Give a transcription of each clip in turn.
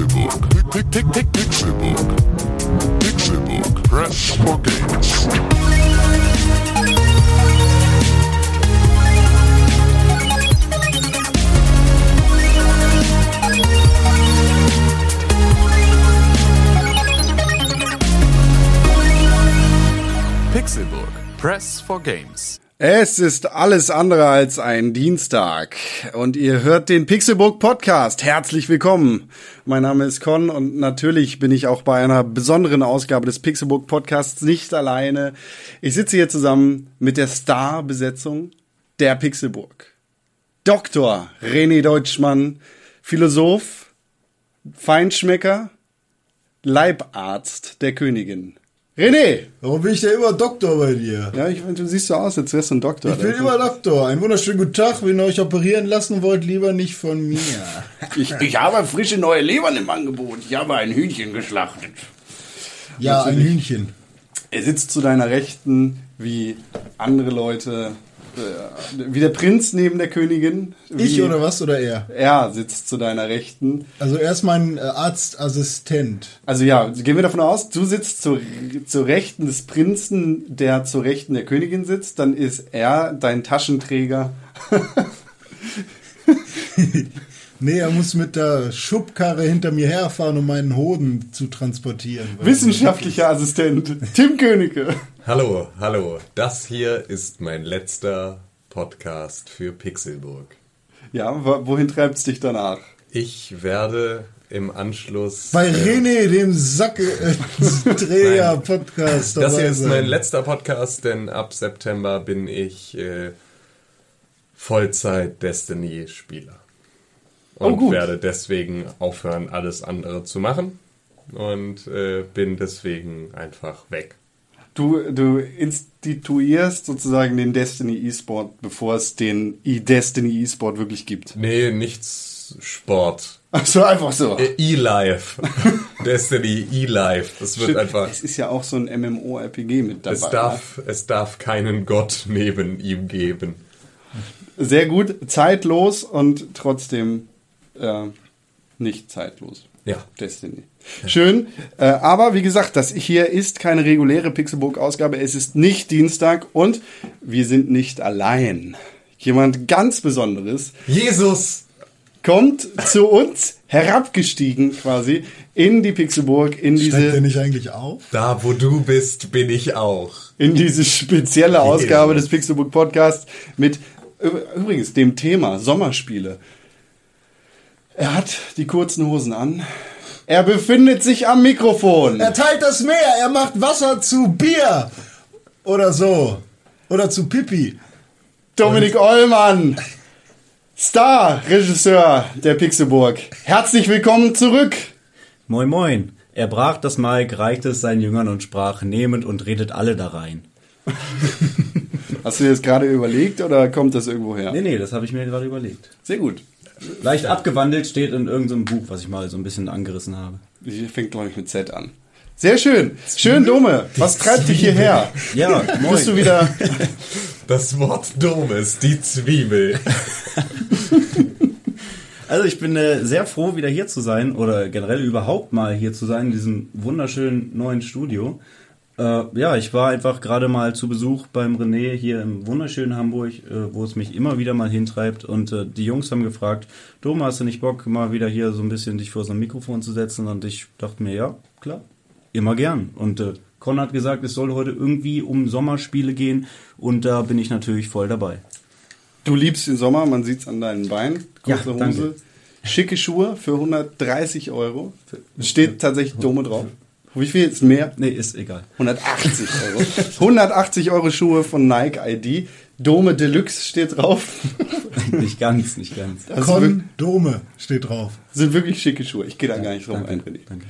Pixelbook. Pixelbook. Pixelbook. Press for games. Pixelburg. Press for Games. Es ist alles andere als ein Dienstag und ihr hört den Pixelbook Podcast. Herzlich willkommen. Mein Name ist Con und natürlich bin ich auch bei einer besonderen Ausgabe des Pixelbook Podcasts nicht alleine. Ich sitze hier zusammen mit der Starbesetzung der Pixelburg. Dr. René Deutschmann, Philosoph, Feinschmecker, Leibarzt der Königin. René! Warum bin ich denn immer Doktor bei dir? Ja, ich, du siehst so aus, als wärst du ein Doktor. Ich bin immer Doktor. Einen wunderschönen guten Tag. Wenn ihr euch operieren lassen wollt, lieber nicht von mir. Ich, ich habe frische neue Lebern im Angebot. Ich habe ein Hühnchen geschlachtet. Ja, ein. Hühnchen. Er sitzt zu deiner Rechten, wie andere Leute, wie der Prinz neben der Königin. Ich oder was oder er? Er sitzt zu deiner Rechten. Also er ist mein äh, Arztassistent. Also ja, gehen wir davon aus, du sitzt zu, zur Rechten des Prinzen, der zur Rechten der Königin sitzt. Dann ist er dein Taschenträger. Nee, er muss mit der Schubkarre hinter mir herfahren, um meinen Hoden zu transportieren. Wissenschaftlicher Assistent, Tim Königke. Hallo, hallo. Das hier ist mein letzter Podcast für Pixelburg. Ja, wo- wohin treibt's dich danach? Ich werde im Anschluss. Bei äh, René, dem Sack-Träger-Podcast. Das hier ist mein letzter Podcast, denn ab September bin ich äh, Vollzeit-Destiny-Spieler. Und Oh, werde deswegen aufhören, alles andere zu machen. Und äh, bin deswegen einfach weg. Du, du instituierst sozusagen den Destiny E-Sport, bevor es den E-Destiny E-Sport wirklich gibt. Nee, nichts Sport. Also einfach so. Äh, E-Life. Destiny E-Life. Das wird einfach. Es ist ja auch so ein MMO-RPG mit dabei. Es darf, es darf keinen Gott neben ihm geben. ne? Sehr gut, zeitlos und trotzdem äh, nicht zeitlos. Ja. Destiny. Schön. Äh, aber wie gesagt, das hier ist keine reguläre Pixelbook-Ausgabe. Es ist nicht Dienstag und wir sind nicht allein. Jemand ganz Besonderes Jesus! kommt zu uns herabgestiegen quasi in die Pixelburg, in Steigt der diese, nicht eigentlich auf? Da, wo du bist, bin ich auch. in diese spezielle Ausgabe des Pixelbook Podcasts mit übrigens dem Thema Sommerspiele. Er hat die kurzen Hosen an. Er befindet sich am Mikrofon. Er teilt das Meer, er macht Wasser zu Bier. Oder so. Oder zu Pipi. Dominik Ollmann, Star-Regisseur der Pixelburg. Herzlich willkommen zurück. Moin Moin. Er brach das Mike, reichte es seinen Jüngern und sprach, nehmet und redet alle da rein. Hast du dir das gerade überlegt oder kommt das irgendwo her? Nee, nee, das habe ich mir gerade überlegt. Sehr gut. Leicht abgewandelt steht in irgendeinem Buch, was ich mal so ein bisschen angerissen habe. Die fängt, glaube ich, mit Z an. Sehr schön. Schön, Dome. Was treibt dich hierher? Ja, moin. Bist du wieder. Das Wort Domes, die Zwiebel. Also ich bin äh, sehr froh, wieder hier zu sein oder generell überhaupt mal hier zu sein in diesem wunderschönen neuen Studio. Äh, ja, ich war einfach gerade mal zu Besuch beim René hier im wunderschönen Hamburg, äh, wo es mich immer wieder mal hintreibt. Und äh, die Jungs haben gefragt, Doma, hast du nicht Bock, mal wieder hier so ein bisschen dich vor so ein Mikrofon zu setzen? Und ich dachte mir, ja, klar, immer gern. Und äh, Con hat gesagt, es soll heute irgendwie um Sommerspiele gehen. Und da bin ich natürlich voll dabei. Du liebst den Sommer, man sieht es an deinen Beinen. Ja, Kurze danke. Hose. Schicke Schuhe für 130 Euro. Steht tatsächlich Dome drauf. Wie viel ist mehr? Nee, ist egal. 180 Euro. 180 Euro Schuhe von Nike ID. Dome Deluxe steht drauf. nicht ganz, nicht ganz. Das sind wirklich, Kondome steht drauf. sind wirklich schicke Schuhe. Ich gehe da gar nicht drum ein, Danke, René. danke.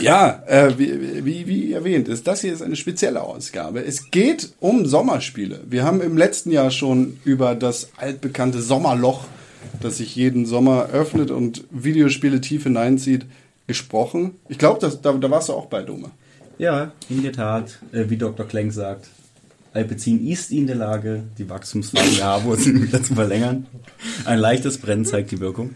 Ja, äh, wie, wie, wie erwähnt, ist das hier ist eine spezielle Ausgabe. Es geht um Sommerspiele. Wir haben im letzten Jahr schon über das altbekannte Sommerloch, das sich jeden Sommer öffnet und Videospiele tief hineinzieht, gesprochen. Ich glaube, da, da warst du auch bei Dome. Ja, in der Tat, äh, wie Dr. Klenk sagt, Alpezin ist in der Lage, die Wachstumsphase der wieder zu verlängern. Ein leichtes Brennen zeigt die Wirkung.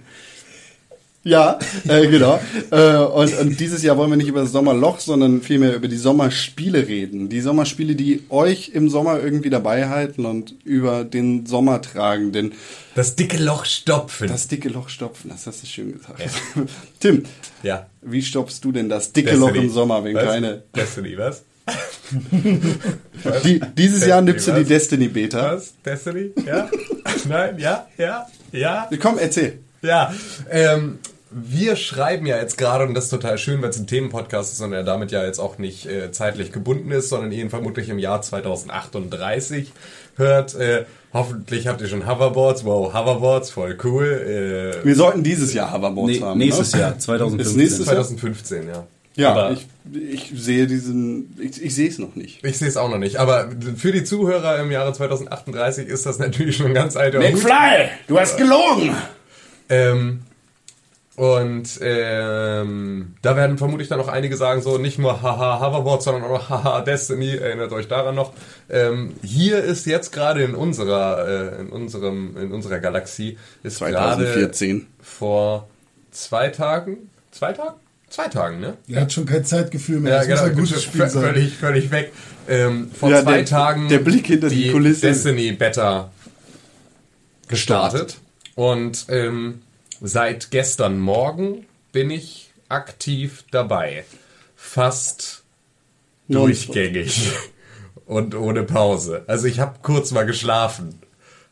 Ja, äh, genau. Äh, und, und dieses Jahr wollen wir nicht über das Sommerloch, sondern vielmehr über die Sommerspiele reden. Die Sommerspiele, die euch im Sommer irgendwie dabei halten und über den Sommer tragen. Denn Das dicke Loch stopfen. das dicke Loch stopfen, das hast du schön gesagt. Tim, ja. wie stopfst du denn das dicke Loch im Sommer, wenn was? keine... Destiny, was? Die, dieses Jahr nimmst du die was? Destiny Beta. Was? Destiny? Ja? Nein? Ja? Ja? Ja? Komm, erzähl. Ja, ähm, wir schreiben ja jetzt gerade, und das ist total schön, weil es ein Themenpodcast ist und er damit ja jetzt auch nicht äh, zeitlich gebunden ist, sondern ihn vermutlich im Jahr 2038 hört. Äh, hoffentlich habt ihr schon Hoverboards. Wow, Hoverboards, voll cool. Äh, Wir sollten dieses Jahr Hoverboards Nee, haben. nächstes ne? Jahr, 2015. Ist nächstes Jahr? 2015, ja. Ja, Aber ich, ich sehe diesen, ich, ich sehe es noch nicht. ich sehe es auch noch nicht. Aber für die Zuhörer im Jahre 2038 ist das natürlich schon ein ganz alter Hut. McFly, du hast gelogen! Ähm, und ähm, da werden vermutlich dann noch einige sagen, so nicht nur haha Hoverboard, sondern auch haha Destiny, erinnert euch daran noch. Ähm, hier ist jetzt gerade in unserer, äh, in unserem, in unserer Galaxie, ist gerade 2014. vor zwei Tagen, zwei Tagen? Zwei Tagen, ne? Er hat schon kein Zeitgefühl mehr. das muss ein gutes Spiel sein. Völlig, völlig weg. Ähm, vor Ja, zwei der- Tagen der Blick hinter die Kulisse. Destiny Beta gestartet. Und ähm, seit gestern Morgen bin ich aktiv dabei. Fast durchgängig und ohne Pause. Also ich habe kurz mal geschlafen,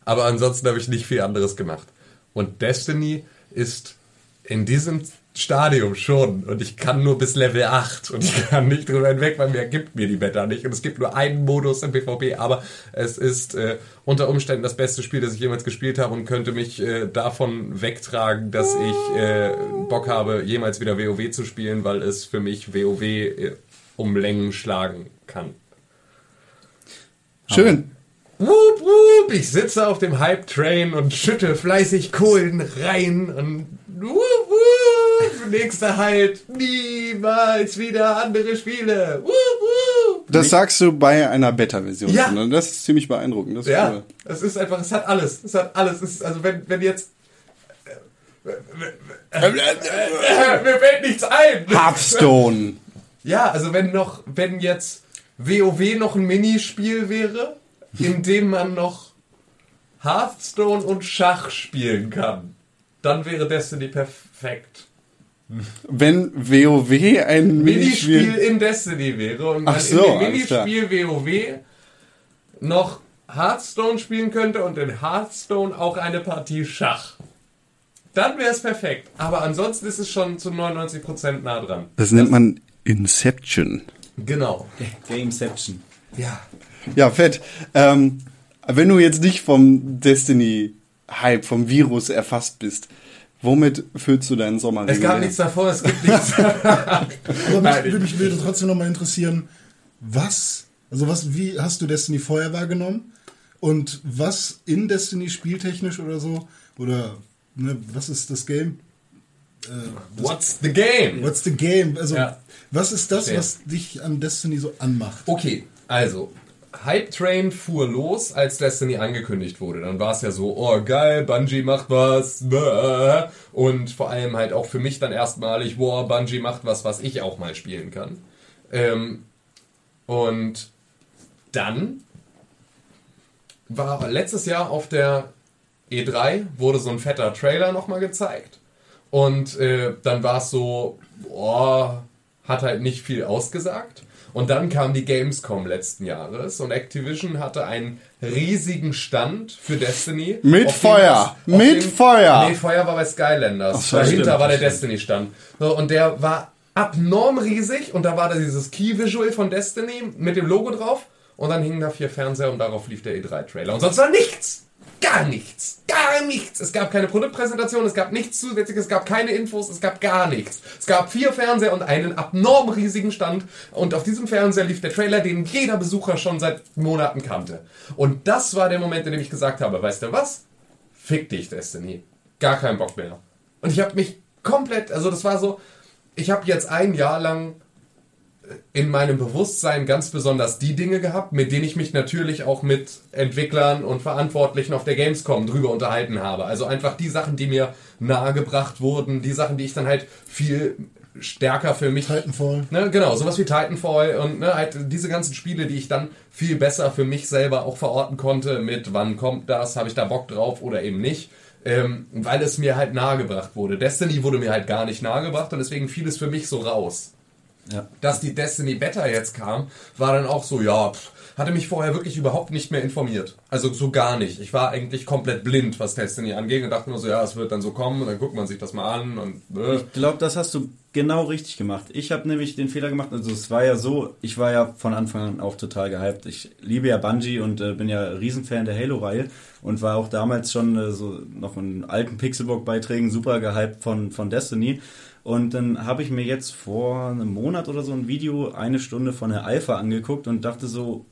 aber ansonsten habe ich nicht viel anderes gemacht. Und Destiny ist in diesem Stadium schon und ich kann nur bis Level 8 und ich kann nicht drüber hinweg, weil mir gibt mir die Beta nicht und es gibt nur einen Modus im PvP, aber es ist äh, unter Umständen das beste Spiel, das ich jemals gespielt habe und könnte mich äh, davon wegtragen, dass ich äh, Bock habe, jemals wieder WoW zu spielen, weil es für mich WoW äh, um Längen schlagen kann. Schön. Wup, wup, ich sitze auf dem Hype-Train und schütte fleißig Kohlen rein und wup, wup, nächster Halt, niemals wieder andere Spiele. Wup, wup. Das sagst du bei einer Beta-Version. Ja. Ne? Das ist ziemlich beeindruckend. Das Ja, cool. es ist einfach, es hat alles, es hat alles. Es ist, also wenn, wenn jetzt... Mir fällt nichts ein. Hearthstone. Ja, also wenn noch, wenn jetzt WoW noch ein Minispiel wäre, in dem man noch Hearthstone und Schach spielen kann, dann wäre Destiny perfekt. Wenn WoW ein Minispiel Minispiel... in Destiny wäre und man Ach so, in dem. Minispiel WoW noch Hearthstone spielen könnte und in Hearthstone auch eine Partie Schach. Dann wäre es perfekt. Aber ansonsten ist es schon zu 99% nah dran. Das nennt man Inception. Genau. Gameception. Ja. Ja, fett. Ähm, wenn du jetzt nicht vom Destiny-Hype, vom Virus erfasst bist, womit füllst du deinen Sommer? Es gab nichts davor, es gibt nichts. Aber mich, würde mich würde trotzdem nochmal interessieren, was, also was, wie hast du Destiny vorher wahrgenommen? Und was in Destiny spieltechnisch oder so? Oder ne, was ist das Game? What's the game? What's the game? Also, Ja. was ist das, was dich an Destiny so anmacht? Okay, also. Hype Train fuhr los, als Destiny angekündigt wurde. Dann war es ja so, oh geil, Bungie macht was. Und vor allem halt auch für mich dann erstmalig, wow, Bungie macht was, was ich auch mal spielen kann. Ähm, und dann war letztes Jahr auf der E3 wurde so ein fetter Trailer nochmal gezeigt. Und äh, dann war es so, boah, hat halt nicht viel ausgesagt. Und dann kam die Gamescom letzten Jahres und Activision hatte einen riesigen Stand für Destiny. Mit dem Feuer. auf Mit dem- Feuer. Nee, Feuer war bei Skylanders. Ach Dahinter stimmt, war der. Destiny-Stand. So, und der war abnorm riesig und da war da dieses Key-Visual von Destiny mit dem Logo drauf und dann hingen da vier Fernseher und darauf lief der E3-Trailer. Und sonst war nichts. Gar nichts. Gar nichts. Es gab keine Produktpräsentation, es gab nichts zusätzliches, es gab keine Infos, es gab gar nichts. Es gab vier Fernseher und einen abnorm riesigen Stand und auf diesem Fernseher lief der Trailer, den jeder Besucher schon seit Monaten kannte. Und das war der Moment, in dem ich gesagt habe, weißt du was? Fick dich, Destiny. Gar keinen Bock mehr. Und ich habe mich komplett, also das war so, ich habe jetzt ein Jahr lang in meinem Bewusstsein ganz besonders die Dinge gehabt, mit denen ich mich natürlich auch mit Entwicklern und Verantwortlichen auf der Gamescom drüber unterhalten habe. Also einfach die Sachen, die mir nahegebracht wurden, die Sachen, die ich dann halt viel stärker für mich. Titanfall. Ne, genau, sowas wie Titanfall und ne, halt diese ganzen Spiele, die ich dann viel besser für mich selber auch verorten konnte, mit wann kommt das, habe ich da Bock drauf oder eben nicht. Ähm, weil es mir halt nahegebracht wurde. Destiny wurde mir halt gar nicht nahegebracht und deswegen fiel es für mich so raus. Ja. Dass die Destiny Beta jetzt kam, war dann auch so, ja, pff, hatte mich vorher wirklich überhaupt nicht mehr informiert. Also so gar nicht. Ich war eigentlich komplett blind, was Destiny angeht und dachte nur so, ja, es wird dann so kommen und dann guckt man sich das mal an und äh. Ich glaube, das hast du genau richtig gemacht. Ich habe nämlich den Fehler gemacht, also es war ja so, ich war ja von Anfang an auch total gehypt. Ich liebe ja Bungie und äh, bin ja Riesenfan der Halo-Reihe und war auch damals schon äh, so noch in alten Pixelbook-Beiträgen super gehypt von, von Destiny. Und dann habe ich mir jetzt vor einem Monat oder so ein Video eine Stunde von der Alpha angeguckt und dachte so,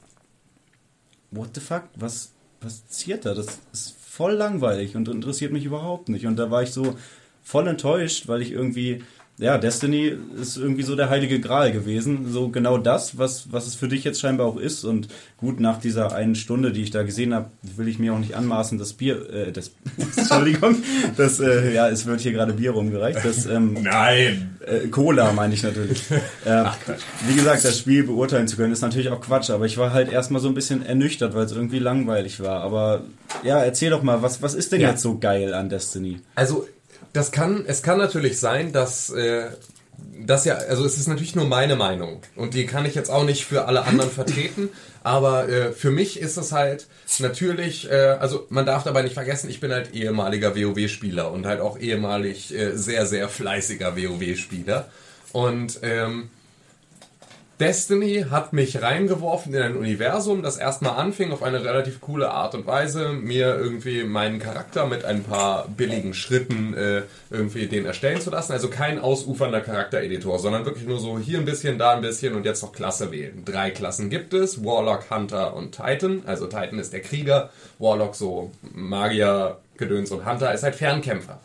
what the fuck, was, passiert da? Das ist voll langweilig und interessiert mich überhaupt nicht. Und da war ich so voll enttäuscht, weil ich irgendwie, ja, Destiny ist irgendwie so der heilige Gral gewesen. So genau das, was, was es für dich jetzt scheinbar auch ist. Und gut, nach dieser einen Stunde, die ich da gesehen habe, will ich mir auch nicht anmaßen, das Bier, äh, das, Entschuldigung, das, äh, ja, es wird hier gerade Bier rumgereicht. Das, ähm, Nein! äh, Cola meine ich natürlich. äh, wie gesagt, das Spiel beurteilen zu können, ist natürlich auch Quatsch, aber ich war halt erstmal so ein bisschen ernüchtert, weil es irgendwie langweilig war. Aber ja, erzähl doch mal, was, was ist denn Ja. jetzt so geil an Destiny? Also, das kann, es kann natürlich sein, dass, äh, das ja, also es ist natürlich nur meine Meinung und die kann ich jetzt auch nicht für alle anderen vertreten, aber äh, für mich ist es halt natürlich, äh, also man darf dabei nicht vergessen, ich bin halt ehemaliger WoW-Spieler und halt auch ehemalig äh, sehr, sehr fleißiger WoW-Spieler und ähm, Destiny hat mich reingeworfen in ein Universum, das erstmal anfing auf eine relativ coole Art und Weise, mir irgendwie meinen Charakter mit ein paar billigen Schritten äh, irgendwie den erstellen zu lassen. Also kein ausufernder Charaktereditor, sondern wirklich nur so hier ein bisschen, da ein bisschen und jetzt noch Klasse wählen. Drei Klassen gibt es, Warlock, Hunter und Titan. Also Titan ist der Krieger, Warlock so Magier, Gedöns und Hunter ist halt Fernkämpfer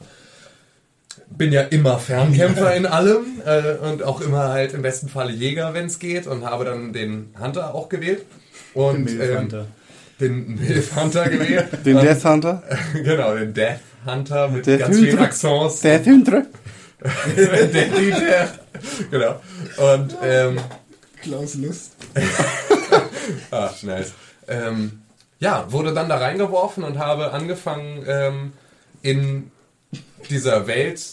bin ja immer Fernkämpfer in allem äh, und auch immer halt im besten Falle Jäger, wenn es geht und habe dann den Hunter auch gewählt. Und Den ähm, Milfhunter. den Milf Hunter gewählt. Den und, Death Hunter? Genau, den Death Hunter mit Death ganz vielen Hunter. Accents. Death Hunter? der DJ. Genau. Und ähm, Klaus Lust. Ah, nice. Ähm, ja, wurde dann da reingeworfen und habe angefangen, ähm, in dieser Welt,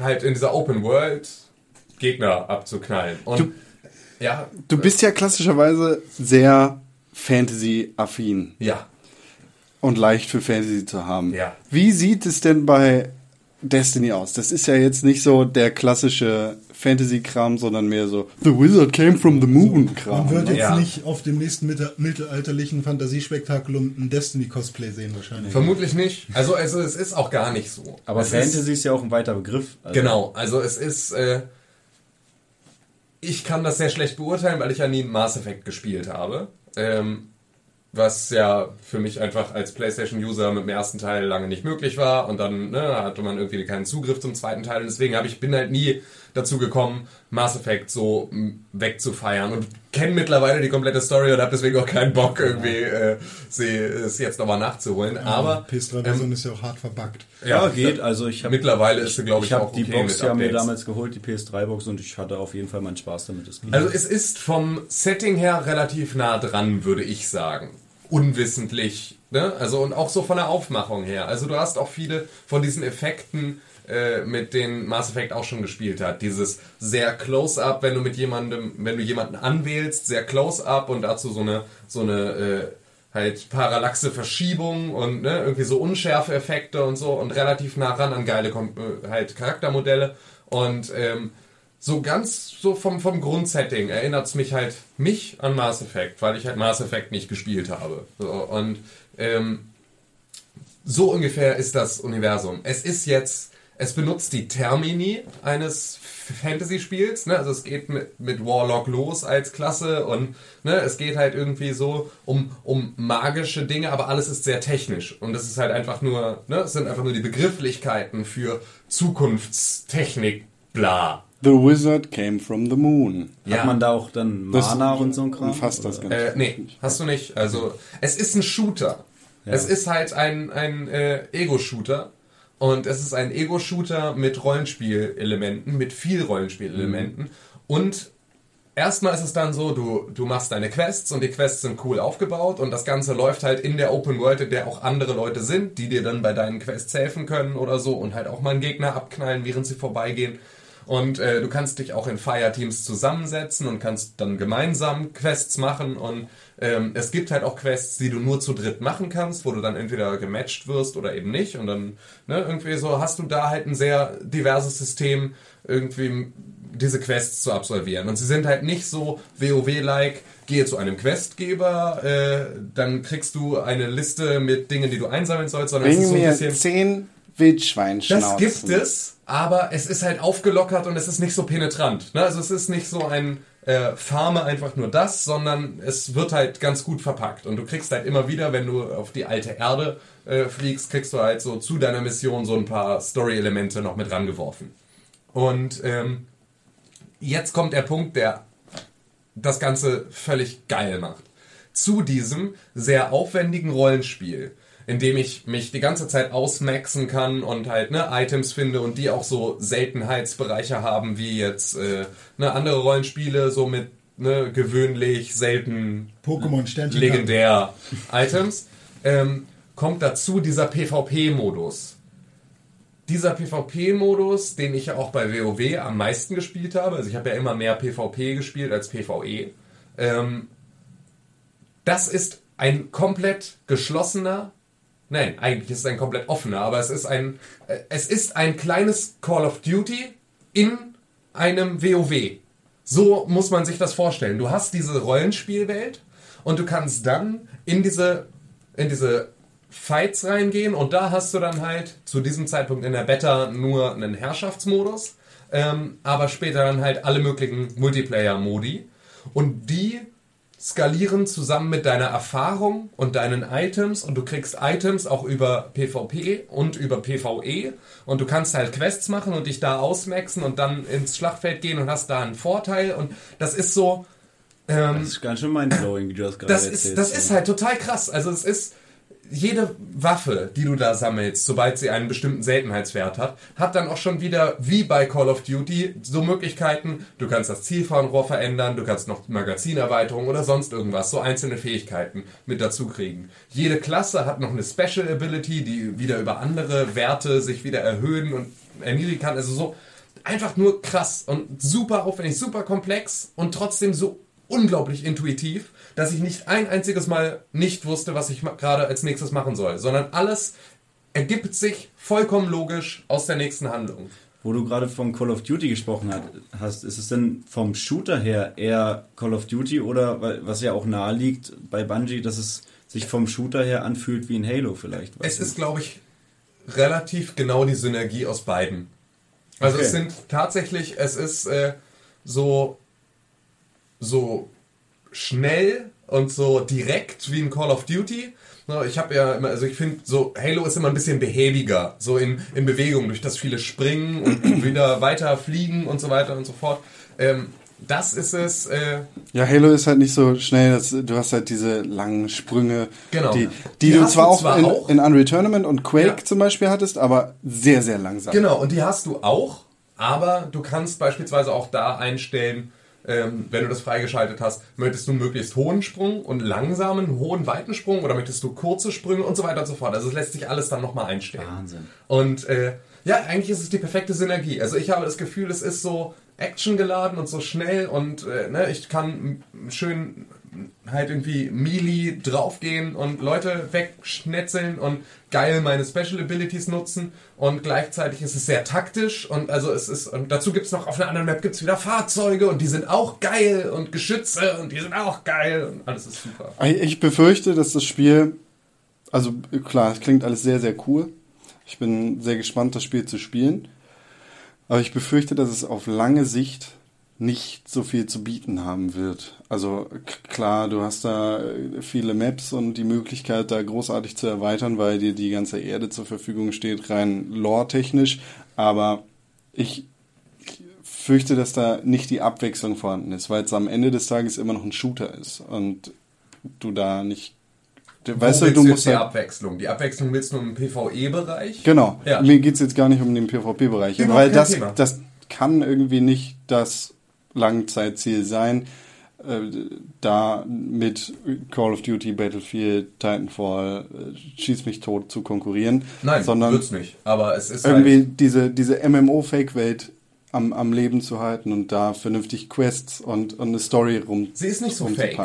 halt in dieser Open World, Gegner abzuknallen. Und Du- ja, Du bist ja klassischerweise sehr Fantasy-affin ja. und leicht für Fantasy zu haben. Ja. Wie sieht es denn bei Destiny aus? Das ist ja jetzt nicht so der klassische Fantasy-Kram, sondern mehr so The Wizard came from the Moon-Kram. Man wird ne? jetzt Ja. nicht auf dem nächsten mittel- mittelalterlichen Fantasiespektakulum ein Destiny-Cosplay sehen wahrscheinlich. Vermutlich nicht. Also, also es ist auch gar nicht so. Aber es Fantasy Ist, ist, ja auch ein weiter Begriff. Also, genau, also es ist. Äh, ich kann das sehr schlecht beurteilen, weil ich ja nie Mass Effect gespielt habe. Ähm, was ja für mich einfach als PlayStation-User mit dem ersten Teil lange nicht möglich war und dann ne, hatte man irgendwie keinen Zugriff zum zweiten Teil und deswegen habe ich bin halt nie dazu gekommen, Mass Effect so m, wegzufeiern und kenne mittlerweile die komplette Story und habe deswegen auch keinen Bock irgendwie äh, sie, es jetzt nochmal nachzuholen. Aber PS3-Version ähm, ist ja auch hart verbuggt. Ja, geht. Also ich habe mittlerweile ist sie glaube ich, ich auch die okay Box mit ja mir damals geholt, die PS3-Box, und ich hatte auf jeden Fall meinen Spaß damit. Also es ist vom Setting her relativ nah dran, würde ich sagen. Unwissentlich. Ne? Also und auch so von der Aufmachung her. Also du hast auch viele von diesen Effekten, äh, mit denen Mass Effect auch schon gespielt hat. Dieses sehr Close-up, wenn du mit jemandem, wenn du jemanden anwählst, sehr Close-up und dazu so eine, so eine äh, halt parallaxe Verschiebung und ne, irgendwie so unschärfe Effekte und so und relativ nah ran an geile Kom äh, halt Charaktermodelle und ähm, so ganz so vom, vom Grundsetting erinnert es mich halt mich an Mass Effect, weil ich halt Mass Effect nicht gespielt habe. So, und ähm, so ungefähr ist das Universum. Es ist jetzt, es benutzt die Termini eines Fantasy-Spiels, ne? Also es geht mit, mit Warlock los als Klasse und ne, es geht halt irgendwie so um, um magische Dinge, aber alles ist sehr technisch. Und es ist halt einfach nur, ne, es sind einfach nur die Begrifflichkeiten für Zukunftstechnik. bla. The Wizard came from the moon. Ja. Hat man da auch dann Das Mana und so ein Kram? umfasst das? Ganze. Äh, nee, hast du nicht. Also, es ist ein Shooter. Es ist halt ein, ein äh, Ego-Shooter. Und es ist ein Ego-Shooter mit Rollenspielelementen, mit viel Rollenspielelementen. Und erstmal ist es dann so, du, du machst deine Quests und die Quests sind cool aufgebaut und das Ganze läuft halt in der Open World, in der auch andere Leute sind, die dir dann bei deinen Quests helfen können oder so und halt auch mal einen Gegner abknallen, während sie vorbeigehen. Und äh, du kannst dich auch in Fireteams zusammensetzen und kannst dann gemeinsam Quests machen. Und ähm, es gibt halt auch Quests, die du nur zu dritt machen kannst, wo du dann entweder gematcht wirst oder eben nicht. Und dann ne, irgendwie so hast du da halt ein sehr diverses System, irgendwie diese Quests zu absolvieren. Und sie sind halt nicht so WoW-like, gehe zu einem Questgeber, äh, dann kriegst du eine Liste mit Dingen, die du einsammeln sollst, sondern es ist Bring so ein mir bisschen... zehn Wildschweinschnauzen. Das gibt es, aber es ist halt aufgelockert und es ist nicht so penetrant. Ne? Also es ist nicht so ein äh, Farme einfach nur das, sondern es wird halt ganz gut verpackt. Und du kriegst halt immer wieder, wenn du auf die alte Erde äh, fliegst, kriegst du halt so zu deiner Mission so ein paar Story-Elemente noch mit rangeworfen. Und ähm, jetzt kommt der Punkt, der das Ganze völlig geil macht. Zu diesem sehr aufwendigen Rollenspiel, in dem ich mich die ganze Zeit ausmaxen kann und halt ne, Items finde und die auch so Seltenheitsbereiche haben, wie jetzt äh, ne, andere Rollenspiele, so mit ne, gewöhnlich, selten, Pokémon Sternchen. legendär Items, ähm, kommt dazu dieser PvP-Modus. Dieser PvP-Modus, den ich ja auch bei WoW am meisten gespielt habe, also ich habe ja immer mehr PvP gespielt als PvE, ähm, das ist ein komplett geschlossener, nein, eigentlich ist es ein komplett offener, aber es ist ein, äh, es ist ein kleines Call of Duty in einem WoW. So muss man sich das vorstellen. Du hast diese Rollenspielwelt und du kannst dann in diese, in diese Fights reingehen und da hast du dann halt zu diesem Zeitpunkt in der Beta nur einen Herrschaftsmodus, ähm, aber später dann halt alle möglichen Multiplayer-Modi und die skalieren zusammen mit deiner Erfahrung und deinen Items und du kriegst Items auch über PvP und über PvE und du kannst halt Quests machen und dich da ausmaxen und dann ins Schlachtfeld gehen und hast da einen Vorteil und das ist so, ähm, Das ist ganz schön mindblowing, wie du das gerade das erzählst. ist, das ist halt total krass. Also es ist jede Waffe, die du da sammelst, sobald sie einen bestimmten Seltenheitswert hat, hat dann auch schon wieder, wie bei Call of Duty, so Möglichkeiten, du kannst das Zielfernrohr verändern, du kannst noch Magazinerweiterung oder sonst irgendwas, so einzelne Fähigkeiten mit dazu kriegen. Jede Klasse hat noch eine Special Ability, die wieder über andere Werte sich wieder erhöhen und erniedrigen kann. Also so einfach nur krass und super aufwendig, super komplex und trotzdem so unglaublich intuitiv, dass ich nicht ein einziges Mal nicht wusste, was ich gerade als nächstes machen soll, sondern alles ergibt sich vollkommen logisch aus der nächsten Handlung. Wo du gerade von Call of Duty gesprochen hast, ist es denn vom Shooter her eher Call of Duty oder was ja auch nahe liegt bei Bungie, dass es sich vom Shooter her anfühlt wie ein Halo vielleicht? Es ist, glaube ich, relativ genau die Synergie aus beiden. Also Okay. es sind tatsächlich, es ist äh, so, so schnell und so direkt wie in Call of Duty. Ich habe ja immer, also ich finde so, Halo ist immer ein bisschen behäbiger, so in, in Bewegung, durch das viele springen und wieder weiter fliegen und so weiter und so fort. Ähm, das ist es, äh, Ja, Halo ist halt nicht so schnell, dass, du hast halt diese langen Sprünge, Genau. die, die, Die du zwar du auch, zwar in, auch. in Unreal Tournament und Quake Ja. zum Beispiel hattest, aber sehr, sehr langsam. Genau, und die hast du auch, aber du kannst beispielsweise auch da einstellen, ähm, wenn du das freigeschaltet hast, möchtest du einen möglichst hohen Sprung und langsamen, hohen, weiten Sprung oder möchtest du kurze Sprünge und so weiter und so fort. Also es lässt sich alles dann nochmal einstellen. Wahnsinn. Und äh, ja, eigentlich ist es die perfekte Synergie. Also ich habe das Gefühl, es ist so actiongeladen und so schnell und äh, ne, ich kann schön halt irgendwie melee draufgehen und Leute wegschnetzeln und geil meine Special Abilities nutzen und gleichzeitig ist es sehr taktisch und also es ist und dazu gibt es noch auf einer anderen Map gibt's wieder Fahrzeuge und die sind auch geil und Geschütze und die sind auch geil und alles ist super. Ich befürchte, dass das Spiel, also klar, es klingt alles sehr, sehr cool. Ich bin sehr gespannt, das Spiel zu spielen. Aber ich befürchte, dass es auf lange Sicht nicht so viel zu bieten haben wird. Also klar, du hast da äh, viele Maps und die Möglichkeit, da großartig zu erweitern, weil dir die ganze Erde zur Verfügung steht, rein lore-technisch. Aber ich fürchte, dass da nicht die Abwechslung vorhanden ist, weil es am Ende des Tages immer noch ein Shooter ist und du da nicht. Weißt du, du musst die Abwechslung. Die Abwechslung willst du im PvE-Bereich? Genau. Ja. Mir geht's jetzt gar nicht um den PvP-Bereich, Überhaupt weil das, Thema. das kann irgendwie nicht das Langzeitziel sein, äh, da mit Call of Duty, Battlefield, Titanfall, äh, Schieß mich tot zu konkurrieren. Nein, sondern wird's nicht. Aber es ist irgendwie halt, diese, diese MMO-Fake-Welt am, am Leben zu halten und da vernünftig Quests und, und eine Story rum sie ist nicht so fake.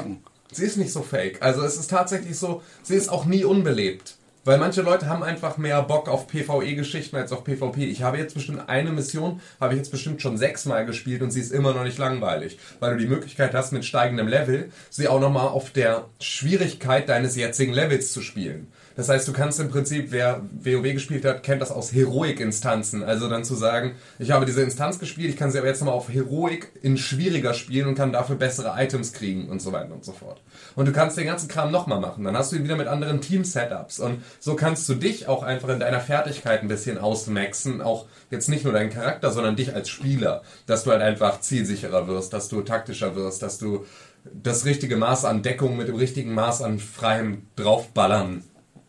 Sie ist nicht so fake. Also es ist tatsächlich so, sie ist auch nie unbelebt. Weil manche Leute haben einfach mehr Bock auf PvE-Geschichten als auf PvP. Ich habe jetzt bestimmt eine Mission, habe ich jetzt bestimmt schon sechsmal gespielt und sie ist immer noch nicht langweilig. Weil du die Möglichkeit hast, mit steigendem Level sie auch nochmal auf der Schwierigkeit deines jetzigen Levels zu spielen. Das heißt, du kannst im Prinzip, wer WoW gespielt hat, kennt das aus Heroik-Instanzen. Also dann zu sagen, ich habe diese Instanz gespielt, ich kann sie aber jetzt nochmal auf Heroik in schwieriger spielen und kann dafür bessere Items kriegen und so weiter und so fort. Und du kannst den ganzen Kram nochmal machen. Dann hast du ihn wieder mit anderen Team-Setups. Und so kannst du dich auch einfach in deiner Fertigkeit ein bisschen ausmaxen. Auch jetzt nicht nur deinen Charakter, sondern dich als Spieler. Dass du halt einfach zielsicherer wirst, dass du taktischer wirst, dass du das richtige Maß an Deckung mit dem richtigen Maß an freiem Draufballern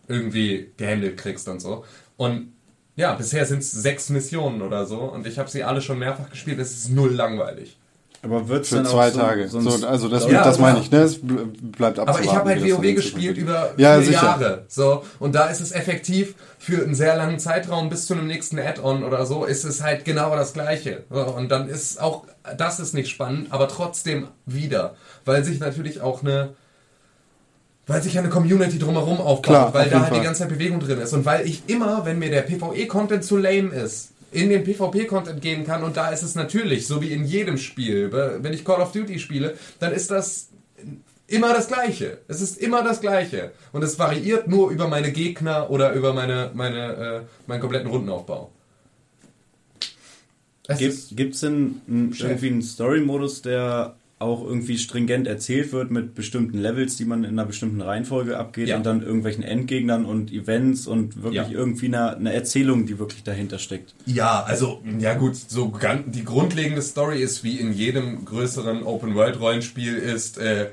irgendwie gehandelt kriegst und so. Und ja, bisher sind es sechs Missionen oder so und ich habe sie alle schon mehrfach gespielt. Es ist null langweilig. Aber wird's Für dann auch zwei so, Tage. So also das, Ja, das meine genau. ich, ne? Es bl- bleibt abzuwarten. Aber ich habe halt WoW gespielt über wird. ja, vier sicher. Jahre. So, und da ist es effektiv für einen sehr langen Zeitraum bis zu einem nächsten Add-on oder so, ist es halt genau das gleiche. So, und dann ist auch, das ist nicht spannend, aber trotzdem wieder. Weil sich natürlich auch eine, weil sich eine Community drumherum aufbaut, Klar, weil auf da halt die Fall. ganze Zeit Bewegung drin ist. Und weil ich immer, wenn mir der PvE-Content zu lame ist, in den PvP-Content gehen kann und da ist es natürlich, so wie in jedem Spiel, wenn ich Call of Duty spiele, dann ist das immer das Gleiche. Es ist immer das Gleiche. Und es variiert nur über meine Gegner oder über meine, meine, äh, meinen kompletten Rundenaufbau. Es Gibt gibt's denn einen, irgendwie einen Story-Modus, der auch irgendwie stringent erzählt wird mit bestimmten Levels, die man in einer bestimmten Reihenfolge abgeht Ja. und dann irgendwelchen Endgegnern und Events und wirklich Ja. irgendwie eine, eine Erzählung, die wirklich dahinter steckt? Ja, also, ja gut, so gan- die grundlegende Story ist, wie in jedem größeren Open-World-Rollenspiel ist, äh,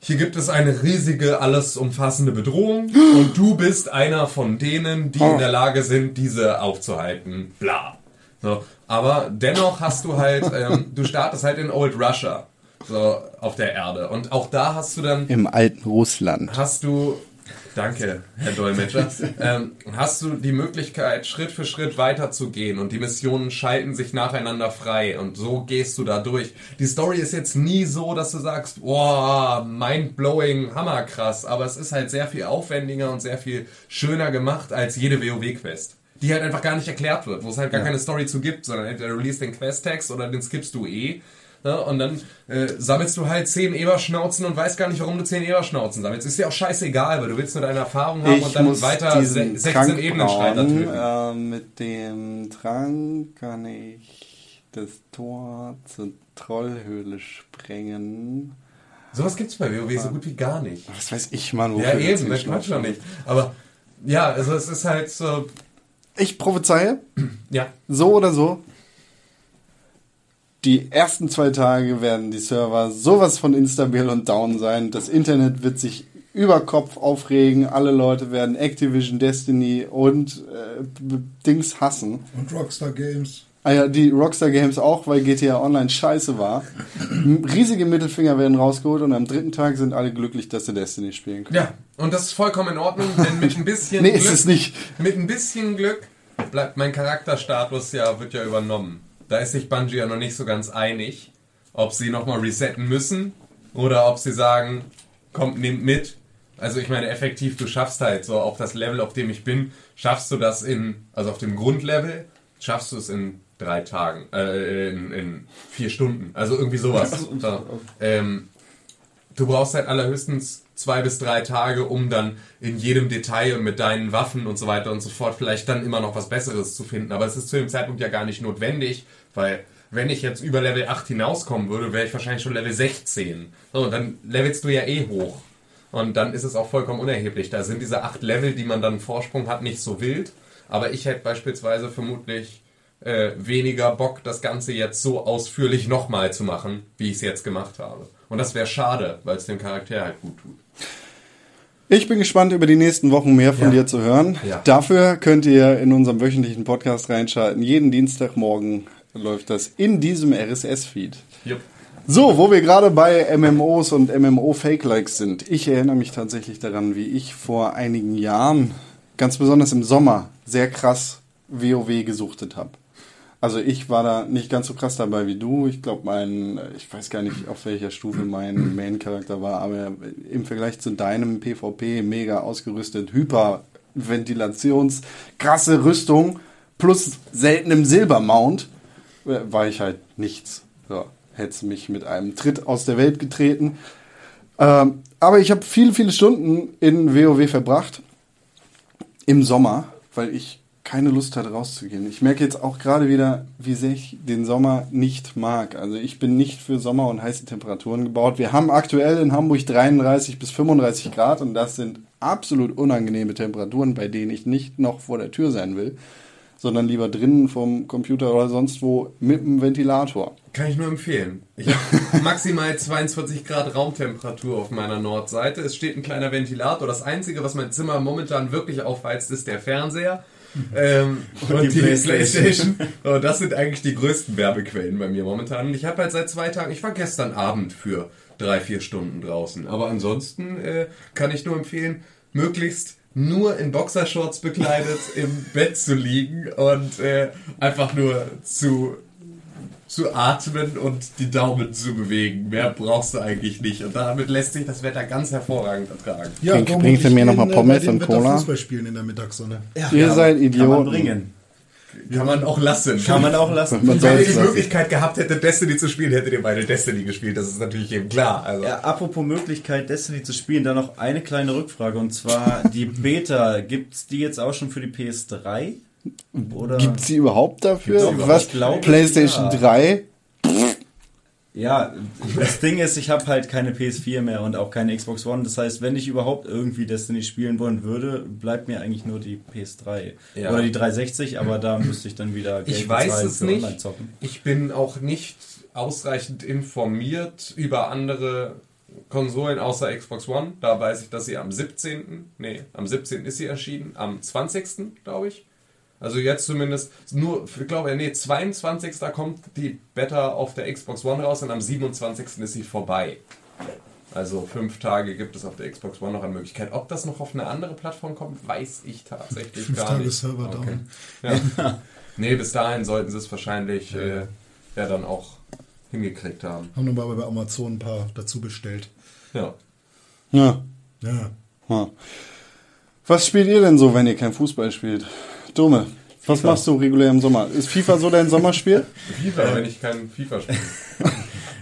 hier gibt es eine riesige, alles umfassende Bedrohung und du bist einer von denen, die in der Lage sind, diese aufzuhalten. Bla. So, aber dennoch hast du halt, ähm, du startest halt in Old Russia, so auf der Erde. Und auch da hast du dann Im alten Russland. hast du, danke, Herr Dolmetscher, ähm, hast du die Möglichkeit, Schritt für Schritt weiterzugehen und die Missionen schalten sich nacheinander frei und so gehst du da durch. Die Story ist jetzt nie so, dass du sagst, boah, mind-blowing, hammerkrass, aber es ist halt sehr viel aufwendiger und sehr viel schöner gemacht als jede WoW-Quest. Die halt einfach gar nicht erklärt wird, wo es halt gar keine Story zu gibt, sondern entweder liest den Quest-Text oder den skippst du eh. Ja, und dann äh, sammelst du halt zehn Eberschnauzen und weißt gar nicht, warum du zehn Eberschnauzen sammelst. Ist dir auch scheißegal, weil du willst nur deine Erfahrung haben und dann weiter se 16 Ebenenschreiter töten. Äh, mit dem Trank kann ich das Tor zur Trollhöhle sprengen. Sowas gibt's bei WoW so gut wie gar nicht. Was weiß ich, Mann, wofür Ja, eben, das Quatsch noch schnauzt. nicht. Aber ja, also es ist halt so, Ich prophezeie, ja, so oder so, die ersten zwei Tage werden die Server sowas von instabil und down sein. Das Internet wird sich über Kopf aufregen. Alle Leute werden Activision, Destiny und äh, Dings hassen. Und Rockstar Games. Ah ja, die Rockstar Games auch, weil GTA Online scheiße war. Riesige Mittelfinger werden rausgeholt und am dritten Tag sind alle glücklich, dass sie Destiny spielen können. ja. Und das ist vollkommen in Ordnung, denn mit ein bisschen Nee, Glück, ist es nicht. mit ein bisschen Glück bleibt mein Charakterstatus ja, wird ja übernommen. Da ist sich Bungie ja noch nicht so ganz einig, ob sie nochmal resetten müssen oder ob sie sagen, kommt, nehmt mit. Also ich meine, effektiv, du schaffst halt so auf das Level, auf dem ich bin, schaffst du das in, also auf dem Grundlevel, schaffst du es in drei Tagen, äh, in, in vier Stunden. Also irgendwie sowas. So. Ähm, du brauchst halt allerhöchstens zwei bis drei Tage, um dann in jedem Detail und mit deinen Waffen und so weiter und so fort vielleicht dann immer noch was Besseres zu finden. Aber es ist zu dem Zeitpunkt ja gar nicht notwendig, weil wenn ich jetzt über Level 8 hinauskommen würde, wäre ich wahrscheinlich schon Level 16. So, und dann levelst du ja eh hoch. Und dann ist es auch vollkommen unerheblich. Da sind diese acht Level, die man dann Vorsprung hat, nicht so wild. Aber ich hätte beispielsweise vermutlich äh, weniger Bock, das Ganze jetzt so ausführlich nochmal zu machen, wie ich es jetzt gemacht habe. Und das wäre schade, weil es dem Charakter halt gut tut. Ich bin gespannt, über die nächsten Wochen mehr von Ja. dir zu hören. Ja. Dafür könnt ihr in unserem wöchentlichen Podcast reinschalten. Jeden Dienstagmorgen läuft das in diesem RSS-Feed. Jupp. So, wo wir gerade bei MMOs und MMO-Fake-Likes sind. Ich erinnere mich tatsächlich daran, wie ich vor einigen Jahren, ganz besonders im Sommer, sehr krass WoW gesuchtet habe. Also ich war da nicht ganz so krass dabei wie du. Ich glaube, mein, ich weiß gar nicht, auf welcher Stufe mein Main-Charakter war, aber im Vergleich zu deinem PvP mega ausgerüstet, Hyperventilations, krasse Rüstung plus seltenem Silbermount äh, war ich halt nichts. So, hätte mich mit einem Tritt aus der Welt getreten. Ähm, aber ich habe viele, viele Stunden in WoW verbracht. Im Sommer, weil ich keine Lust hatte rauszugehen. Ich merke jetzt auch gerade wieder, wie sehr ich den Sommer nicht mag. Also ich bin nicht für Sommer und heiße Temperaturen gebaut. Wir haben aktuell in Hamburg 33 bis 35 Grad und das sind absolut unangenehme Temperaturen, bei denen ich nicht noch vor der Tür sein will, sondern lieber drinnen vom Computer oder sonst wo mit dem Ventilator. Kann ich nur empfehlen. Ich habe maximal 22 Grad Raumtemperatur auf meiner Nordseite. Es steht ein kleiner Ventilator. Das Einzige, was mein Zimmer momentan wirklich aufheizt, ist der Fernseher. Ähm, und, die die, Playstation. Playstation. Und das sind eigentlich die größten Werbequellen bei mir momentan. Und ich habe halt seit zwei Tagen, ich war gestern Abend für drei, vier Stunden draußen. Aber ansonsten äh, kann ich nur empfehlen, möglichst nur in Boxershorts bekleidet im Bett zu liegen und äh, einfach nur zu zu atmen und die Daumen zu bewegen. Mehr brauchst du eigentlich nicht. Und damit lässt sich das Wetter ganz hervorragend ertragen. Ja, Bring- darum bringst du mir noch bin, mal äh, Pommes und Cola? Fußball spielen in der Mittagssonne. Ihr seid Kann Idioten. man bringen. Kann man auch lassen. Kann man auch lassen. Man Wenn ihr es die lassen. Möglichkeit gehabt hättet, Destiny zu spielen, hättet ihr beide Destiny gespielt. Das ist natürlich eben klar. Also, Ja, apropos Möglichkeit, Destiny zu spielen, da noch eine kleine Rückfrage. Und zwar die Beta. Gibt's die jetzt auch schon für die PS3? Oder? Gibt sie überhaupt dafür? Gibt's sie Was? überhaupt? Ich glaube, PlayStation ja. 3? Ja, das Ding ist, ich habe halt keine PS4 mehr und auch keine Xbox One. Das heißt, wenn ich überhaupt irgendwie Destiny spielen wollen würde, bleibt mir eigentlich nur die PS3 Ja. oder die 360, aber da müsste ich dann wieder Geld ich weiß es nicht. Ich bin auch nicht ausreichend informiert über andere Konsolen außer Xbox One. Da weiß ich, dass sie am 17. Nee, am 17. ist sie erschienen. Am 20. glaube ich. Also jetzt zumindest nur, ich glaube, nee, 22. kommt die Beta auf der Xbox One raus und am 27. ist sie vorbei. Also fünf Tage gibt es auf der Xbox One noch eine Möglichkeit. Ob das noch auf eine andere Plattform kommt, weiß ich tatsächlich Fünf gar Tage nicht. Server down. Ja. nee, bis dahin sollten sie es wahrscheinlich äh, ja dann auch hingekriegt haben. Haben nochmal bei Amazon ein paar dazu bestellt. Ja. Ja. Ja. ja. Was spielt ihr denn so, wenn ihr kein Fußball spielt? Dumme. Was machst du regulär im Sommer? Ist FIFA so dein Sommerspiel? FIFA, wenn ich kein FIFA spiele.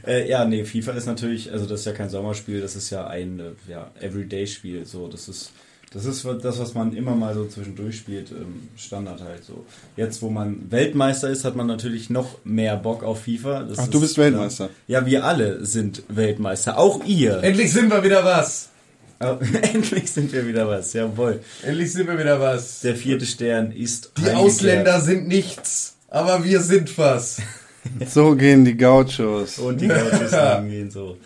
Äh, ja, nee, FIFA ist natürlich, also das ist ja kein Sommerspiel, das ist ja ein äh, ja, Everyday-Spiel. So, das ist das ist das, was man immer mal so zwischendurch spielt, ähm, Standard halt so. Jetzt, wo man Weltmeister ist, hat man natürlich noch mehr Bock auf FIFA. Das Ach, du ist, bist Weltmeister. Äh, ja, wir alle sind Weltmeister, auch ihr. Endlich sind wir wieder was! Äh, Endlich sind wir wieder was, jawohl. Endlich sind wir wieder was! Der vierte Stern ist Die. Ausländer sind nichts, aber wir sind was. So gehen die Gauchos. und die Gauchos gehen so.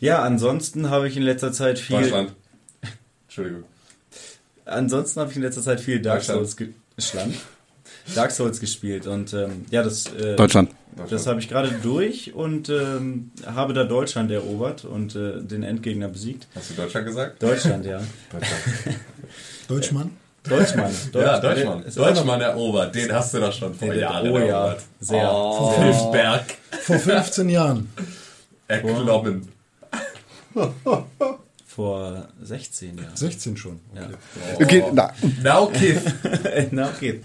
Ja, ansonsten habe ich in letzter Zeit viel Deutschland. Entschuldigung. Ansonsten habe ich in letzter Zeit viel Dark Deutschland. Souls, Schland. Dark Souls gespielt und ähm, ja, das, äh, Deutschland. das habe ich gerade durch und ähm, habe da Deutschland erobert und äh, den Endgegner besiegt. Hast du Deutschland gesagt? Deutschland, ja. Deutschland. Deutschmann? Deutschmann. ja, Deutsch- Deutschmann. Ist auch noch- Deutschmann erobert. Den hast du doch schon vor Den- Jahren oh ja, erobert. sehr. Oh, Hilfsberg. Vor 15 Jahren. Erklommen. Vor 16 Jahren. 16 schon. Ja. Okay, na, Now Kiff. Na, okay.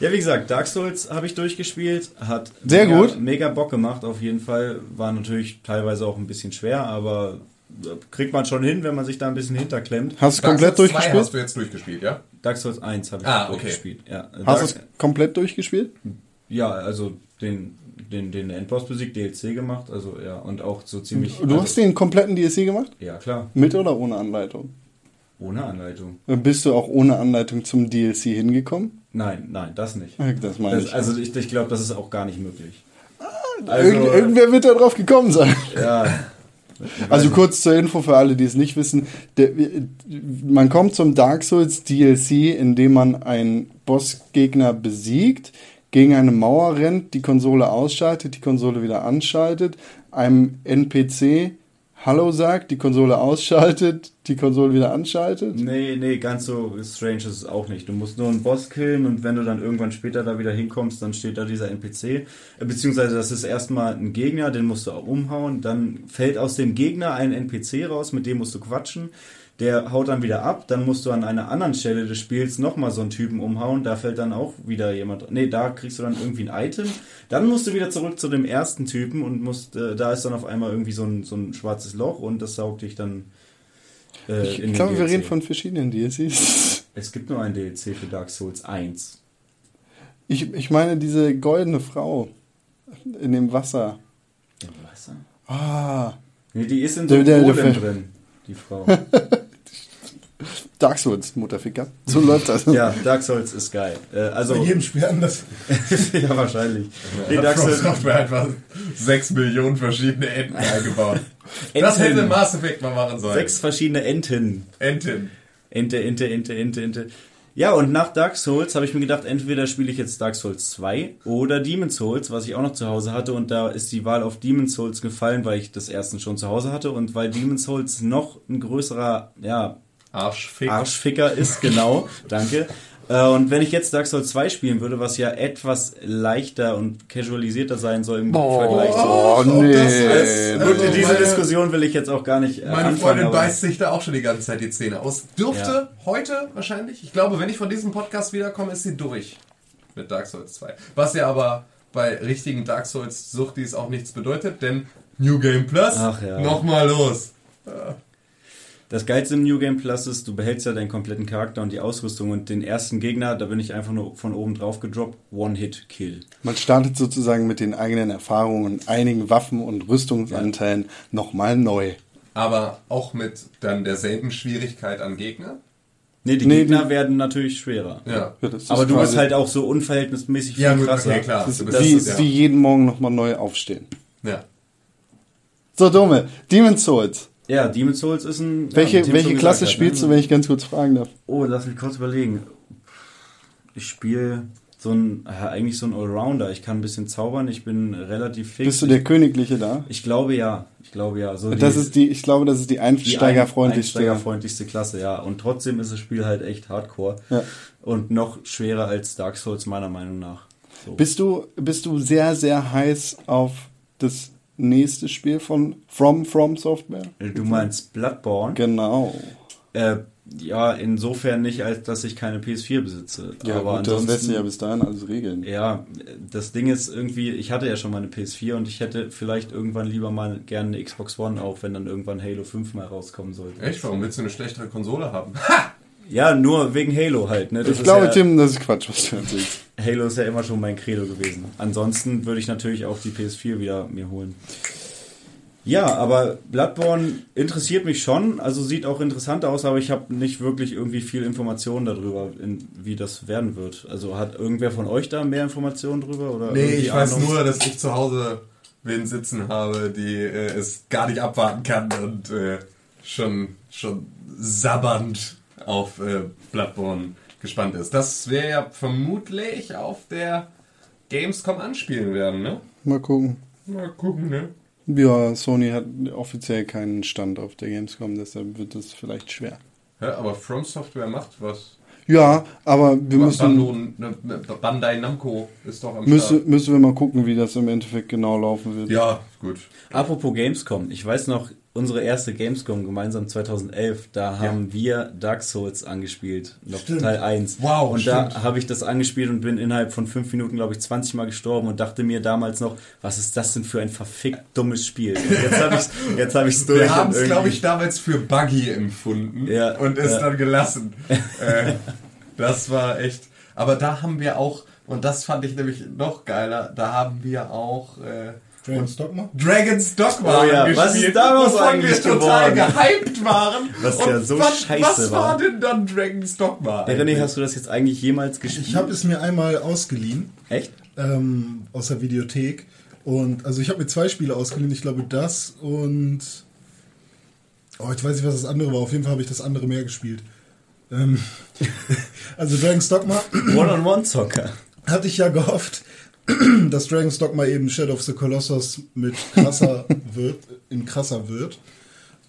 Ja, wie gesagt, Dark Souls habe ich durchgespielt, hat Sehr mega, gut. mega Bock gemacht auf jeden Fall. War natürlich teilweise auch ein bisschen schwer, aber äh, kriegt man schon hin, wenn man sich da ein bisschen hinterklemmt. hast du Dark komplett Souls 2 durchgespielt? hast du jetzt durchgespielt, ja? Dark Souls 1 habe ich Ah, okay. durchgespielt. Ja, Hast du es komplett durchgespielt? ja, also den, den, den Endboss besiegt, DLC gemacht, also ja, und auch so ziemlich. Du also, hast den kompletten DLC gemacht? Ja, klar, Mit oder ohne Anleitung? ohne Anleitung. Bist du auch ohne Anleitung zum DLC hingekommen? Nein, nein, das nicht. Das meine Das, ich. also ich, ich glaube, das ist auch gar nicht möglich. Irgend, irgendwer wird da drauf gekommen sein. Ja, Also kurz zur Info für alle, die es nicht wissen. Der, man kommt zum Dark Souls DLC, indem man einen Bossgegner besiegt, gegen eine Mauer rennt, die Konsole ausschaltet, die Konsole wieder anschaltet, einem NPC Hallo sagt, die Konsole ausschaltet, die Konsole wieder anschaltet. nee, nee, ganz so strange ist es auch nicht. Du musst nur einen Boss killen und wenn du dann irgendwann später da wieder hinkommst, dann steht da dieser NPC. Äh, Beziehungsweise das ist erstmal ein Gegner, den musst du auch umhauen. Dann fällt aus dem Gegner ein NPC raus, mit dem musst du quatschen. Der haut dann wieder ab, dann musst du an einer anderen Stelle des Spiels nochmal so einen Typen umhauen, da fällt dann auch wieder jemand. Nee, da kriegst du dann irgendwie ein Item. Dann musst du wieder zurück zu dem ersten Typen und musst, äh, da ist dann auf einmal irgendwie so ein, so ein schwarzes Loch und das saugt dich dann. Äh, Ich, glaube, wir reden von verschiedenen DLCs. Es gibt nur ein DLC für Dark Souls 1. Ich, ich meine diese goldene Frau in dem Wasser. Im Wasser? Ah, Nee, die ist in so Der- einem der- der drin, die Frau. Dark Souls, Mutterficker. So läuft das. ja, Dark Souls ist geil. Äh, also, Bei jedem Spiel anders. ja, wahrscheinlich. Hat Dark Souls, Software einfach 6 Millionen verschiedene Enten eingebaut. Das Enten. hätte Mass Effect mal machen sollen. sechs verschiedene Enten. Enten. Ente, Ente, Ente, Ente, Ente. Ja, und nach Dark Souls habe ich mir gedacht, entweder spiele ich jetzt Dark Souls 2 oder Demon's Souls, was ich auch noch zu Hause hatte. Und da ist die Wahl auf Demon's Souls gefallen, weil ich das ersten schon zu Hause hatte und weil Demon's Souls noch ein größerer, ja, Arschfick. Arschficker ist, genau, danke. Äh, Und wenn ich jetzt Dark Souls 2 spielen würde, was ja etwas leichter und casualisierter sein soll im Vergleich zu... Oh, ob nee. das ist- Gut, Also diese meine- Diskussion will ich jetzt auch gar nicht äh, Meine anfangen, Freundin beißt sich da auch schon die ganze Zeit die Zähne aus. Dürfte heute wahrscheinlich. Ich glaube, wenn ich von diesem Podcast wiederkomme, ist sie durch mit Dark Souls 2. Was ja aber bei richtigen Dark Souls Suchtis auch nichts bedeutet, denn New Game Plus, Ach ja. nochmal los. Das Geilste im New Game Plus ist, du behältst ja deinen kompletten Charakter und die Ausrüstung und den ersten Gegner, da bin ich einfach nur von oben drauf gedroppt, One-Hit-Kill. Man startet sozusagen mit den eigenen Erfahrungen und einigen Waffen und Rüstungsanteilen nochmal neu. Aber auch mit dann derselben Schwierigkeit an Gegner. Nee, die Nee, Gegner die- werden natürlich schwerer. Ja. Ja, das ist Aber du quasi- bist halt auch so unverhältnismäßig viel Ja, gut, krasser. okay, klar. Das ist wie, das ist- wie jeden Morgen nochmal neu aufstehen. Ja. So, Dome, Demon's Souls. Ja, Demon's Souls ist ein... Welche, ja, welche Klasse hat, spielst ne? du, wenn ich ganz kurz fragen darf? Oh, lass mich kurz überlegen. Ich spiele so ein, ja, eigentlich so ein Allrounder. Ich kann ein bisschen zaubern, ich bin relativ fix. Bist du der Königliche da? ich glaube ja. Ich glaube ja. So Das ist die, ich glaube, das ist die die einsteigerfreundlichste. einsteigerfreundlichste Klasse, ja. Und trotzdem ist das Spiel halt echt hardcore. Ja. Und noch schwerer als Dark Souls, meiner Meinung nach. So. Bist du, bist du sehr, sehr heiß auf das nächste Spiel von From From Software? du meinst Bloodborne? Genau. Äh, ja, insofern nicht, als dass ich keine PS4 besitze. Ja, Aber gut, das lässt sich ja bis dahin alles regeln. Ja, das Ding ist irgendwie, ich hatte ja schon mal eine PS4 und ich hätte vielleicht irgendwann lieber mal gerne eine Xbox One, auch wenn dann irgendwann Halo 5 mal rauskommen sollte. Echt? Warum willst du eine schlechtere Konsole haben? Ja, nur wegen Halo halt. Ne? Das Ich ist glaube, ja, Tim, das ist Quatsch, was du erzählst. Halo ist ja immer schon mein Credo gewesen. Ansonsten würde ich natürlich auch die PS4 wieder mir holen. Ja, aber Bloodborne interessiert mich schon, also sieht auch interessant aus, aber ich habe nicht wirklich irgendwie viel Informationen darüber, in, wie das werden wird. Also hat irgendwer von euch da mehr Informationen drüber? Oder Nee, ich weiß Ahnung? nur, dass ich zu Hause wen sitzen habe, die äh, es gar nicht abwarten kann und äh, schon, schon sabbernd auf äh, Bloodborne gespannt ist. Das wir ja vermutlich auf der Gamescom anspielen werden, ne? Mal gucken. Mal gucken, ne? Ja, Sony hat offiziell keinen Stand auf der Gamescom, deshalb wird es vielleicht schwer. Ja, aber From Software macht was. Ja, aber wir müssen, Bandai, ne, ne, Bandai Namco ist doch am müssen, müssen wir mal gucken, wie das im Endeffekt genau laufen wird. Ja, gut. Apropos Gamescom, ich weiß noch, unsere erste Gamescom gemeinsam 2011, da haben wir Dark Souls angespielt, noch Stimmt. Teil 1. Wow, Und stimmt. da habe ich das angespielt und bin innerhalb von fünf Minuten, glaube ich, 20 Mal gestorben und dachte mir damals noch, was ist das denn für ein verfickt dummes Spiel? Und jetzt habe ich jetzt habe ich es durch. Wir haben es, glaube ich, damals für buggy empfunden Ja, und es ja. dann gelassen. äh, das war echt. Aber da haben wir auch, und das fand ich nämlich noch geiler, da haben wir auch äh, Dragon's Dogma? Dragon's Dogma Oh ja, gespielt, was ist daraus wovon eigentlich wir total geworden? gehypt waren. Was ja so was, scheiße Was war war. denn dann Dragon's Dogma? Hey, René, hast du das jetzt eigentlich jemals gespielt? Ich habe es mir einmal ausgeliehen. Echt? ähm, aus der Videothek. Und also ich habe mir zwei Spiele ausgeliehen. Ich glaube das und oh, ich weiß nicht, was das andere war. Auf jeden Fall habe ich das andere mehr gespielt. Ähm, also Dragon's Dogma One-on-One-Zocker. hatte ich ja gehofft, dass Dragon's Dogma eben Shadow of the Colossus mit krasser wird, in krasser wird.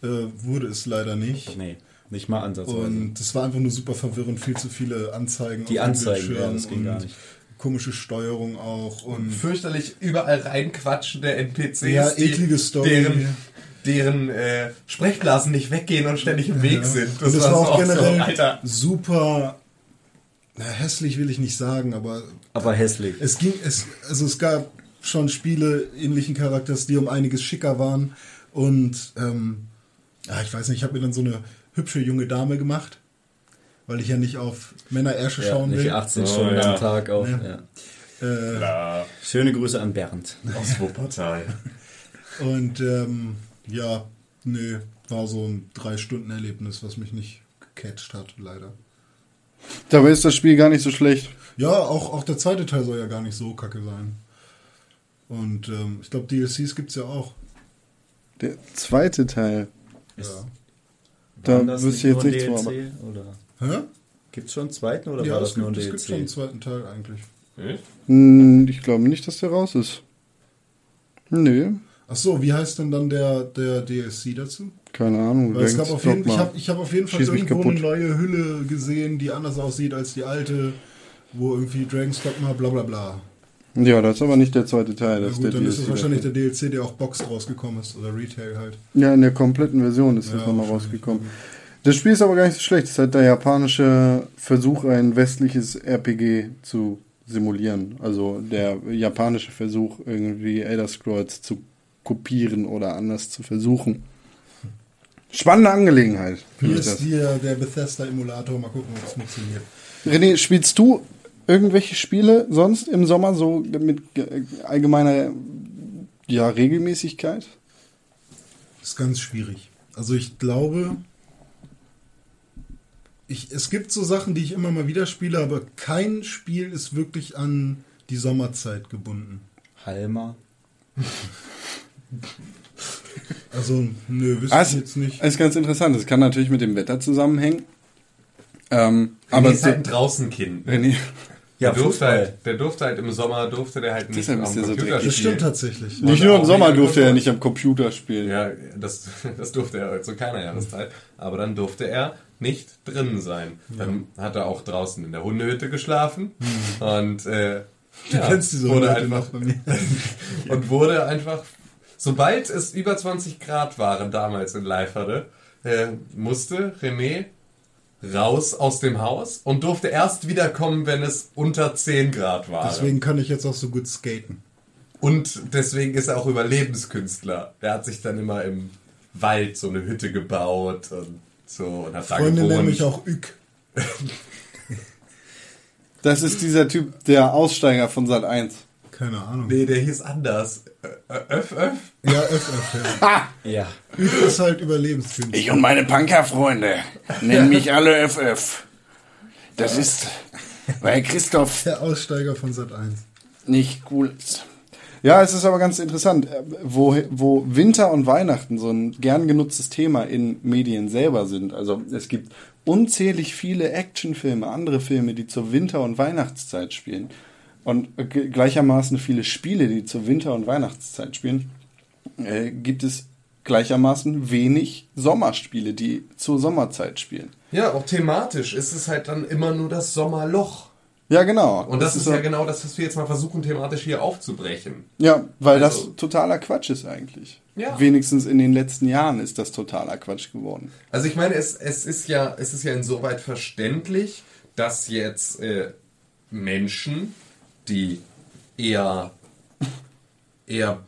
Äh, wurde es leider nicht. Nee, nicht mal ansatzweise. Und das war einfach nur super verwirrend, viel zu viele Anzeigen. Die auf Anzeigen, ja, das ging und gar nicht. Komische Steuerung auch. Und fürchterlich überall reinquatschen der NPCs, Ja, eklige Story. deren, deren äh, Sprechblasen nicht weggehen und ständig im Weg sind. und das war auch generell so, Alter. super na, hässlich will ich nicht sagen, aber Aber hässlich. es ging es also es gab schon Spiele ähnlichen Charakters, die um einiges schicker waren und ähm, ja, ich weiß nicht, ich habe mir dann so eine hübsche junge Dame gemacht, weil ich ja nicht auf Männerärsche Ja, schauen nicht will. 18 Oh, Stunden ja. am Tag auf. Ja. Ja. Äh, Schöne Grüße an Bernd. aus Wuppertal. und ähm, ja, nö, war so ein drei Stunden Erlebnis, was mich nicht gecatcht hat, leider. Dabei ist das Spiel gar nicht so schlecht. Ja, auch, auch der zweite Teil soll ja gar nicht so kacke sein. Und ähm, ich glaube, DLCs gibt's ja auch. Der zweite Teil. Ja. Da wüsste ich jetzt nichts vor, DLC, Oder Hä? gibt es schon einen zweiten oder ja, war es das nur ein gibt, es gibt schon einen DLC? zweiten Teil eigentlich. Hm, Ich glaube nicht, dass der raus ist. Nö, Ach so, wie heißt denn dann der, der DLC dazu? Keine Ahnung. Weil es gab auf jeden, ich habe ich hab auf jeden Fall irgendwo eine neue Hülle gesehen, die anders aussieht als die alte, wo irgendwie Dragon's Dogma bla bla bla. Ja, das ist aber nicht der zweite Teil. Das gut, ist dann ist es DLC wahrscheinlich der DLC, der auch Boxed rausgekommen ist, oder Retail halt. Ja, in der kompletten Version ist das Ja, nochmal wahrscheinlich. rausgekommen. Das Spiel ist aber gar nicht so schlecht. Es ist halt der japanische Versuch, ein westliches RPG zu simulieren. Also der japanische Versuch, irgendwie Elder Scrolls zu kopieren oder anders zu versuchen. Spannende Angelegenheit. Hier ist hier der Bethesda-Emulator, mal gucken, ob es funktioniert. René, spielst du irgendwelche Spiele sonst im Sommer so mit allgemeiner ja, Regelmäßigkeit? ist ganz schwierig. Also ich glaube, ich, es gibt so Sachen, die ich immer mal wieder spiele, aber kein Spiel ist wirklich an die Sommerzeit gebunden. Halma. Also, nö, wüsste Also, ich jetzt nicht. ist ganz interessant. Das kann natürlich mit dem Wetter zusammenhängen. Ähm, aber Aber ist so, halt ein Draußenkind. René, Ja, der, durfte halt, der durfte halt im Sommer, durfte der halt nicht Deshalb am so Computer dreckig. Das stimmt tatsächlich. nicht Und nur im Sommer durfte er nicht am Computer spielen. Ja, das, das durfte er zu keiner Jahreszeit. Aber dann durfte er nicht drinnen sein. Dann hat er auch draußen in der Hundehütte geschlafen und äh, Du ja, kennst diese wurde Leute einfach noch bei mir. und wurde einfach, sobald es über 20 Grad waren damals in Leiferde, äh, musste René raus aus dem Haus und durfte erst wiederkommen, wenn es unter 10 Grad war. Deswegen kann ich jetzt auch so gut skaten. Und deswegen ist er auch Überlebenskünstler. Der hat sich dann immer im Wald so eine Hütte gebaut und so und hat da Freunde nennen gewohnt. mich auch Ück. Das ist dieser Typ, der Aussteiger von Sat 1. Keine Ahnung. Nee, der hieß anders. Öff, öff. Ja, Öff, Öff, ja. Ja. Ück ist halt Überlebenskünstler. Ich und meine Punkerfreunde nennen mich alle FF. Das ist, weil Christoph Der Aussteiger von Sat 1. nicht cool ist. Ja, es ist aber ganz interessant, äh, wo, wo Winter und Weihnachten so ein gern genutztes Thema in Medien selber sind. Also es gibt unzählig viele Actionfilme, andere Filme, die zur Winter- und Weihnachtszeit spielen. Und gleichermaßen viele Spiele, die zur Winter- und Weihnachtszeit spielen. Äh, gibt es gleichermaßen wenig Sommerspiele, die zur Sommerzeit spielen. Ja, auch thematisch ist es halt dann immer nur das Sommerloch. Ja, genau. Und das, ist so- ja genau das, was wir jetzt mal versuchen, thematisch hier aufzubrechen. Ja, weil Also- das totaler Quatsch ist eigentlich. Ja. Wenigstens in den letzten Jahren ist das totaler Quatsch geworden. Also ich meine, es, es ist ja, es ist ja insoweit verständlich, dass jetzt äh, Menschen, die eher, eher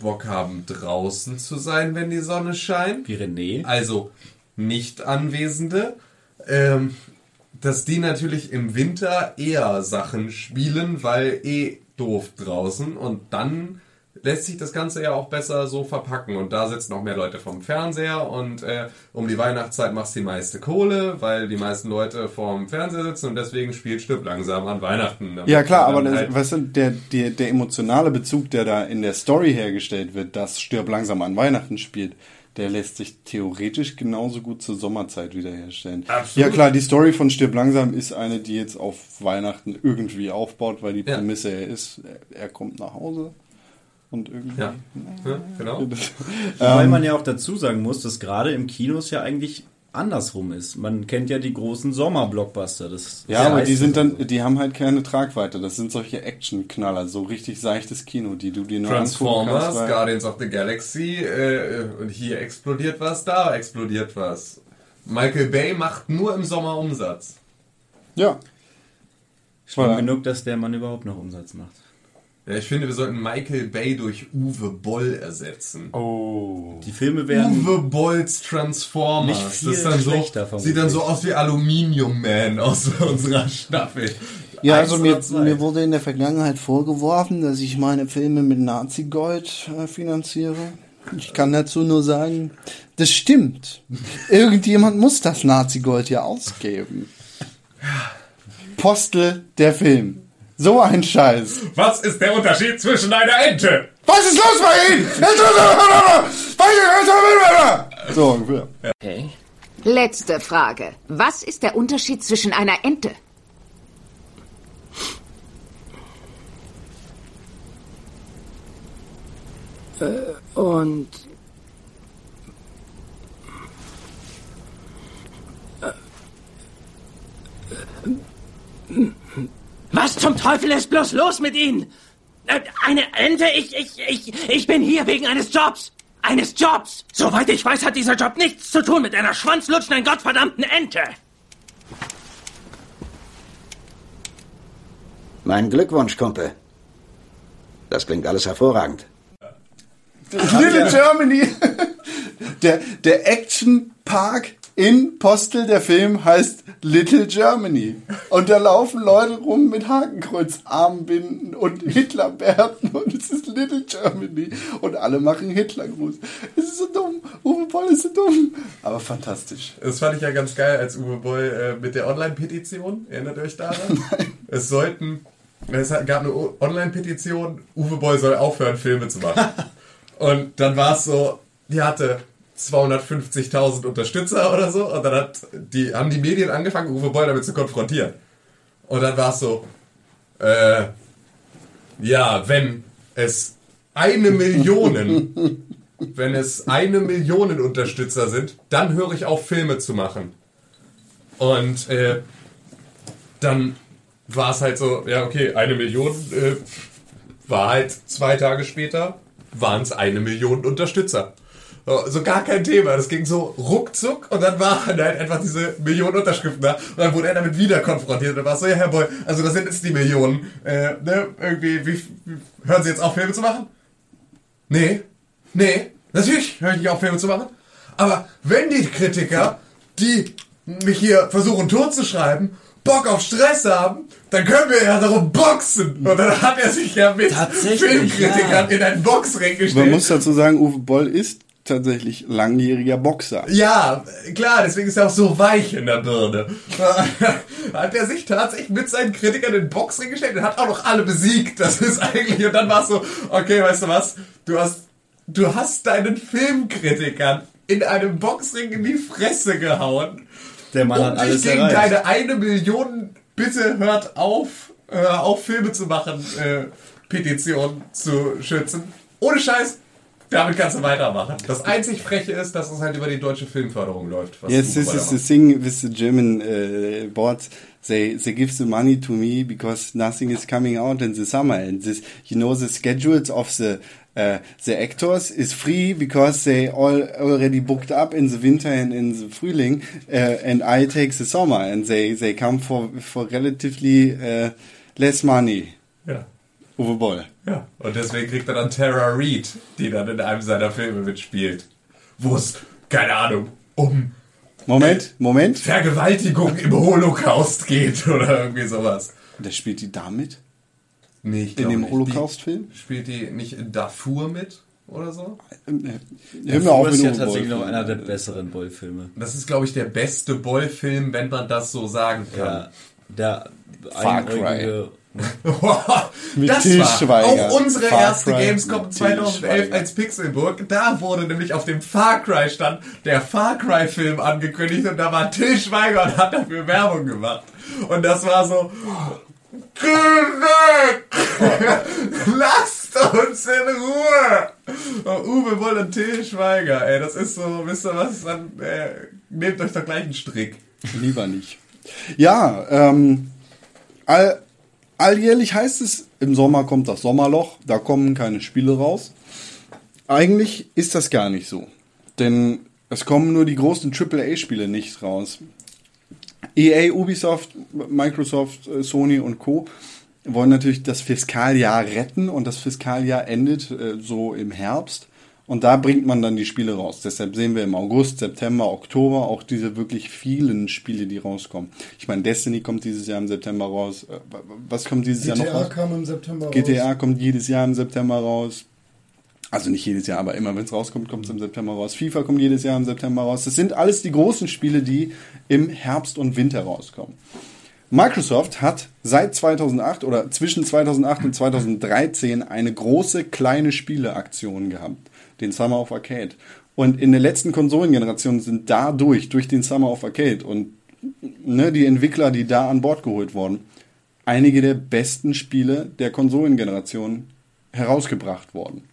Bock haben, draußen zu sein, wenn die Sonne scheint, Wie René. also nicht Anwesende, ähm, dass die natürlich im Winter eher Sachen spielen, weil eh doof draußen. Und dann lässt sich das Ganze ja auch besser so verpacken. Und da sitzen auch mehr Leute vom Fernseher und äh, um die Weihnachtszeit machst du die meiste Kohle, weil die meisten Leute vorm Fernseher sitzen und deswegen spielt Stirb langsam an Weihnachten. Ja klar, aber man das, halt- was sind der, der, der emotionale Bezug, der da in der Story hergestellt wird, dass Stirb langsam an Weihnachten spielt, der lässt sich theoretisch genauso gut zur Sommerzeit wiederherstellen. Absolut. Ja klar, die Story von Stirb langsam ist eine, die jetzt auf Weihnachten irgendwie aufbaut, weil die. Prämisse ja ist, er kommt nach Hause und irgendwie. ja, ja, genau. Weil man ja auch dazu sagen muss, dass gerade im Kinos ja eigentlich andersrum ist. Man kennt ja die großen Sommerblockbuster. Das Ja, aber die sind so. dann, die haben halt keine Tragweite. Das sind solche Actionknaller, so richtig seichtes Kino, die du dir nur Transformers, kannst, Guardians of the Galaxy, äh, und hier explodiert was, da explodiert was. Michael Bay macht nur im Sommer Umsatz. Ja. Schlimm genug, dass der Mann überhaupt noch Umsatz macht. Ja, ich finde, wir sollten Michael Bay durch Uwe Boll ersetzen. Oh. Die Filme werden Uwe Bolls Transformers. Nicht viel das ist dann so, vermutlich. sieht dann so aus wie Aluminium Man aus unserer Staffel. Ja, also mir, mir wurde in der Vergangenheit vorgeworfen, dass ich meine Filme mit Nazi-Gold äh, finanziere. Ich kann dazu nur sagen, das stimmt. Irgendjemand muss das Nazi-Gold ja ausgeben. Postel der Film. So ein Scheiß. Was ist der Unterschied zwischen einer Ente? Was ist los bei Ihnen? So ungefähr. Letzte Frage. Was ist der Unterschied zwischen einer Ente? Und Was zum Teufel ist bloß los mit Ihnen? Äh, Eine Ente? Ich, ich, ich, ich bin hier wegen eines Jobs. Eines Jobs. Soweit ich weiß, hat dieser Job nichts zu tun mit einer schwanzlutschenden, gottverdammten Ente. Mein Glückwunsch, Kumpel. Das klingt alles hervorragend. Little Germany. Der, der Action Park in Postel, der Film heißt Little Germany. Und da laufen Leute rum mit Hakenkreuzarmbinden und Hitlerbärten und es ist Little Germany. Und alle machen Hitlergruß. Es ist so dumm. Uwe Boll ist so dumm. Aber fantastisch. Das fand ich ja ganz geil als Uwe Boll äh, mit der Online-Petition. Erinnert euch daran? es sollten, es gab eine Online-Petition, Uwe Boll soll aufhören, Filme zu machen. Und dann war es so, die hatte 250.000 Unterstützer oder so. Und dann hat die, haben die Medien angefangen, Uwe Boll damit zu konfrontieren. Und dann war es so, äh, ja, wenn es eine Million, wenn es eine Million Unterstützer sind, dann höre ich auf, Filme zu machen. Und äh, dann war es halt so, ja, okay, eine Million äh, war halt zwei Tage später, waren es eine Million Unterstützer. So so gar kein Thema. Das ging so ruckzuck und dann waren halt einfach diese Millionen Unterschriften da. Und dann wurde er damit wieder konfrontiert. Und dann war es so, ja, Herr Boy, also das sind jetzt die Millionen. Äh, ne, irgendwie, wie, wie, hören Sie jetzt auf, Filme zu machen? Nee, nee, natürlich höre ich nicht auf, Filme zu machen. Aber wenn die Kritiker, die mich hier versuchen totzuschreiben, Bock auf Stress haben, dann können wir ja darum boxen. Und dann hat er sich ja mit Filmkritikern in einen Boxring Man gestellt. muss dazu sagen, Uwe Boll ist tatsächlich langjähriger Boxer. Ja, klar, deswegen ist er auch so weich in der Birne. hat er sich tatsächlich mit seinen Kritikern in den Boxring gestellt und hat auch noch alle besiegt. Das ist eigentlich, und dann war es so, okay, weißt du was, du hast, du hast deinen Filmkritikern in einem Boxring in die Fresse gehauen. Der Mann um hat alles gegen erreicht. deine eine Million, bitte hört auf, äh, auf Filme zu machen, äh, Petition zu schützen. Ohne Scheiß, damit kannst du weitermachen. Das einzig Freche ist, dass es halt über die deutsche Filmförderung läuft. Yes, this is the thing with the German uh, boards. They they give the money to me because nothing is coming out in the summer, and this you know the schedules of the uh, the actors is free because they all already booked up in the winter and in the Frühling, uh, and I take the summer, and they they come for for relatively uh, less money. Uwe Boll. Ja, und deswegen kriegt er dann Tara Reid, die dann in einem seiner Filme mitspielt. Wo es, keine Ahnung, um Moment, Moment. Vergewaltigung im Holocaust geht oder irgendwie sowas. Der spielt die damit? Nee, ich In dem. Holocaust-Film? Spielt die nicht in Darfur mit oder so? Hör mir auf, ist ja tatsächlich noch einer der besseren Boll-Filme. Das ist, glaube ich, der beste Boll-Film, wenn man das so sagen kann. Ja, der Far Cry. einäugige... Mit das war Schweiger. auch unsere Far erste Cry Gamescom mit Til 2011 Schweiger. als Pixelburg. Da wurde nämlich auf dem Far Cry stand der Far Cry Film angekündigt und da war Till Schweiger und hat dafür Werbung gemacht. Und das war so, geh weg! Lasst uns in Ruhe! Oh, Uwe Boll und Till Schweiger, ey, das ist so, wisst ihr was, dann äh, nehmt euch doch gleich einen Strick. Lieber nicht. Ja, ähm, all, alljährlich heißt es, im Sommer kommt das Sommerloch, da kommen keine Spiele raus. Eigentlich ist das gar nicht so. Denn es kommen nur die großen AAA-Spiele nicht raus. EA, Ubisoft, Microsoft, äh, Sony und Co. wollen natürlich das Fiskaljahr retten und das Fiskaljahr endet äh, so im Herbst. Und da bringt man dann die Spiele raus. Deshalb sehen wir im August, September, Oktober auch diese wirklich vielen Spiele, die rauskommen. Ich meine, Destiny kommt dieses Jahr im September raus. Äh, Was kommt dieses Jahr noch GTA raus? kam im September GTA raus. kommt jedes Jahr im September raus. Also nicht jedes Jahr, aber immer wenn es rauskommt, kommt es im September raus. FIFA kommt jedes Jahr im September raus. Das sind alles die großen Spiele, die im Herbst und Winter rauskommen. Microsoft hat seit 2008 oder zwischen 2008 und 2013 eine große kleine Spieleaktion gehabt, den Summer of Arcade. Und in der letzten Konsolengeneration sind dadurch, durch den Summer of Arcade und ne, die Entwickler, die da an Bord geholt wurden, einige der besten Spiele der Konsolengeneration herausgebracht worden.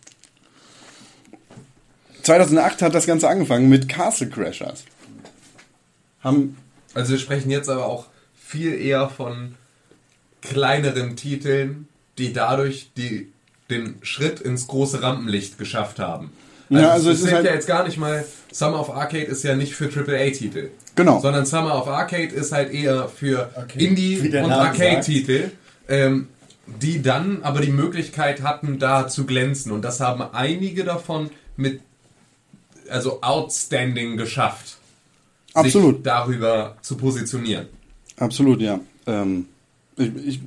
2008 hat das Ganze angefangen mit Castle Crashers. Haben Also wir sprechen jetzt aber auch viel eher von kleineren Titeln, die dadurch die, den Schritt ins große Rampenlicht geschafft haben. Also, Ja, also es es halt- ja jetzt gar nicht mal, Summer of Arcade ist ja nicht für AAA-Titel. Genau. Sondern Summer of Arcade ist halt eher für. Wie Indie- und Arcade-Titel, ähm, die dann aber die Möglichkeit hatten, da zu glänzen. Und das haben einige davon mit, also outstanding geschafft. Absolut. Sich darüber zu positionieren. Absolut, ja. Ähm, ich, ich,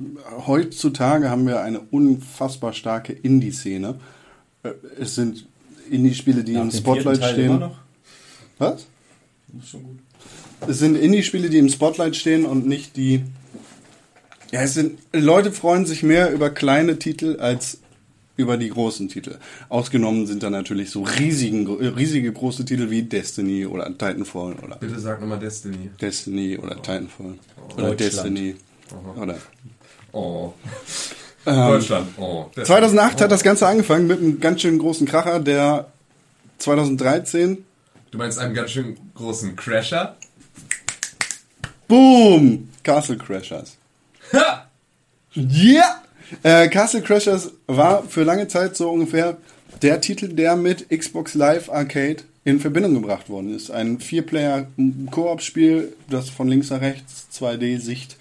heutzutage haben wir eine unfassbar starke Indie-Szene. Äh, Es sind Indie-Spiele, die Nach im Spotlight stehen. Was? Ist schon gut. Es sind Indie-Spiele, die im Spotlight stehen und nicht die. Ja, es sind. Leute freuen sich mehr über kleine Titel als über die großen Titel. Ausgenommen sind dann natürlich so riesigen, riesige große Titel wie Destiny oder Titanfall oder Bitte sag nochmal Destiny. Destiny oder Titanfall oder Deutschland. Destiny oder Oh. Ähm, Deutschland. Oh. Destiny. 2008 hat das Ganze angefangen mit einem ganz schön großen Kracher, der 2013 Du meinst einen ganz schön großen Crasher? Boom! Castle Crashers. Ha! Yeah! Äh, Castle Crashers war für lange Zeit so ungefähr der Titel, der mit Xbox Live Arcade in Verbindung gebracht worden ist. Ein Vier-Player-Koop-Spiel, das von links nach rechts 2D-Sicht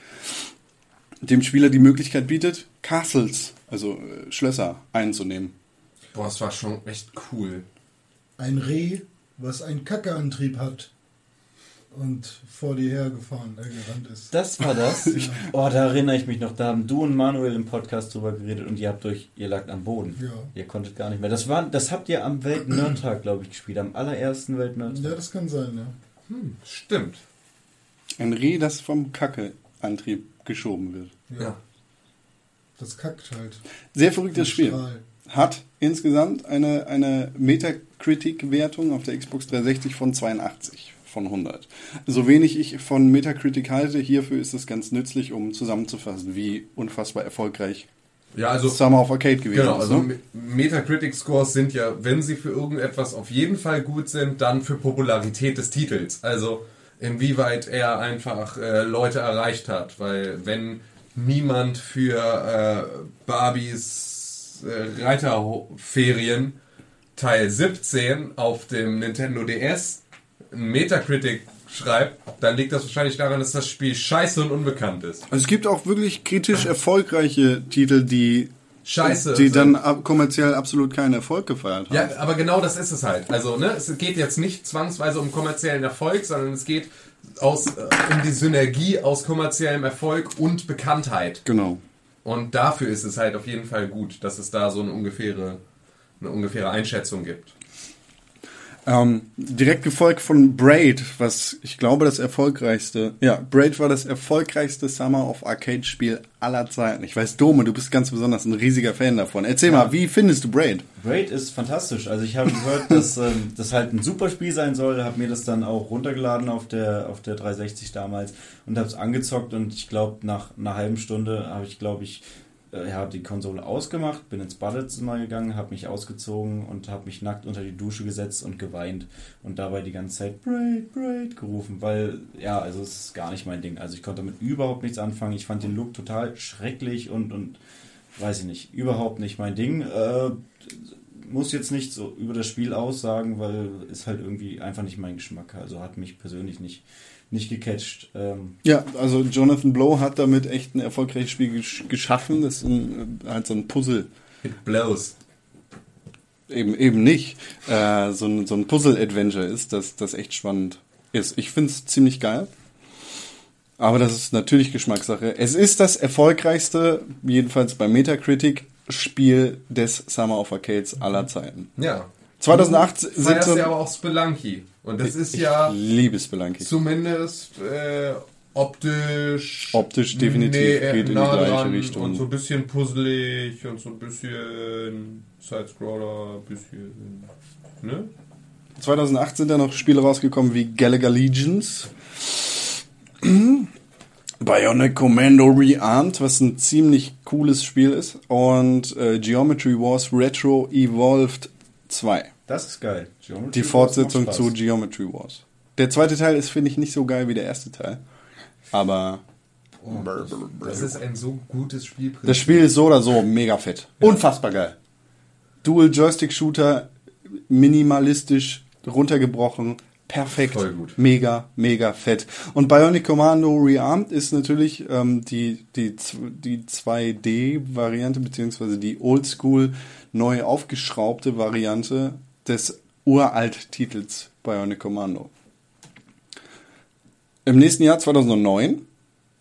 dem Spieler die Möglichkeit bietet, Castles, also äh, Schlösser, einzunehmen. Boah, das war schon echt cool. Ein Reh, was einen Kackeantrieb hat und vor dir hergefahren, äh, gerannt ist. Das war das? Oh, da erinnere ich mich noch. Da haben du und Manuel im Podcast drüber geredet und ihr habt euch, ihr lagt am Boden. Ja. Ihr konntet gar nicht mehr. Das war, das habt ihr am Weltnerdtag, glaube ich, gespielt. Am allerersten Weltnerdtag. Ja, das kann sein, ja. Stimmt. Ein Reh, das vom Kackeantrieb geschoben wird. Ja. Das kackt halt. Sehr verrücktes Spiel. Strahl. Hat insgesamt eine, eine Metacritic-Wertung auf der Xbox 360 von 82 von 100. So wenig ich von Metacritic halte, hierfür ist es ganz nützlich, um zusammenzufassen, wie unfassbar erfolgreich Ja, also Summer of Arcade gewesen Genau, ist. also ne? Me- Metacritic-Scores sind ja, wenn sie für irgendetwas auf jeden Fall gut sind, dann für Popularität des Titels. Also inwieweit er einfach äh, Leute erreicht hat. Weil wenn niemand für äh, Barbies äh, Reiterferien Teil 17 auf dem Nintendo DS ein Metacritic schreibt, dann liegt das wahrscheinlich daran, dass das Spiel scheiße und unbekannt ist. Also es gibt auch wirklich kritisch erfolgreiche Titel, die, Scheiße. die dann ab, kommerziell absolut keinen Erfolg gefeiert haben. Ja, aber genau das ist es halt. Also, ne, es geht jetzt nicht zwangsweise um kommerziellen Erfolg, sondern es geht aus, äh, um die Synergie aus kommerziellem Erfolg und Bekanntheit. Genau. Und dafür ist es halt auf jeden Fall gut, dass es da so eine ungefähre, eine ungefähre Einschätzung gibt. Ähm, direkt gefolgt von Braid, was ich glaube das erfolgreichste, ja, Braid war das erfolgreichste Summer of Arcade Spiel aller Zeiten. Ich weiß, Dome, du bist ganz besonders ein riesiger Fan davon. Erzähl Ja. mal, wie findest du Braid? Braid ist fantastisch. Also ich habe gehört, dass ähm, das halt ein super Spiel sein soll, habe mir das dann auch runtergeladen auf der auf der 360 damals und habe es angezockt und ich glaube nach einer halben Stunde habe ich glaube ich äh, ja, die Konsole ausgemacht, bin ins Badezimmer gegangen, habe mich ausgezogen und habe mich nackt unter die Dusche gesetzt und geweint und dabei die ganze Zeit Braid, Braid gerufen, weil ja, also es ist gar nicht mein Ding. Also ich konnte damit überhaupt nichts anfangen. Ich fand den Look total schrecklich und und weiß ich nicht, überhaupt nicht mein Ding. Äh, muss jetzt nicht so über das Spiel aussagen, weil ist halt irgendwie einfach nicht mein Geschmack. Also hat mich persönlich nicht, nicht gecatcht. Ähm, Ja, also Jonathan Blow hat damit echt ein erfolgreiches Spiel gesch geschaffen. Das ist ein, äh, halt so ein Puzzle. It blows. Eben, eben nicht. Äh, so ein, so ein Puzzle-Adventure ist, das, das echt spannend ist. Ich finde es ziemlich geil. Aber das ist natürlich Geschmackssache. Es ist das erfolgreichste, jedenfalls bei Metacritic, Spiel des Summer of Arcades aller Zeiten. Ja. 2008 Du feierst 17 ja aber auch Spelunky. Und das ist ich ja liebe Spelunky. zumindest äh, optisch. Optisch definitiv äh, geht in die gleiche Richtung. Und so ein bisschen puzzelig und so ein bisschen Sidescroller, ein bisschen. Ne? 2008 sind da noch Spiele rausgekommen wie Gallagher Legions, Bionic Commando Rearmed, was ein ziemlich cooles Spiel ist, und äh, Geometry Wars Retro Evolved 2. das ist geil. Geometry Die Fortsetzung zu. Geometry Wars. Der zweite Teil ist, finde ich, nicht so geil wie der erste Teil. Aber Das ist ein so gutes Spielprinzip. das Spiel ist so oder so mega fett. Unfassbar geil. Dual Joystick Shooter, minimalistisch runtergebrochen, perfekt, Voll gut. mega, mega fett. Und Bionic Commando Rearmed ist natürlich ähm, die, die, die 2D-Variante, beziehungsweise die Oldschool, neu aufgeschraubte Variante des Uralt-Titels Bionic Commando. Im nächsten Jahr 2009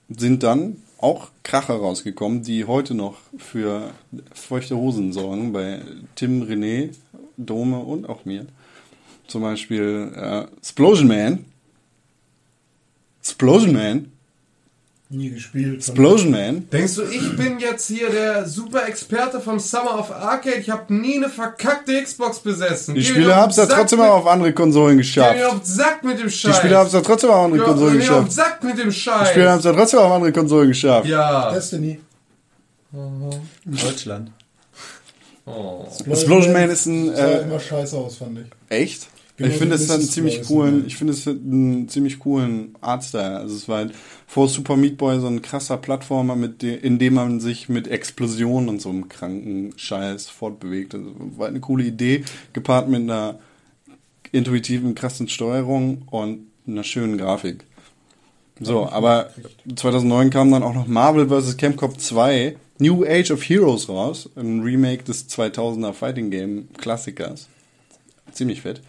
sind dann auch Kracher rausgekommen, die heute noch für feuchte Hosen sorgen bei Tim, René, Dome und auch mir. Zum Beispiel äh, Splosion Man. Splosion Man. Nie gespielt. Splosion Man. Denkst du, ich bin jetzt hier der super Experte von Summer of Arcade? Ich habe nie eine verkackte Xbox besessen. Die Geh mir Spiele auf haben es ja trotzdem mit- auch auf andere Konsolen Geh geschafft. mir auf den Sack mit dem Die Scheiß. Spiele haben es ja trotzdem auf andere Konsolen geh mir auf den geschafft. Sack mit dem Scheiß. Die Spiele haben es ja trotzdem auf andere Konsolen geschafft. ja. Destiny. Deutschland. Oh. Explosion Man ist ein, Sah äh, immer scheiße aus, fand ich. Echt? Genau ich finde es einen ziemlich coolen, ich finde es einen ziemlich coolen Artstyle. Also es war halt vor Super Meat Boy so ein krasser Plattformer, mit de, in dem man sich mit Explosionen und so einem kranken Scheiß fortbewegt. Also war eine coole Idee, gepaart mit einer intuitiven, krassen Steuerung und einer schönen Grafik. So, aber 2009 kam dann auch noch Marvel vs. Capcom 2 New Age of Heroes raus, ein Remake des 2000er Fighting Game Klassikers. Ziemlich fett.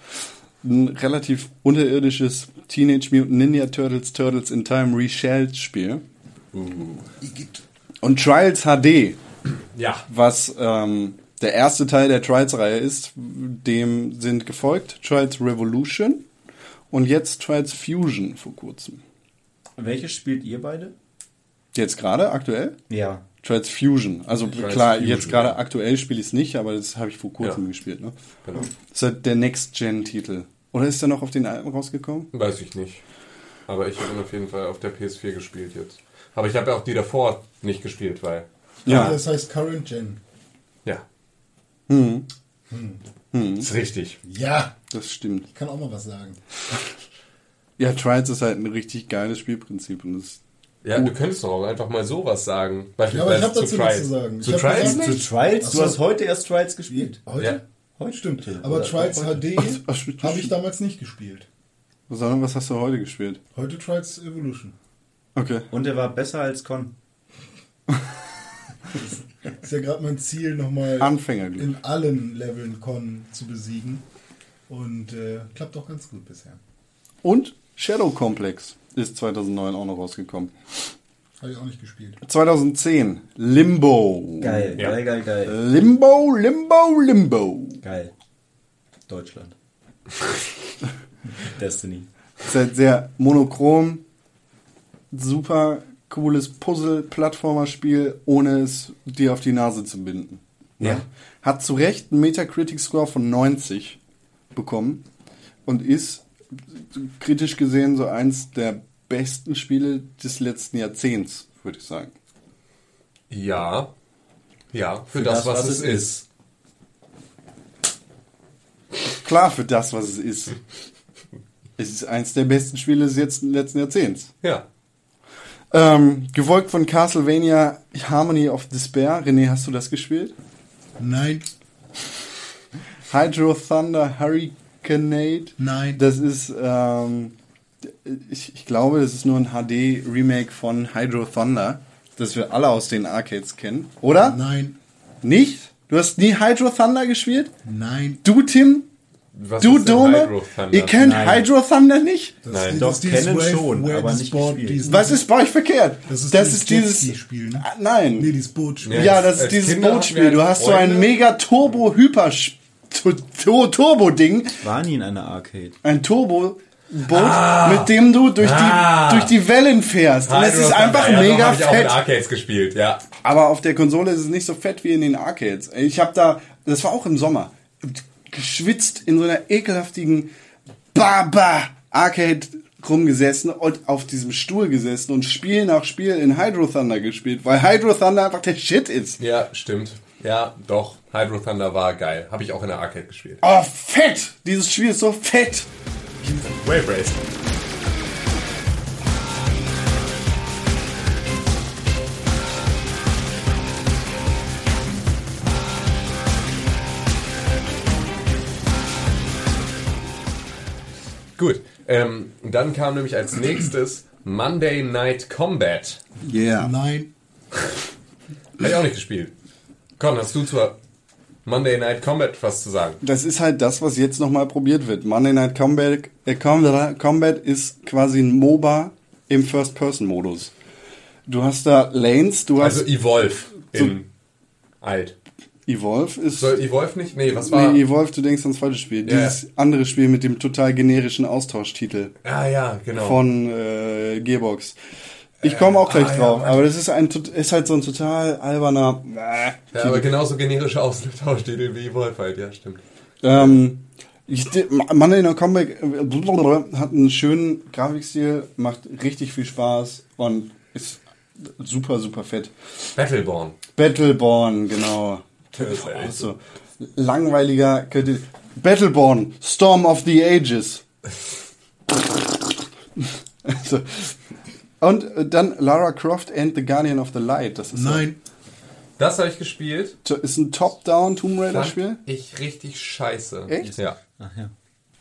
Ein relativ unterirdisches Teenage Mutant Ninja Turtles Turtles in Time Reshelled Spiel. Und Trials HD, Ja. was ähm, der erste Teil der Trials-Reihe ist, dem sind gefolgt Trials Revolution und jetzt Trials Fusion vor kurzem. Welches spielt ihr beide? Jetzt gerade, aktuell? Ja. Trials Fusion. Also Trials klar, Fusion, jetzt gerade ja. aktuell spiele ich es nicht, aber das habe ich vor kurzem Ja. gespielt. Ne? Genau. Das ist halt der Next-Gen-Titel. Oder ist der noch auf den alten rausgekommen? Weiß ich nicht. Aber ich habe ihn auf jeden Fall auf der PS4 gespielt jetzt. Aber ich habe ja auch die davor nicht gespielt, weil. Ja. Das heißt Current Gen. Ja. Hm, Ist richtig. Ja, das stimmt. ich kann auch mal was sagen. Ja, Trials ist halt ein richtig geiles Spielprinzip. Und das Ja, du könntest doch auch einfach mal sowas sagen. Ja, aber ich habe zu dazu nichts Trials. zu sagen. Zu Trials gesagt- nicht? Zu Trials? Du hast heute erst Trials gespielt. Heute? Ja. Heute stimmt. Aber Trials HD habe ich damals nicht gespielt. Sondern was hast du heute gespielt? Heute Trials Evolution. Okay. Und er war besser als Con. Ist ja gerade mein Ziel, nochmal Anfängerglück. in allen Leveln Con zu besiegen. Und äh, klappt auch ganz gut bisher. Und Shadow Complex ist 2009 auch noch rausgekommen. Habe ich auch nicht gespielt. 2010, Limbo. Geil, Ja. geil, geil, geil. Limbo, Limbo, Limbo. Geil. Deutschland. Destiny. Ist halt sehr monochrom, super cooles Puzzle-Plattformer-Spiel, ohne es dir auf die Nase zu binden. Ja. Hat zu Recht einen Metacritic-Score von 90 bekommen und ist kritisch gesehen so eins der besten Spiele des letzten Jahrzehnts, würde ich sagen. Ja. Ja, für, das, was, es ist. Klar für das, was es ist. Es ist eins der besten Spiele des letzten Jahrzehnts. Ja. Ähm, gefolgt von Castlevania Harmony of Despair. René, hast du das gespielt? Nein, Hydro Thunder Hurricanade. Nein. Das ist, ähm, ich, ich glaube, das ist nur ein HD-Remake von Hydro Thunder, das wir alle aus den Arcades kennen. Oder? nein, Nicht? Du hast nie Hydro Thunder gespielt? nein. Du, Tim? Was du, ist denn Dome? Hydro Thunder? Ihr kennt Nein. Hydro Thunder nicht? Das Nein, ist- doch, kennen Wave- schon, Wave aber nicht Sport, gespielt. Was ist bei euch verkehrt? Das ist das dieses ist dieses. Jetski-Spiel, ne? Nein. Nee, dieses Bootspiel. Ja. Das ist dieses Kinder Bootspiel. Du hast so ein mega Turbo Hyper Turbo Ding, War nie in einer Arcade. ein Turbo Boot, mit dem du durch Ah. die durch die Wellen fährst. Und es ist einfach ja, mega hab ich auch in fett. Arcades gespielt, ja. Aber auf der Konsole ist es nicht so fett wie in den Arcades. Ich habe da, das war auch im Sommer, geschwitzt in so einer ekelhaftigen Baba Arcade rumgesessen und auf diesem Stuhl gesessen und Spiel nach Spiel in Hydro Thunder gespielt, weil Hydro Thunder einfach der Shit ist. Ja, stimmt. Ja, doch. Hydro Thunder war geil. Habe ich auch in der Arcade gespielt. Oh, fett! Dieses Spiel ist so fett! Wave Race. Gut, ähm, dann kam nämlich als nächstes Monday Night Combat. Yeah. Nein, Habe ich auch nicht gespielt. Con, hast du zur Monday Night Combat was zu sagen? Das ist halt das, was jetzt nochmal probiert wird. Monday Night Combat, äh, Com- Combat ist quasi ein MOBA im First-Person-Modus. Du hast da Lanes, du hast Also Evolve in alt. Evolve ist. Soll Evolve nicht? Nee, was war? nee, Evolve, du denkst ans falsche Spiel. Ja, Dieses andere Spiel mit dem total generischen Austauschtitel ah ja, genau. von äh, Gearbox. Ich komme auch gleich ah, ja, drauf, warte. aber das ist ein tot- ist halt so ein total alberner. ja, aber genauso generische Austauschtitel wie Evolve halt, ja, stimmt. Ähm, ich, de- Monday Night Combat äh, hat einen schönen Grafikstil, macht richtig viel Spaß und ist super, super fett. Battleborn. Battleborn, genau. Das ist echt So, langweiliger könnte. Battleborn, Storm of the Ages. also, und äh, dann Lara Croft and the Guardian of the Light. Das ist, nein, Das habe ich gespielt. so- ist ein Top-Down Tomb Raider Fand Spiel. ich richtig scheiße. Echt? Ja.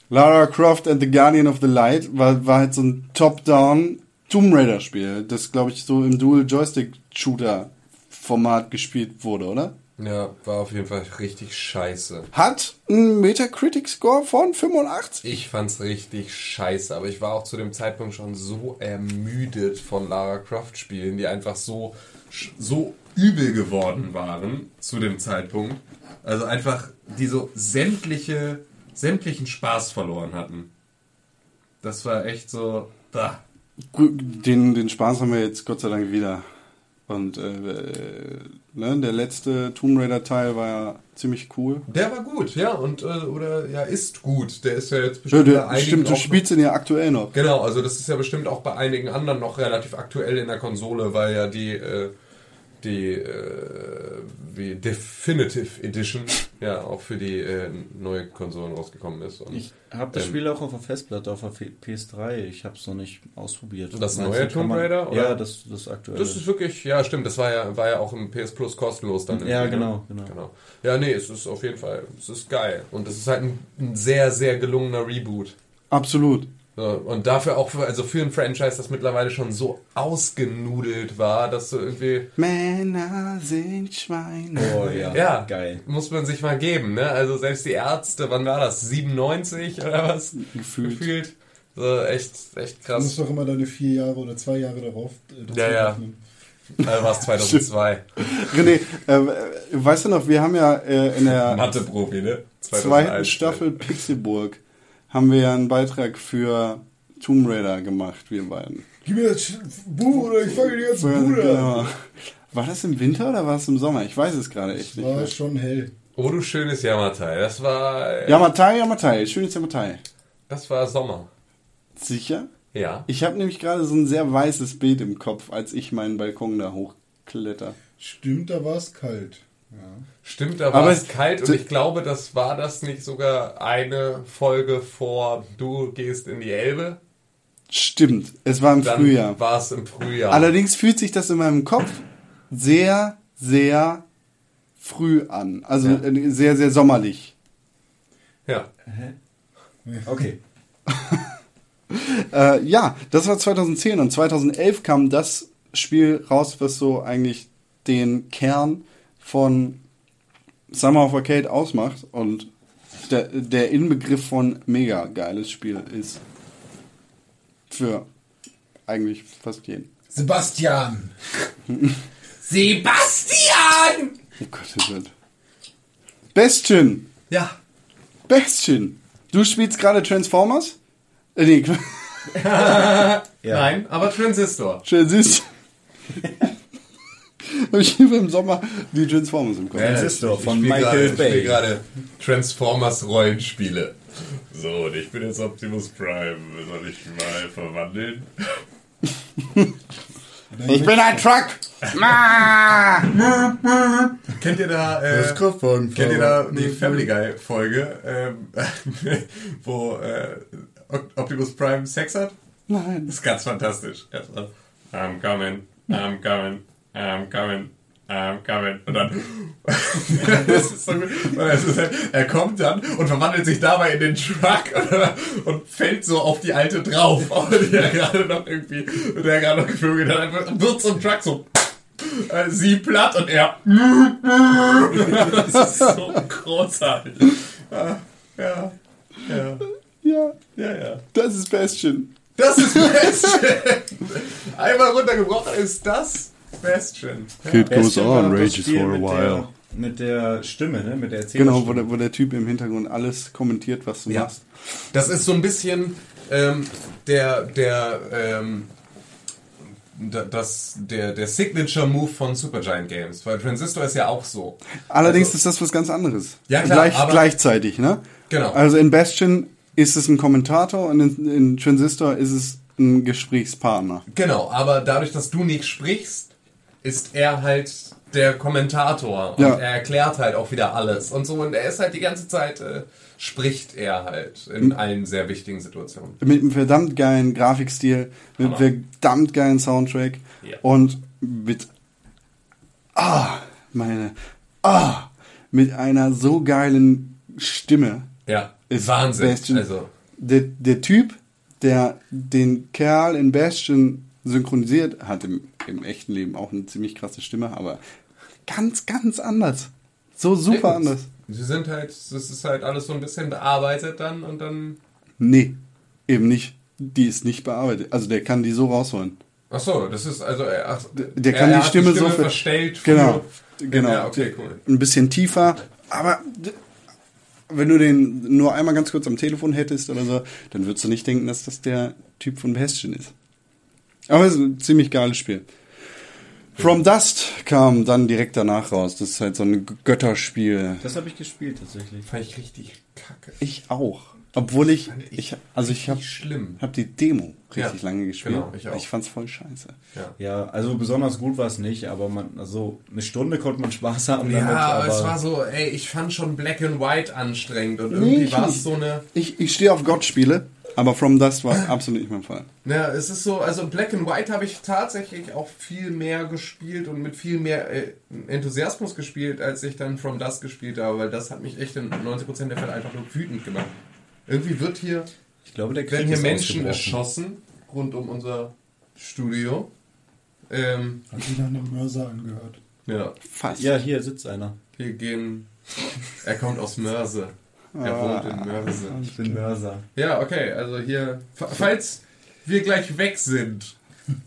Lara Croft and the Guardian of the Light war, war halt so ein Top-Down Tomb Raider Spiel, das glaube ich so im Dual Joystick Shooter Format gespielt wurde, oder? Ja, war auf jeden Fall richtig scheiße. Hat einen Metacritic Score von 85. Ich fand's richtig scheiße, aber ich war auch zu dem Zeitpunkt schon so ermüdet von Lara Croft Spielen, die einfach so so übel geworden waren zu dem Zeitpunkt. Also einfach die so sämtliche sämtlichen Spaß verloren hatten. Das war echt so da. Den, den Spaß haben wir jetzt Gott sei Dank wieder. Und äh, äh, ne, der letzte Tomb Raider Teil war ja ziemlich cool. Der war gut, ja, und äh, oder ja, ist gut. Der ist ja jetzt Ja, bestimmt bei der, einigen stimmt, du spielst ihn ja aktuell noch. Genau, also das ist ja bestimmt auch bei einigen anderen noch relativ aktuell in der Konsole, weil ja die, äh, die äh, wie Definitive Edition ja auch für die äh, neue Konsolen rausgekommen ist. Und, Ich habe das ähm, Spiel auch auf der Festplatte, auf der PS3. Ich habe es noch nicht ausprobiert. Das Meinst du, neue Tomb man- Raider, oder? Ja, das, das aktuelle. Das ist wirklich, ja stimmt, das war ja, war ja auch im PS Plus kostenlos dann. Ja, irgendwie, genau, ne? genau. Ja, nee, es ist auf jeden Fall, es ist geil. Und es ist halt ein, ein sehr, sehr gelungener Reboot. Absolut. So, und dafür auch, für, also für ein Franchise, das mittlerweile schon so ausgenudelt war, dass du irgendwie, Männer sind Schweine. oh ja, ja, geil. muss man sich mal geben, ne? Also selbst die Ärzte, wann war das? 97 oder was? Gefühlt. Gefühlt. So, echt, echt du musst krass. doch immer deine vier Jahre oder zwei Jahre darauf äh, Ja, ja. rechnen. Äh, war es 2002. René, äh, weißt du noch, wir haben ja äh, in der Mathe-Profi, ne? zweiten 2001. Staffel Pixelburg haben wir ja einen Beitrag für Tomb Raider gemacht, wir beiden. Gib mir das Buch oder ich fange die ganze Bude an. genau. War das im Winter oder war es im Sommer? Ich weiß es gerade echt nicht War mehr. schon hell. Oh, du schönes Yamatai. Das war, äh, Yamatai, Yamatai, schönes Yamatai. das war Sommer. Sicher? Ja. Ich habe nämlich gerade so ein sehr weißes Bild im Kopf, als ich meinen Balkon da hochkletter. Stimmt, da war es kalt. Ja. Stimmt, da Aber war es- es kalt und ich glaube, das war das nicht sogar eine Folge vor Du gehst in die Elbe. Stimmt, es war im Dann Frühjahr. war es im Frühjahr. Allerdings fühlt sich das in meinem Kopf sehr, sehr früh an. Also Ja. äh, sehr, sehr sommerlich. ja. Okay. Äh, ja, das war 2010 und 2011 kam das Spiel raus, was so eigentlich den Kern von Summer of Arcade ausmacht und der, der Inbegriff von mega geiles Spiel ist. Für eigentlich fast jeden. Sebastian! Sebastian! Oh Gott, oh Gott. Bestien! Ja. Bestien! Du spielst gerade Transformers? Äh, nee, Nein, aber Transistor. schön süß. Hab ich hier im Sommer die Transformers im Kopf. Transistor ich von spiel Michael gerade, Ich Bay. spiele gerade Transformers Rollenspiele. So, und ich bin jetzt Optimus Prime. Soll ich mal verwandeln? Ich bin ein Truck! Kennt ihr da, Das äh, kennt ihr da die Family Guy Folge, ähm, wo äh, Optimus Prime Sex hat? Nein. Das ist ganz fantastisch. Er so, I'm coming, I'm coming, I'm coming, I'm coming. Und dann. das ist so gut. Und ist halt, er kommt dann und verwandelt sich dabei in den Truck und, und fällt so auf die alte drauf. Und der gerade noch irgendwie, der gerade noch geflogen hat, einfach wird zum Truck so. Äh, sie platt und er. das ist so großartig. Ah, Ja, ja, Ja, ja, ja. das ist Bastion. Das ist Bastion. Einmal runtergebrochen ist das Bastion. Kid Bastion war doch das Spiel mit Der, mit der Stimme, ne? Mit der Erzählung. Genau, wo der, wo der Typ im Hintergrund alles kommentiert, was du Ja. machst. Das ist so ein bisschen ähm, der, der, ähm, da- das, der, der Signature Move von Supergiant Games, weil Transistor ist ja auch so. Allerdings Also- ist das was ganz anderes. Ja, klar, Gleich, aber- gleichzeitig, ne? Genau. Also in Bastion ist es ein Kommentator und in, in Transistor ist es ein Gesprächspartner. Genau, aber dadurch, dass du nicht sprichst, ist er halt der Kommentator und Ja. er erklärt halt auch wieder alles und so und er ist halt die ganze Zeit, äh, spricht er halt in allen sehr wichtigen Situationen. Mit einem verdammt geilen Grafikstil, mit Hammer. einem verdammt geilen Soundtrack Ja. und mit ah, meine ah, mit einer so geilen Stimme. Ja, Ist Wahnsinn. Bastion- Also, Der, der Typ, der den Kerl in Bastion synchronisiert, hat im, im echten Leben auch eine ziemlich krasse Stimme, aber ganz, ganz anders. So super Ja, anders. Sie sind halt, das ist halt alles so ein bisschen bearbeitet dann und dann. Nee, eben nicht. Die ist nicht bearbeitet. Also der kann die so rausholen. Ach so, das ist also. er- Ach, Der er kann die hat Stimme, so ver- verstellt. Genau, genau. Ja, okay, cool. Ein bisschen tiefer, aber wenn du den nur einmal ganz kurz am Telefon hättest oder so, dann würdest du nicht denken, dass das der Typ von Bastion ist. Aber es ist ein ziemlich geiles Spiel. From Dust kam dann direkt danach raus. Das ist halt so ein Götterspiel. Das habe ich gespielt tatsächlich. Fand ich richtig kacke. Ich auch. Obwohl ich, ich ich also ich habe hab die Demo richtig Ja, lange gespielt. genau, ich auch. ich fand's voll scheiße. Ja. Ja, also besonders gut war es nicht, aber man, also eine Stunde konnte man Spaß haben Ja, damit, aber aber es war so, ey, ich fand schon Black and White anstrengend und irgendwie ich war es so eine. Ich, ich stehe auf Gott-Spiele, aber From Dust war absolut nicht mein Fall. Ja, es ist so, also Black and White habe ich tatsächlich auch viel mehr gespielt und mit viel mehr äh, Enthusiasmus gespielt, als ich dann From Dust gespielt habe, weil das hat mich echt in 90% der Fälle einfach nur wütend gemacht. Irgendwie wird hier, ich glaube, der Krieg werden hier Menschen erschossen rund um unser Studio. Ähm, Hat sich nach einem Mörser angehört. ja, Fast. Ja, hier sitzt einer. wir gehen. Er kommt aus Mörse. Er Ah. wohnt in Mörse. Ich bin Mörser. Ja, okay, also hier, fa- falls wir gleich weg sind,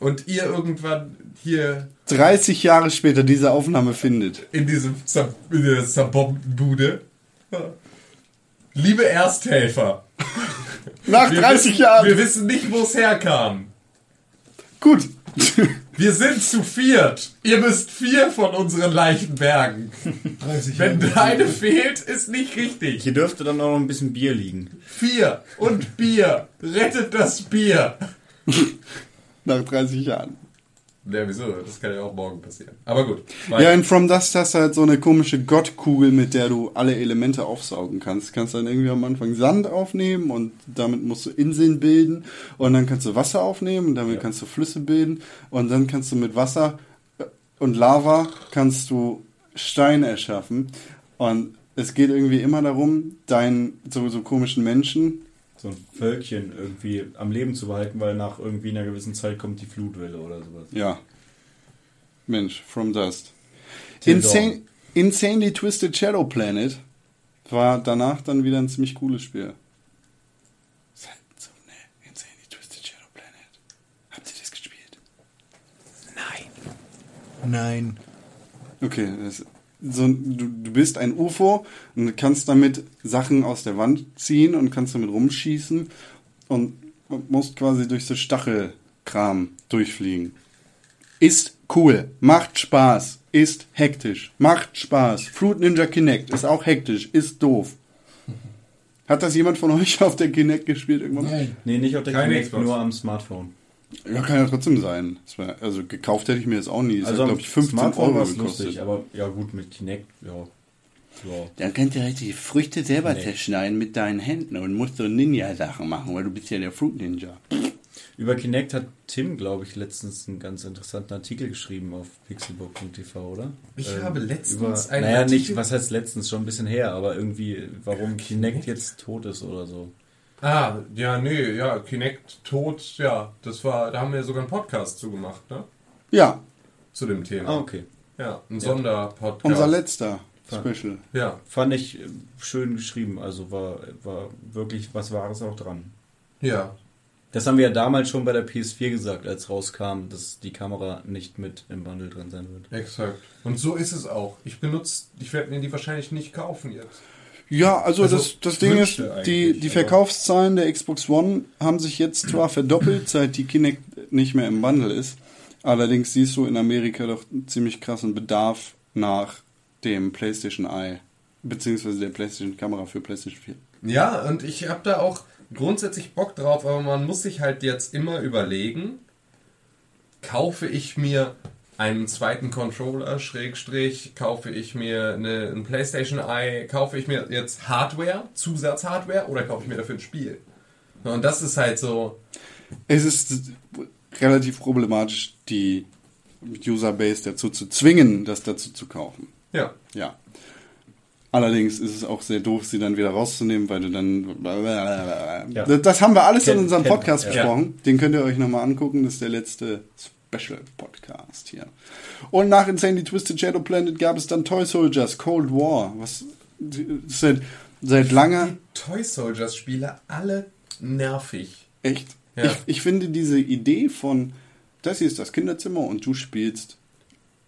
und ihr irgendwann hier 30 Jahre später diese Aufnahme findet. in diesem Zer in der Zerbombenbude. Liebe Ersthelfer, Nach wir 30 wissen, Jahren. Wir wissen nicht, wo es herkam. Gut. Wir sind zu viert. Ihr müsst vier von unseren Leichen bergen. 30 Wenn deine fehlt, ist nicht richtig. Hier dürfte dann auch noch ein bisschen Bier liegen. Vier und Bier. Rettet das Bier. Nach 30 Jahren. Ja, wieso? Das kann ja auch morgen passieren. Aber gut. Ja, in From Dust hast du halt so eine komische Gottkugel, mit der du alle Elemente aufsaugen kannst. Kannst dann irgendwie am Anfang Sand aufnehmen und damit musst du Inseln bilden und dann kannst du Wasser aufnehmen und damit kannst du Flüsse bilden und dann kannst du mit Wasser und Lava kannst du Stein erschaffen und es geht irgendwie immer darum, deinen so, so komischen Menschen, So ein Völkchen irgendwie am Leben zu behalten, weil nach irgendwie einer gewissen Zeit kommt die Flutwelle oder sowas. ja, Mensch, From Dust. Insane, Insanely Twisted Shadow Planet war danach dann wieder ein ziemlich cooles Spiel. Ist halt so, ne? Insanely Twisted Shadow Planet. Habt ihr das gespielt? Nein. Okay, das, so, du, du bist ein UFO und kannst damit Sachen aus der Wand ziehen und kannst damit rumschießen und musst quasi durch so Stachelkram durchfliegen. Ist cool, macht Spaß, ist hektisch, macht Spaß. Fruit Ninja Kinect ist auch hektisch, ist doof. Hat das jemand von euch auf der Kinect gespielt irgendwann? Nein. Nee, nicht auf der Keine Kinect, Xbox. nur am Smartphone. Ja, kann ja trotzdem sein. Also gekauft hätte ich mir jetzt auch nie. Das Also glaube ich, 15 Smartphone Euro war's gekostet. lustig, aber ja gut, mit Kinect, ja. ja. Dann könnt ihr halt die Früchte selber Nee. zerschneiden mit deinen Händen und musst so Ninja-Sachen machen, weil du bist ja der Fruit Ninja. Über Kinect hat Tim, glaube ich, letztens einen ganz interessanten Artikel geschrieben auf pixelbook.tv, oder? Ich Ähm, habe letztens über, einen Naja, Artikel- nicht, was heißt letztens, schon ein bisschen her, aber irgendwie, warum Kinect jetzt tot ist oder so. Ah, ja, nee, ja, Kinect tot, ja, das war, da haben wir sogar einen Podcast zugemacht, ne? Ja, Zu dem Thema. Ah, okay. Ja, ein Sonderpodcast. unser letzter Special. Ja, Fand ich äh, schön geschrieben, also war, war wirklich was Wahres auch dran. ja. Das haben wir ja damals schon bei der PS4 gesagt, als rauskam, dass die Kamera nicht mit im Bundle drin sein wird. Exakt. Und so ist es auch. Ich benutze, ich werde mir die wahrscheinlich nicht kaufen jetzt. Ja, also, Also das, das Ding ist, die, die Verkaufszahlen der Xbox One haben sich jetzt zwar verdoppelt, seit die Kinect nicht mehr im Bundle ist. Allerdings siehst du in Amerika doch einen ziemlich krassen Bedarf nach dem PlayStation Eye, beziehungsweise der PlayStation Kamera für PlayStation 4. Ja, und ich habe da auch grundsätzlich Bock drauf, aber man muss sich halt jetzt immer überlegen, kaufe ich mir einen zweiten Controller, Schrägstrich, kaufe ich mir eine, ein PlayStation Eye, kaufe ich mir jetzt Hardware, Zusatzhardware oder kaufe ich mir dafür ein Spiel? Und das ist halt so, Es ist relativ problematisch, die Userbase dazu zu zwingen, das dazu zu kaufen. ja. Ja. Allerdings ist es auch sehr doof, sie dann wieder rauszunehmen, weil du dann. Ja. Das, haben wir alles in Kennt- unserem Podcast ja. besprochen. Den könnt ihr euch nochmal angucken. Das ist der letzte Special-Podcast hier. Und nach Insanely Twisted Shadow Planet gab es dann Toy Soldiers Cold War. Was seit, seit langer. Toy Soldiers Spiele alle nervig. Echt. Ja. Ich, ich finde diese Idee von, das hier ist das Kinderzimmer und du spielst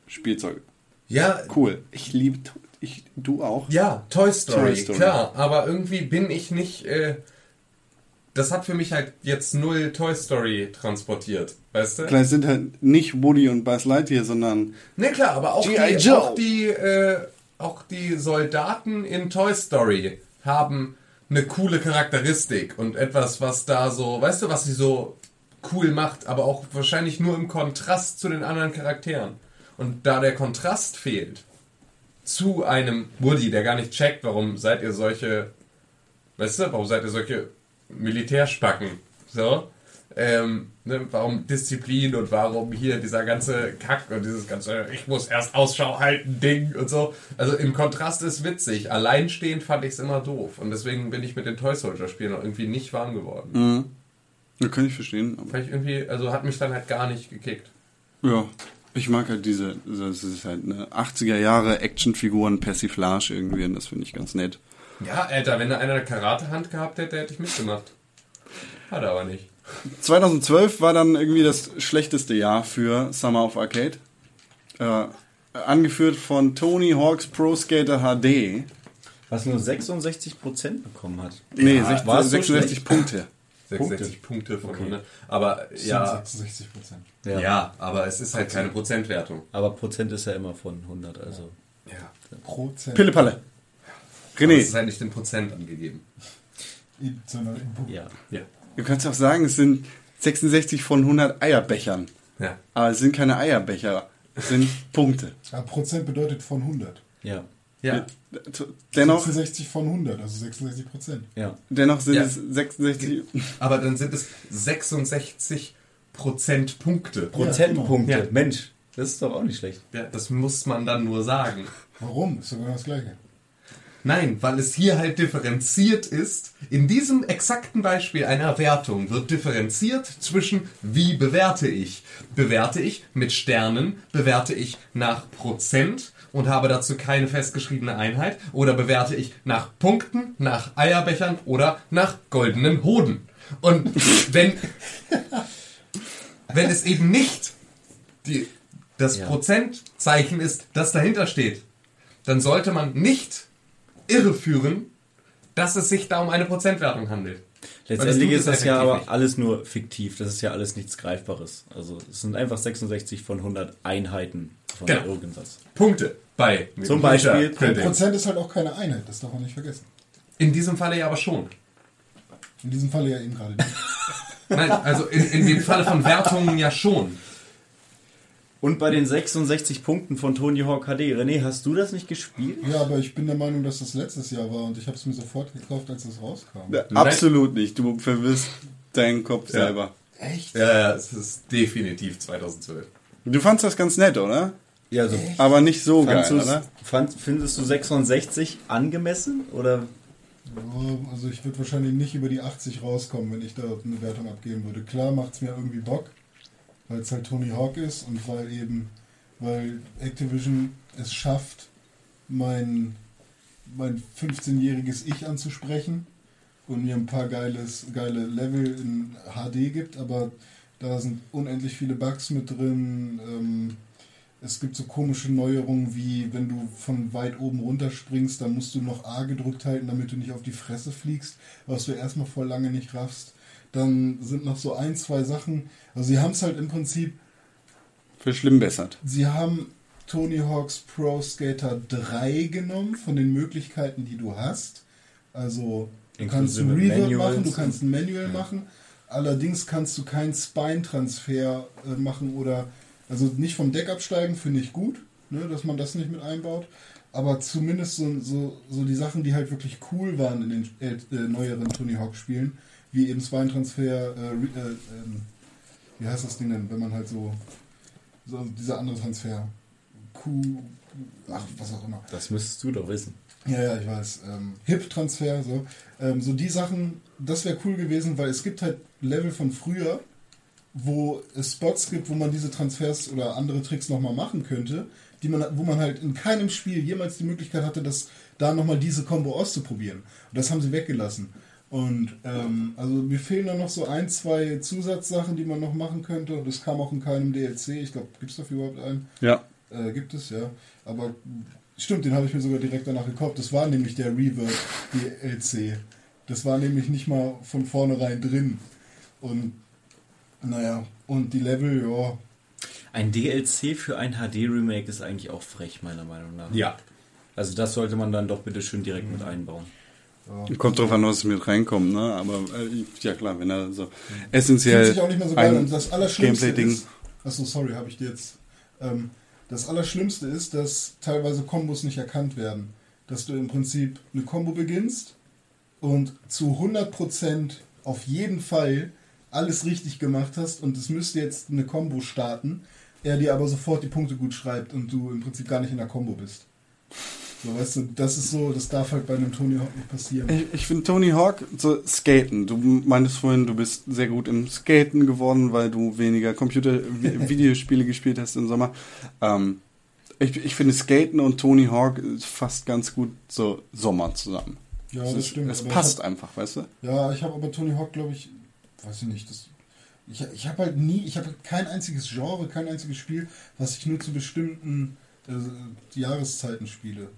Spielzeuge. Ja, Cool. Ich liebe, ich, du auch. Ja, Toy Story, Toy Story. klar. Aber irgendwie bin ich nicht. Äh, das hat für mich halt jetzt null Toy Story transportiert, weißt du? Klar, es sind halt nicht Woody und Buzz Lightyear, sondern Ne, klar, aber auch die, auch, die, äh, auch die Soldaten in Toy Story haben eine coole Charakteristik und etwas, was da so, weißt du, was sie so cool macht, aber auch wahrscheinlich nur im Kontrast zu den anderen Charakteren. Und da der Kontrast fehlt zu einem Woody, der gar nicht checkt, warum seid ihr solche, weißt du, warum seid ihr solche Militärspacken, so, ähm, ne, warum Disziplin und warum hier dieser ganze Kack und dieses ganze, ich muss erst Ausschau halten, Ding und so. Also im Kontrast ist witzig. Alleinstehend fand ich es immer doof. Und deswegen bin ich mit den Toy Soldier Spielen irgendwie nicht warm geworden. Ja, kann ich verstehen. Aber, ich irgendwie, also hat mich dann halt gar nicht gekickt. ja, ich mag halt diese, das ist halt eine 80er Jahre Actionfiguren Persiflage irgendwie und das finde ich ganz nett. Ja, Alter, wenn da einer eine Karatehand gehabt hätte, hätte ich mitgemacht. Hat er aber nicht. 2012 war dann irgendwie das schlechteste Jahr für Summer of Arcade. Äh, angeführt von Tony Hawk's Pro Skater HD. Was nur 66% bekommen hat. Nee, Ja, 60, war es so 66 schlecht? Punkte. 66 Punkte, von 100. Aber ja, 66 Prozent. ja, Ja. aber es ist halt keine Prozentwertung. Aber Prozent ist ja immer von 100, also. Ja. Prozent. Pillepalle. Aber René, es ist halt nicht in Prozent angegeben. Sondern in Punkt. Ja. Ja. du kannst auch sagen, es sind 66 von 100 Eierbechern. Ja. Aber es sind keine Eierbecher, es sind Punkte. Ja, Prozent bedeutet von 100. Ja. Ja. Dennoch, 66 von 100, also 66 Prozent. Ja. dennoch sind Ja. es 66. Aber dann sind es 66 Prozent Punkte. Prozentpunkte. Ja. Mensch, das ist doch auch nicht schlecht. Ja, das muss man dann nur sagen. Warum? Ist sogar das Gleiche. Nein, weil es hier halt differenziert ist. In diesem exakten Beispiel einer Wertung wird differenziert zwischen wie bewerte ich. Bewerte ich mit Sternen, bewerte ich nach Prozent und habe dazu keine festgeschriebene Einheit oder bewerte ich nach Punkten, nach Eierbechern oder nach goldenen Hoden. Und wenn, wenn es eben nicht die, das Ja. Prozentzeichen ist, das dahinter steht, dann sollte man nicht irreführen, dass es sich da um eine Prozentwertung handelt. Letztendlich tut ist das ja aber nicht. alles nur fiktiv. Das ist ja alles nichts Greifbares. Also es sind einfach 66 von 100 Einheiten von Genau. irgendwas. Punkte bei Zum Beispiel. Prozent ist halt auch keine Einheit, das darf man nicht vergessen. In diesem Falle ja aber schon. In diesem Falle ja eben gerade nicht. Nein, also in, in dem Falle von Wertungen ja schon. Und bei den 66 Punkten von Tony Hawk HD. René, hast du das nicht gespielt? Ja, aber ich bin der Meinung, dass das letztes Jahr war und ich habe es mir sofort gekauft, als es rauskam. Ja, Absolut nicht. Du verwirrst deinen Kopf Ja. selber. Echt? Ja, ja, es ist definitiv 2012. Du fandst das ganz nett, oder? Ja, also Aber nicht so geil, fandst du's- oder? fand, findest du 66 angemessen? Oder Also ich würde wahrscheinlich nicht über die 80 rauskommen, wenn ich da eine Wertung abgeben würde. Klar macht es mir irgendwie Bock, weil es halt Tony Hawk ist und weil eben, weil Activision es schafft, mein, mein 15-jähriges Ich anzusprechen und mir ein paar geiles, geile Level in HD gibt, aber da sind unendlich viele Bugs mit drin. Ähm, es gibt so komische Neuerungen wie, wenn du von weit oben runterspringst, dann musst du noch A gedrückt halten, damit du nicht auf die Fresse fliegst, was du erstmal vor lange nicht raffst. Dann sind noch so ein, zwei Sachen. Also sie haben es halt im Prinzip, Verschlimmbessert. sie haben Tony Hawk's Pro Skater 3 genommen von den Möglichkeiten, die du hast. Also du kannst ein Inklusive Revert Manuals. machen, du kannst ein Manual machen. Allerdings kannst du keinen Spine-Transfer äh, machen oder also nicht vom Deck absteigen, finde ich gut, ne, dass man das nicht mit einbaut. Aber zumindest so, so, so die Sachen, die halt wirklich cool waren in den äh, äh, neueren Tony Hawk-Spielen, wie eben Spine-Transfer, äh, äh, ähm, wie heißt das Ding denn, wenn man halt so, so dieser andere Transfer, Q, ach, was auch immer. das müsstest du doch wissen. Ja, ja, ich weiß. Ähm, Hip-Transfer, so. Ähm, so die Sachen, das wäre cool gewesen, weil es gibt halt Level von früher, wo es Spots gibt, wo man diese Transfers oder andere Tricks nochmal machen könnte, die man, wo man halt in keinem Spiel jemals die Möglichkeit hatte, das da nochmal diese Combo auszuprobieren. Und das haben sie weggelassen. Und ähm, also mir fehlen da noch so ein, zwei Zusatzsachen, die man noch machen könnte. Und das kam auch in keinem DLC. Ich glaube, gibt es dafür überhaupt einen? Ja. Äh, gibt es, ja. Aber stimmt, den habe ich mir sogar direkt danach gekauft. Das war nämlich der Revert DLC. Das war nämlich nicht mal von vornherein drin. Und naja, und die Level, ja. Ein DLC für ein HD-Remake ist eigentlich auch frech, meiner Meinung nach. Ja. Also das sollte man dann doch bitte schön direkt mit einbauen. Kommt drauf an, was mit reinkommt, ne? Aber äh, ja klar, wenn er so Fühlt essentiell sich auch nicht mehr so geil an. Das Allerschlimmste ist. Achso, sorry, habe ich dir jetzt. Ähm, das Allerschlimmste ist, dass teilweise Kombos nicht erkannt werden. Dass du im Prinzip eine Combo beginnst und zu 100% auf jeden Fall alles richtig gemacht hast und es müsste jetzt eine Combo starten, er dir aber sofort die Punkte gut schreibt und du im Prinzip gar nicht in der Combo bist. So, weißt du, das ist so, das darf halt bei einem Tony Hawk nicht passieren. Ich, ich finde Tony Hawk so Skaten. Du meintest vorhin, du bist sehr gut im Skaten geworden, weil du weniger Computer-Videospiele gespielt hast im Sommer. Ähm, ich, ich finde Skaten und Tony Hawk fast ganz gut so Sommer zusammen. Ja, das ist, stimmt, Es passt hab- einfach, weißt du? Ja, ich habe aber Tony Hawk, glaube ich, weiß ich nicht, das, ich, ich habe halt nie, ich habe kein einziges Genre, kein einziges Spiel, was ich nur zu bestimmten äh, Jahreszeiten spiele.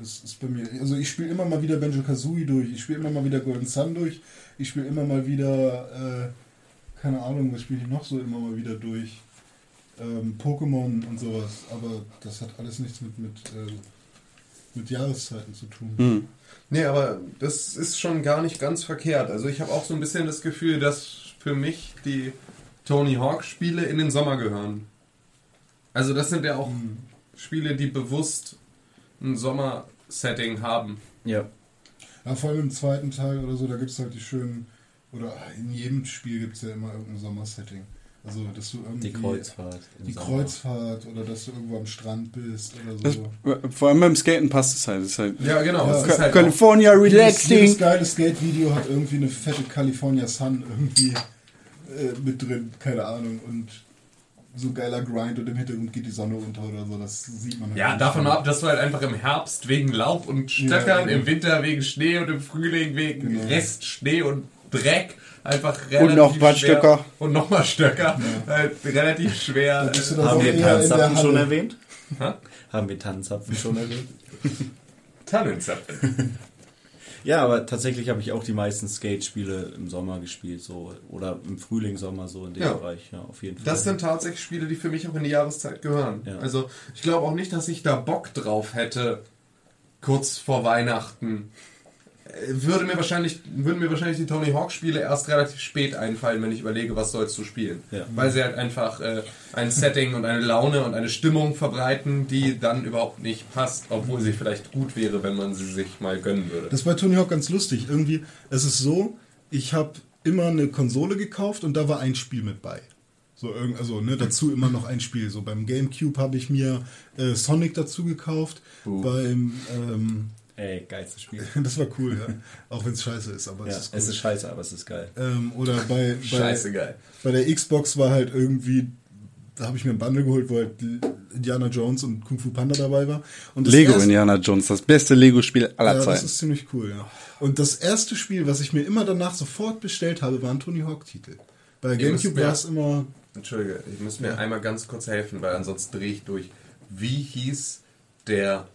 Das ist bei mir, also ich spiele immer mal wieder Banjo Kazooie durch, ich spiele immer mal wieder Golden Sun durch, ich spiele immer mal wieder, äh, keine Ahnung, was spiele ich noch so immer mal wieder durch. Ähm, Pokémon und sowas, aber das hat alles nichts mit, mit, äh, mit Jahreszeiten zu tun. Hm. Nee, aber das ist schon gar nicht ganz verkehrt. Also ich habe auch so ein bisschen das Gefühl, dass für mich die Tony Hawk Spiele in den Sommer gehören. Also das sind ja auch Spiele, die bewusst ein Sommer-Setting haben. Ja. Ja, vor allem im zweiten Teil oder so, da gibt es halt die schönen, oder in jedem Spiel gibt es ja immer irgendein Sommersetting. Also, dass du irgendwie. Die Kreuzfahrt. Die Sommer. Kreuzfahrt oder dass du irgendwo am Strand bist oder Das, so. vor allem beim Skaten passt es halt. Halt Ja, genau. Ja, ist halt California Jedes, jedes relaxing. geile Skate-Video hat irgendwie eine fette California Sun irgendwie äh, mit drin, keine Ahnung. Und so geiler Grind und im Hintergrund geht die Sonne unter oder so, das sieht man halt ja, davon ab, dass du halt einfach im Herbst wegen Laub und Stöckern, Ja, im Winter wegen Schnee und im Frühling wegen Genau. Restschnee und Dreck einfach relativ noch ein paar schwer, Stöcker. Und nochmal Stöcker. Halt relativ schwer. Da bist du äh, Haben wir Tannenzapfen schon erwähnt? Hä? Haben wir Tannenzapfen schon erwähnt? Tannenzapfen. Ja, aber tatsächlich habe ich auch die meisten Skate-Spiele im Sommer gespielt, so oder im Frühling, Sommer, so in dem Ja. Bereich, ja, auf jeden Fall. Das sind tatsächlich Spiele, die für mich auch in die Jahreszeit gehören. Ja. Also ich glaube auch nicht, dass ich da Bock drauf hätte, kurz vor Weihnachten. Würde mir wahrscheinlich, würden mir wahrscheinlich die Tony Hawk Spiele erst relativ spät einfallen, wenn ich überlege, was sollst du spielen. Ja. Weil sie halt einfach äh, ein Setting und eine Laune und eine Stimmung verbreiten, die dann überhaupt nicht passt, obwohl sie vielleicht gut wäre, wenn man sie sich mal gönnen würde. Das bei Tony Hawk ganz lustig. Irgendwie, es ist so, ich habe immer eine Konsole gekauft und da war ein Spiel mit bei. So also ne, dazu immer noch ein Spiel. So beim GameCube habe ich mir äh, Sonic dazu gekauft. Beim ähm, Ey, geilstes Spiel. das war cool, ja. Auch wenn es scheiße ist, aber Ja, es ist cool. es ist scheiße, aber es ist geil. ähm, oder bei, bei, Scheiße geil. bei der Xbox war halt irgendwie, da habe ich mir ein Bundle geholt, wo halt Indiana Jones und Kung Fu Panda dabei war. Und das Lego erste- Indiana Jones, das beste Lego-Spiel aller ja, das Zeiten. ist ziemlich cool, ja. Und das erste Spiel, was ich mir immer danach sofort bestellt habe, war ein Tony Hawk-Titel. Bei GameCube war es immer. Entschuldige, ich muss mir einmal ganz kurz helfen, weil ansonsten drehe ich durch. Wie hieß der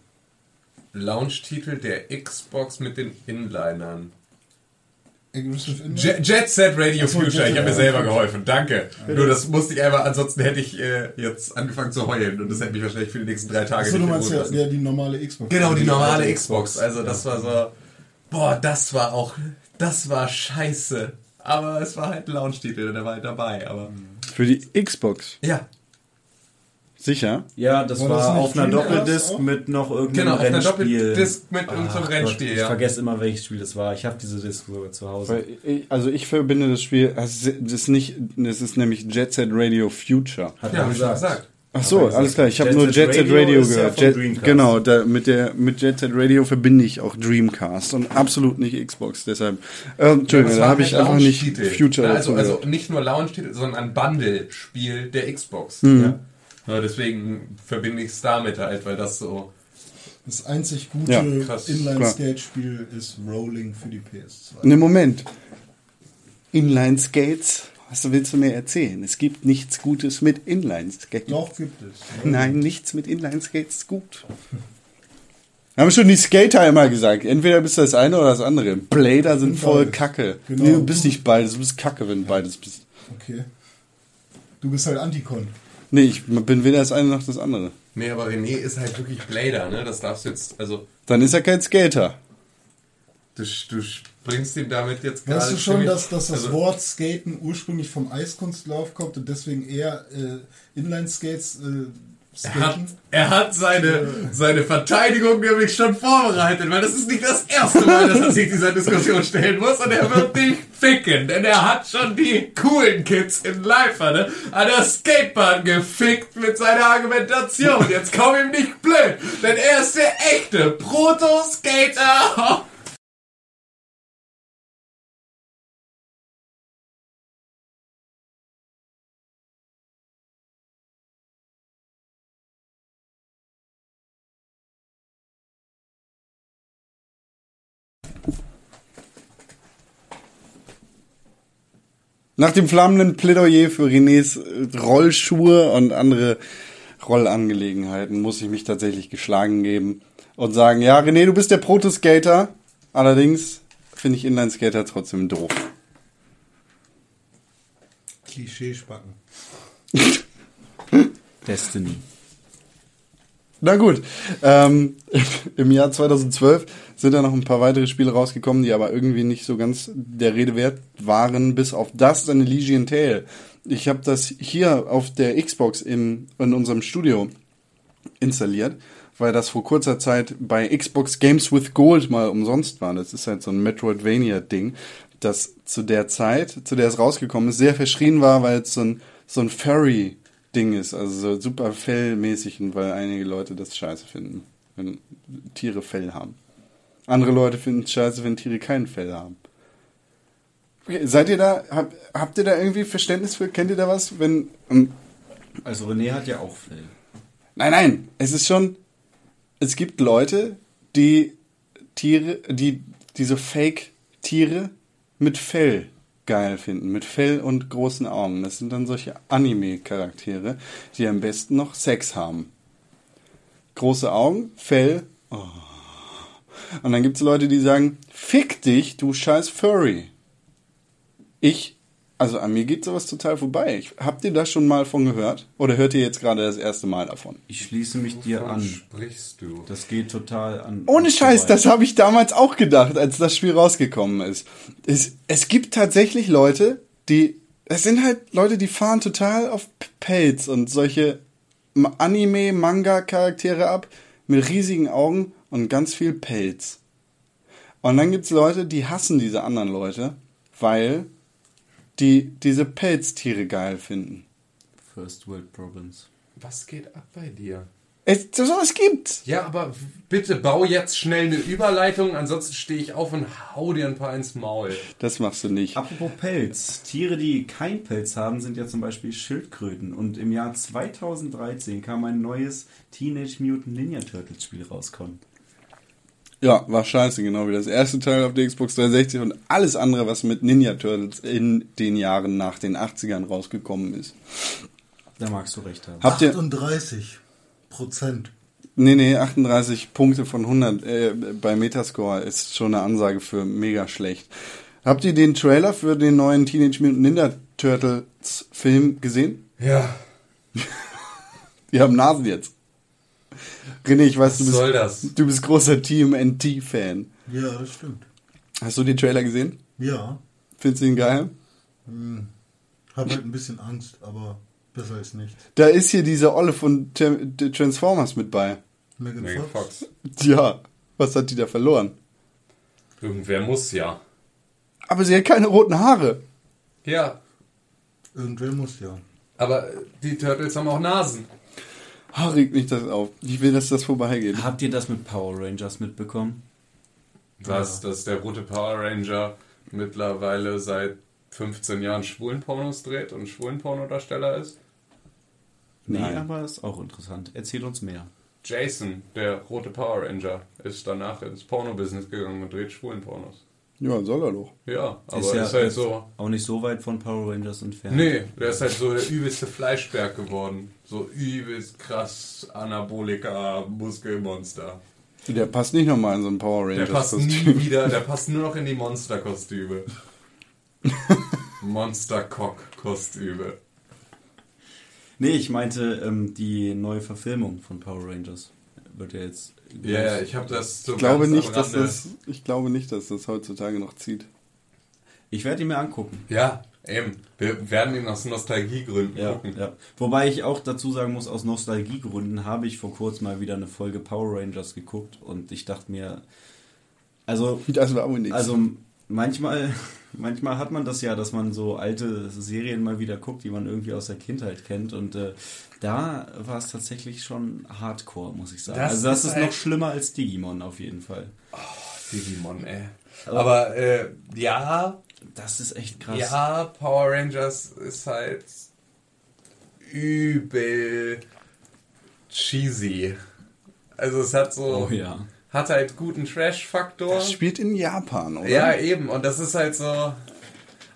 Launch-Titel der Xbox mit den Inlinern? Jet, Jet Set Radio so, Future, Jet ich habe mir selber geholfen, danke. Nur das musste ich einmal, ansonsten hätte ich äh, jetzt angefangen zu heulen und das hätte mich wahrscheinlich für die nächsten drei Tage Achso, du nicht meinst mehr ja, ja die normale Xbox. Genau, die normale alte Xbox. Also das war so, boah, das war auch, das war scheiße. Aber es war halt ein Launch-Titel, der war halt dabei, aber... Für die Xbox. Ja, Sicher? Ja, das War war, das nicht auf einer Doppeldisk mit noch irgendeinem Genau, auf einer Rennspiel. Doppeldisk mit irgendeinem Ach Rennspiel, Gott, ja. Ich vergesse immer, welches Spiel das war. Ich habe diese Disk sogar zu Hause. Weil ich- Also ich verbinde das Spiel, das ist nicht, das ist nämlich Jet Set Radio Future. Hat ja, er hab ich schon gesagt. gesagt. Ach so, alles klar. Ich habe nur Jet Set Radio Radio ist ja gehört. vom Jet, genau, da, mit der mit Jet Set Radio verbinde ich auch Dreamcast und absolut nicht Xbox. Deshalb, äh, Entschuldigung, Das da war habe ich einfach nicht. Future Ja, dazu also, also nicht nur Launch-Titel, sondern ein Bundle-Spiel der Xbox. Mhm. Ja. Ja, deswegen verbinde ich es damit halt, weil das so. Das einzig gute Ja, Inline-Skate-Spiel ist Rolling für die PS2. Ne, Moment. Inline Skates? Was willst du mir erzählen? Es gibt nichts Gutes mit Inline Skates. Doch, gibt es. Nein, nichts mit Inline Skates ist gut. Haben schon die Skater immer gesagt. Entweder bist du das eine oder das andere. Blader sind Und voll beides. Kacke. Genau. Nee, du bist nicht beides. Du bist Kacke, wenn du beides bist. Okay. Du bist halt Antikon. Nee, ich bin weder das eine noch das andere. Nee, aber René ist halt wirklich Blader, ne? Das darfst du jetzt. Also, Dann ist er kein Skater. du, du springst ihm damit jetzt gerade. Weißt du schon, dass, dass das also, Wort Skaten ursprünglich vom Eiskunstlauf kommt und deswegen eher äh, Inline-Skates äh, Er hat, er hat seine, seine Verteidigung nämlich schon vorbereitet, weil das ist nicht das erste Mal, dass er sich dieser Diskussion stellen muss und er wird dich ficken, denn er hat schon die coolen Kids in Leifer ne, an der Skatebahn gefickt mit seiner Argumentation. Jetzt komm ihm nicht blöd, denn er ist der echte Proto-Skater. Nach dem flammenden Plädoyer für Renés äh, Rollschuhe und andere Rollangelegenheiten muss ich mich tatsächlich geschlagen geben und sagen, ja, René, du bist der Protoskater. Allerdings finde ich Inlineskater trotzdem doof. Klischeespacken. Destiny. Na gut, ähm, im Jahr 2012 sind da noch ein paar weitere Spiele rausgekommen, die aber irgendwie nicht so ganz der Rede wert waren, bis auf das eine Legion Tale. Ich habe das hier auf der Xbox in, in unserem Studio installiert, weil das vor kurzer Zeit bei Xbox Games with Gold mal umsonst war. Das ist halt so ein Metroidvania-Ding, das zu der Zeit, zu der es rausgekommen ist, sehr verschrien war, weil es so ein, so ein Furry Ding ist, also so super fellmäßig und weil einige Leute das scheiße finden, wenn Tiere Fell haben. Andere Leute finden es scheiße, wenn Tiere kein Fell haben. Okay, seid ihr da, hab, habt ihr da irgendwie Verständnis für, kennt ihr da was, wenn, ähm, Also René hat ja auch Fell. Nein, nein, es ist schon, es gibt Leute, die Tiere, die diese Fake-Tiere mit Fell geil finden, mit Fell und großen Augen. Das sind dann solche Anime-Charaktere, die am besten noch Sex haben. Große Augen, Fell, oh. Und dann gibt's Leute, die sagen, fick dich, du scheiß Furry. Ich, also an mir geht sowas total vorbei. Ich, habt ihr das schon mal von gehört? Oder hört ihr jetzt gerade das erste Mal davon? Ich schließe mich dir Wovon an. sprichst du? Das geht total an. Ohne Scheiß, vorbei. das habe ich damals auch gedacht, als das Spiel rausgekommen ist. Es, es gibt tatsächlich Leute, die, es sind halt Leute, die fahren total auf Pelz und solche Ma- Anime-Manga-Charaktere ab mit riesigen Augen und ganz viel Pelz. Und dann gibt's Leute, die hassen diese anderen Leute, weil die diese Pelztiere geil finden. First World Problems. Was geht ab bei dir? Es, sowas gibt's. Ja, aber bitte bau jetzt schnell eine Überleitung, ansonsten stehe ich auf und hau dir ein paar ins Maul. Das machst du nicht. Apropos Pelz. Tiere, die kein Pelz haben, sind ja zum Beispiel Schildkröten. Und im Jahr 2013 kam ein neues Teenage Mutant Ninja Turtles Spiel rauskommen. Ja, war scheiße, genau wie das erste Teil auf der Xbox 360 und alles andere, was mit Ninja Turtles in den Jahren nach den 80ern rausgekommen ist. Da magst du recht haben. Habt ihr, 38 Prozent. nee, nee, 38 Punkte von 100 äh, bei Metascore ist schon eine Ansage für mega schlecht. Habt ihr den Trailer für den neuen Teenage Mutant Ninja Turtles Film gesehen? Ja, Die haben Nasen jetzt. René, ich weiß, was du bist, soll das? du bist großer TMNT-Fan. Ja, das stimmt. Hast du den Trailer gesehen? Ja. Findest du ihn geil? Hab halt ein bisschen Angst, aber besser als nicht. Da ist hier diese Olle von Transformers mit bei. Megan, Megan Fox. Fox. Ja, was hat die da verloren? Irgendwer muss ja. Aber sie hat keine roten Haare. Ja, Irgendwer muss ja. aber die Turtles haben auch Nasen. Ah, regt mich das auf. Ich will, dass das vorbeigeht. Habt ihr das mit Power Rangers mitbekommen? Was, dass der rote Power Ranger mittlerweile seit 15 Jahren Schwulenpornos dreht und Schwulenpornodarsteller ist? Nee, Nein. aber ist auch interessant. Erzähl uns mehr. Jason, der rote Power Ranger, ist danach ins Porno-Business gegangen und dreht Schwulenpornos. Ja, soll er doch. Ja, aber ist ist, ja halt jetzt so. auch nicht so weit von Power Rangers entfernt. Nee, der ist halt so der übelste Fleischberg geworden. So übelst krass Anabolika Muskelmonster. Der passt nicht nochmal in so ein Power Der Rangers passt nie Kostüm. wieder, der passt nur noch in die Monsterkostüme. Monstercock-Kostüme. Nee, ich meinte ähm, die neue Verfilmung von Power Rangers. Wird ja jetzt. Ja, ja, ich habe das so Ich glaube nicht, dass das, ich glaube nicht, dass das heutzutage noch zieht. Ich werde ihn mir angucken. Ja, eben. Wir werden ihn aus Nostalgiegründen Ja, gucken. ja. Wobei ich auch dazu sagen muss, aus Nostalgiegründen habe ich vor kurzem mal wieder eine Folge Power Rangers geguckt und ich dachte mir, also, Das war wohl nichts. also manchmal, manchmal hat man das ja, dass man so alte Serien mal wieder guckt, die man irgendwie aus der Kindheit kennt und äh, da war es tatsächlich schon Hardcore, muss ich sagen. Das also das ist ist, noch schlimmer als Digimon auf jeden Fall. Digimon, ey. Aber äh, ja, Das ist echt krass. ja, Power Rangers ist halt übel cheesy. Also es hat so, Oh ja. Hat halt guten Trash-Faktor. das spielt in Japan, oder? Ja, eben. Und das ist halt so.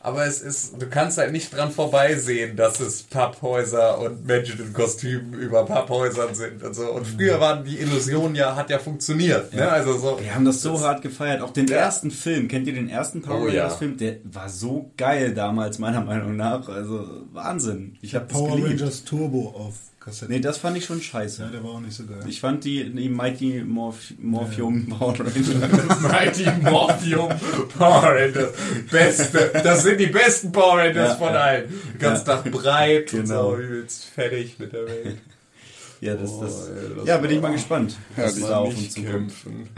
aber es ist, du kannst halt nicht dran vorbeisehen, dass es Papphäuser und Menschen in Kostümen über Papphäusern sind und so. Und früher waren die Illusionen ja, hat ja funktioniert. Ne? Also so. Wir haben das so hart gefeiert. Auch den Ja. ersten Film, kennt ihr den ersten Power Oh ja. Rangers Film? Der war so geil damals, meiner Meinung nach. Also Wahnsinn. Ich habe das Power geliebt. Rangers Turbo auf Kassette. Nee, das fand ich schon scheiße. ja, der war auch nicht so geil. Ich fand die, die Mighty Morph Morphium Power Rangers. Mighty Morphium Power Rangers. Beste. Das sind die besten Power Rangers Ja, von ja. allen. Ganz Ja. Tag breit Genau. und so übelst fertig mit der Welt. ja, das, Oh, das, ey, das ja, bin ich mal gespannt. was die da auf Nicht uns kämpfen.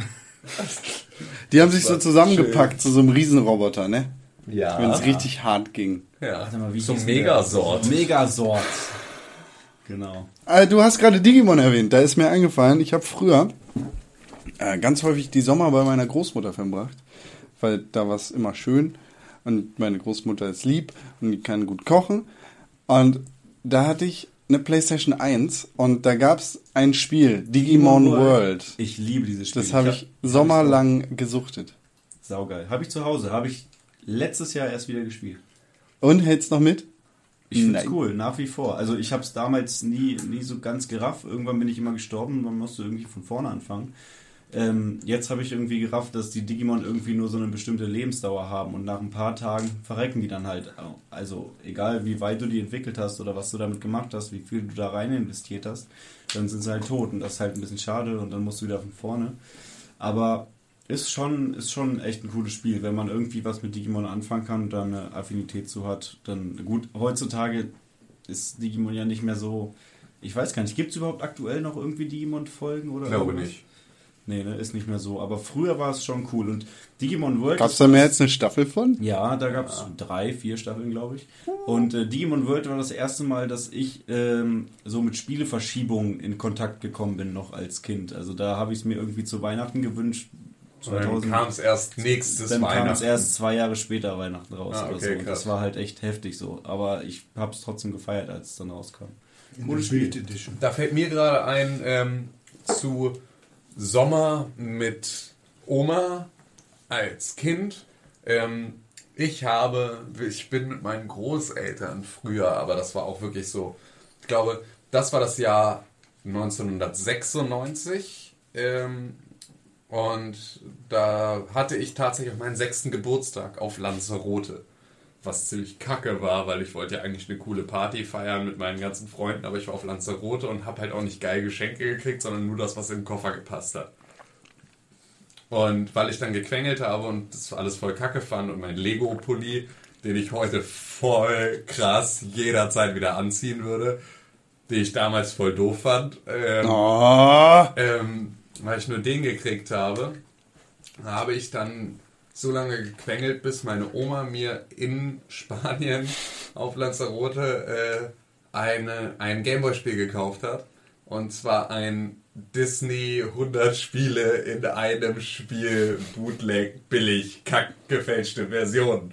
Die haben sich so zusammengepackt zu so einem Riesenroboter, ne? Ja. Wenn es richtig hart ging. ja. Warte mal, wie so Megasort. Megasort. Genau. Äh, du hast gerade Digimon erwähnt, da ist mir eingefallen, ich habe früher äh, ganz häufig die Sommer bei meiner Großmutter verbracht, weil da war es immer schön und meine Großmutter ist lieb und die kann gut kochen und da hatte ich eine Playstation 1 und da gab es ein Spiel, Digimon World. Ich liebe dieses Spiel. Das habe hab- ich sommerlang gesuchtet. Saugeil. Habe ich zu Hause. Habe ich letztes Jahr erst wieder gespielt. Und hältst noch mit? Ich finde es cool, nach wie vor. Also ich habe es damals nie, nie so ganz gerafft. Irgendwann bin ich immer gestorben, dann musst du irgendwie von vorne anfangen. Ähm, jetzt habe ich irgendwie gerafft, dass die Digimon irgendwie nur so eine bestimmte Lebensdauer haben und nach ein paar Tagen verrecken die dann halt. Also egal wie weit du die entwickelt hast oder was du damit gemacht hast, wie viel du da rein investiert hast, dann sind sie halt tot und das ist halt ein bisschen schade und dann musst du wieder von vorne. Aber ist schon, ist schon echt ein cooles Spiel. Wenn man irgendwie was mit Digimon anfangen kann und da eine Affinität zu hat, dann gut. Heutzutage ist Digimon ja nicht mehr so. Ich weiß gar nicht, gibt es überhaupt aktuell noch irgendwie Digimon-Folgen oder? Glaube irgendwas? nicht. Nee, ne, ist nicht mehr so. Aber früher war es schon cool. Und Digimon World. Gab es da mehr jetzt eine Staffel von? ja, da gab es drei, vier Staffeln, glaube ich. Und äh, Digimon World war das erste Mal, dass ich ähm, so mit Spieleverschiebungen in Kontakt gekommen bin, noch als Kind. Also da habe ich es mir irgendwie zu Weihnachten gewünscht. Und dann kam es erst nächstes Dann kam es Weihnachten. erst zwei Jahre später Weihnachten raus Ah, oder okay, so. Und krass. Das war halt echt heftig so. Aber ich habe es trotzdem gefeiert, als es dann rauskam. In der Spiel. Edition. Da fällt mir gerade ein ähm, zu Sommer mit Oma als Kind. Ähm, ich habe, ich bin mit meinen Großeltern früher, aber das war auch wirklich so. Ich glaube, das war das Jahr 1996. Ähm, und da hatte ich tatsächlich meinen sechsten Geburtstag auf Lanzarote. Was ziemlich kacke war, weil ich wollte ja eigentlich eine coole Party feiern mit meinen ganzen Freunden, aber ich war auf Lanzarote und habe halt auch nicht geil Geschenke gekriegt, sondern nur das, was in den Koffer gepasst hat. Und weil ich dann gequengelt habe und das alles voll kacke fand und mein Lego-Pulli, den ich heute voll krass jederzeit wieder anziehen würde, den ich damals voll doof fand, ähm, Oh. ähm, weil ich nur den gekriegt habe, habe ich dann so lange gequengelt, bis meine Oma mir in Spanien auf Lanzarote äh, eine, ein Gameboy-Spiel gekauft hat. Und zwar ein Disney 100 Spiele in einem Spiel Bootleg billig kack gefälschte Version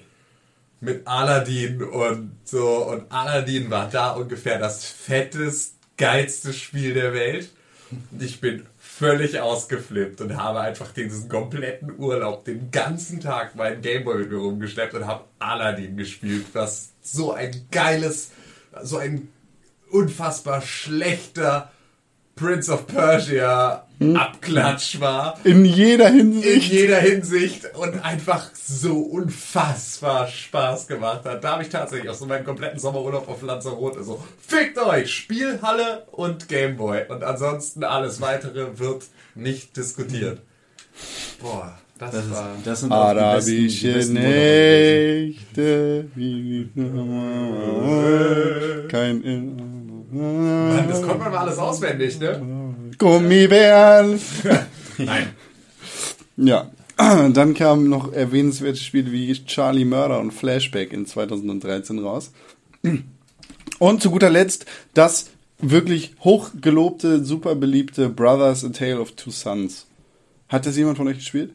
mit Aladdin und so und Aladdin war da ungefähr das fettest geilste Spiel der Welt. Ich bin völlig ausgeflippt und habe einfach diesen kompletten Urlaub, den ganzen Tag meinen Gameboy mit mir rumgeschleppt und habe Aladdin gespielt, was so ein geiles, so ein unfassbar schlechter Prince of Persia Abklatsch war In jeder in Hinsicht. jeder Hinsicht und einfach so unfassbar Spaß gemacht hat. Da habe ich tatsächlich auch so meinen kompletten Sommerurlaub auf Lanzarote so, fickt euch, Spielhalle und Gameboy. Und ansonsten alles weitere wird nicht diskutiert. Boah, das, Das, ist, war... das sind auch die besten, die Arabische besten Nächte. wie Kein. Mann, das konnte man mal alles auswendig, ne? Gummibären. Nein. Ja. Dann kamen noch erwähnenswerte Spiele wie Charlie Murder und Flashback in 2013 raus. Und zu guter Letzt das wirklich hochgelobte, super beliebte Brothers A Tale of Two Sons. Hat das jemand von euch gespielt?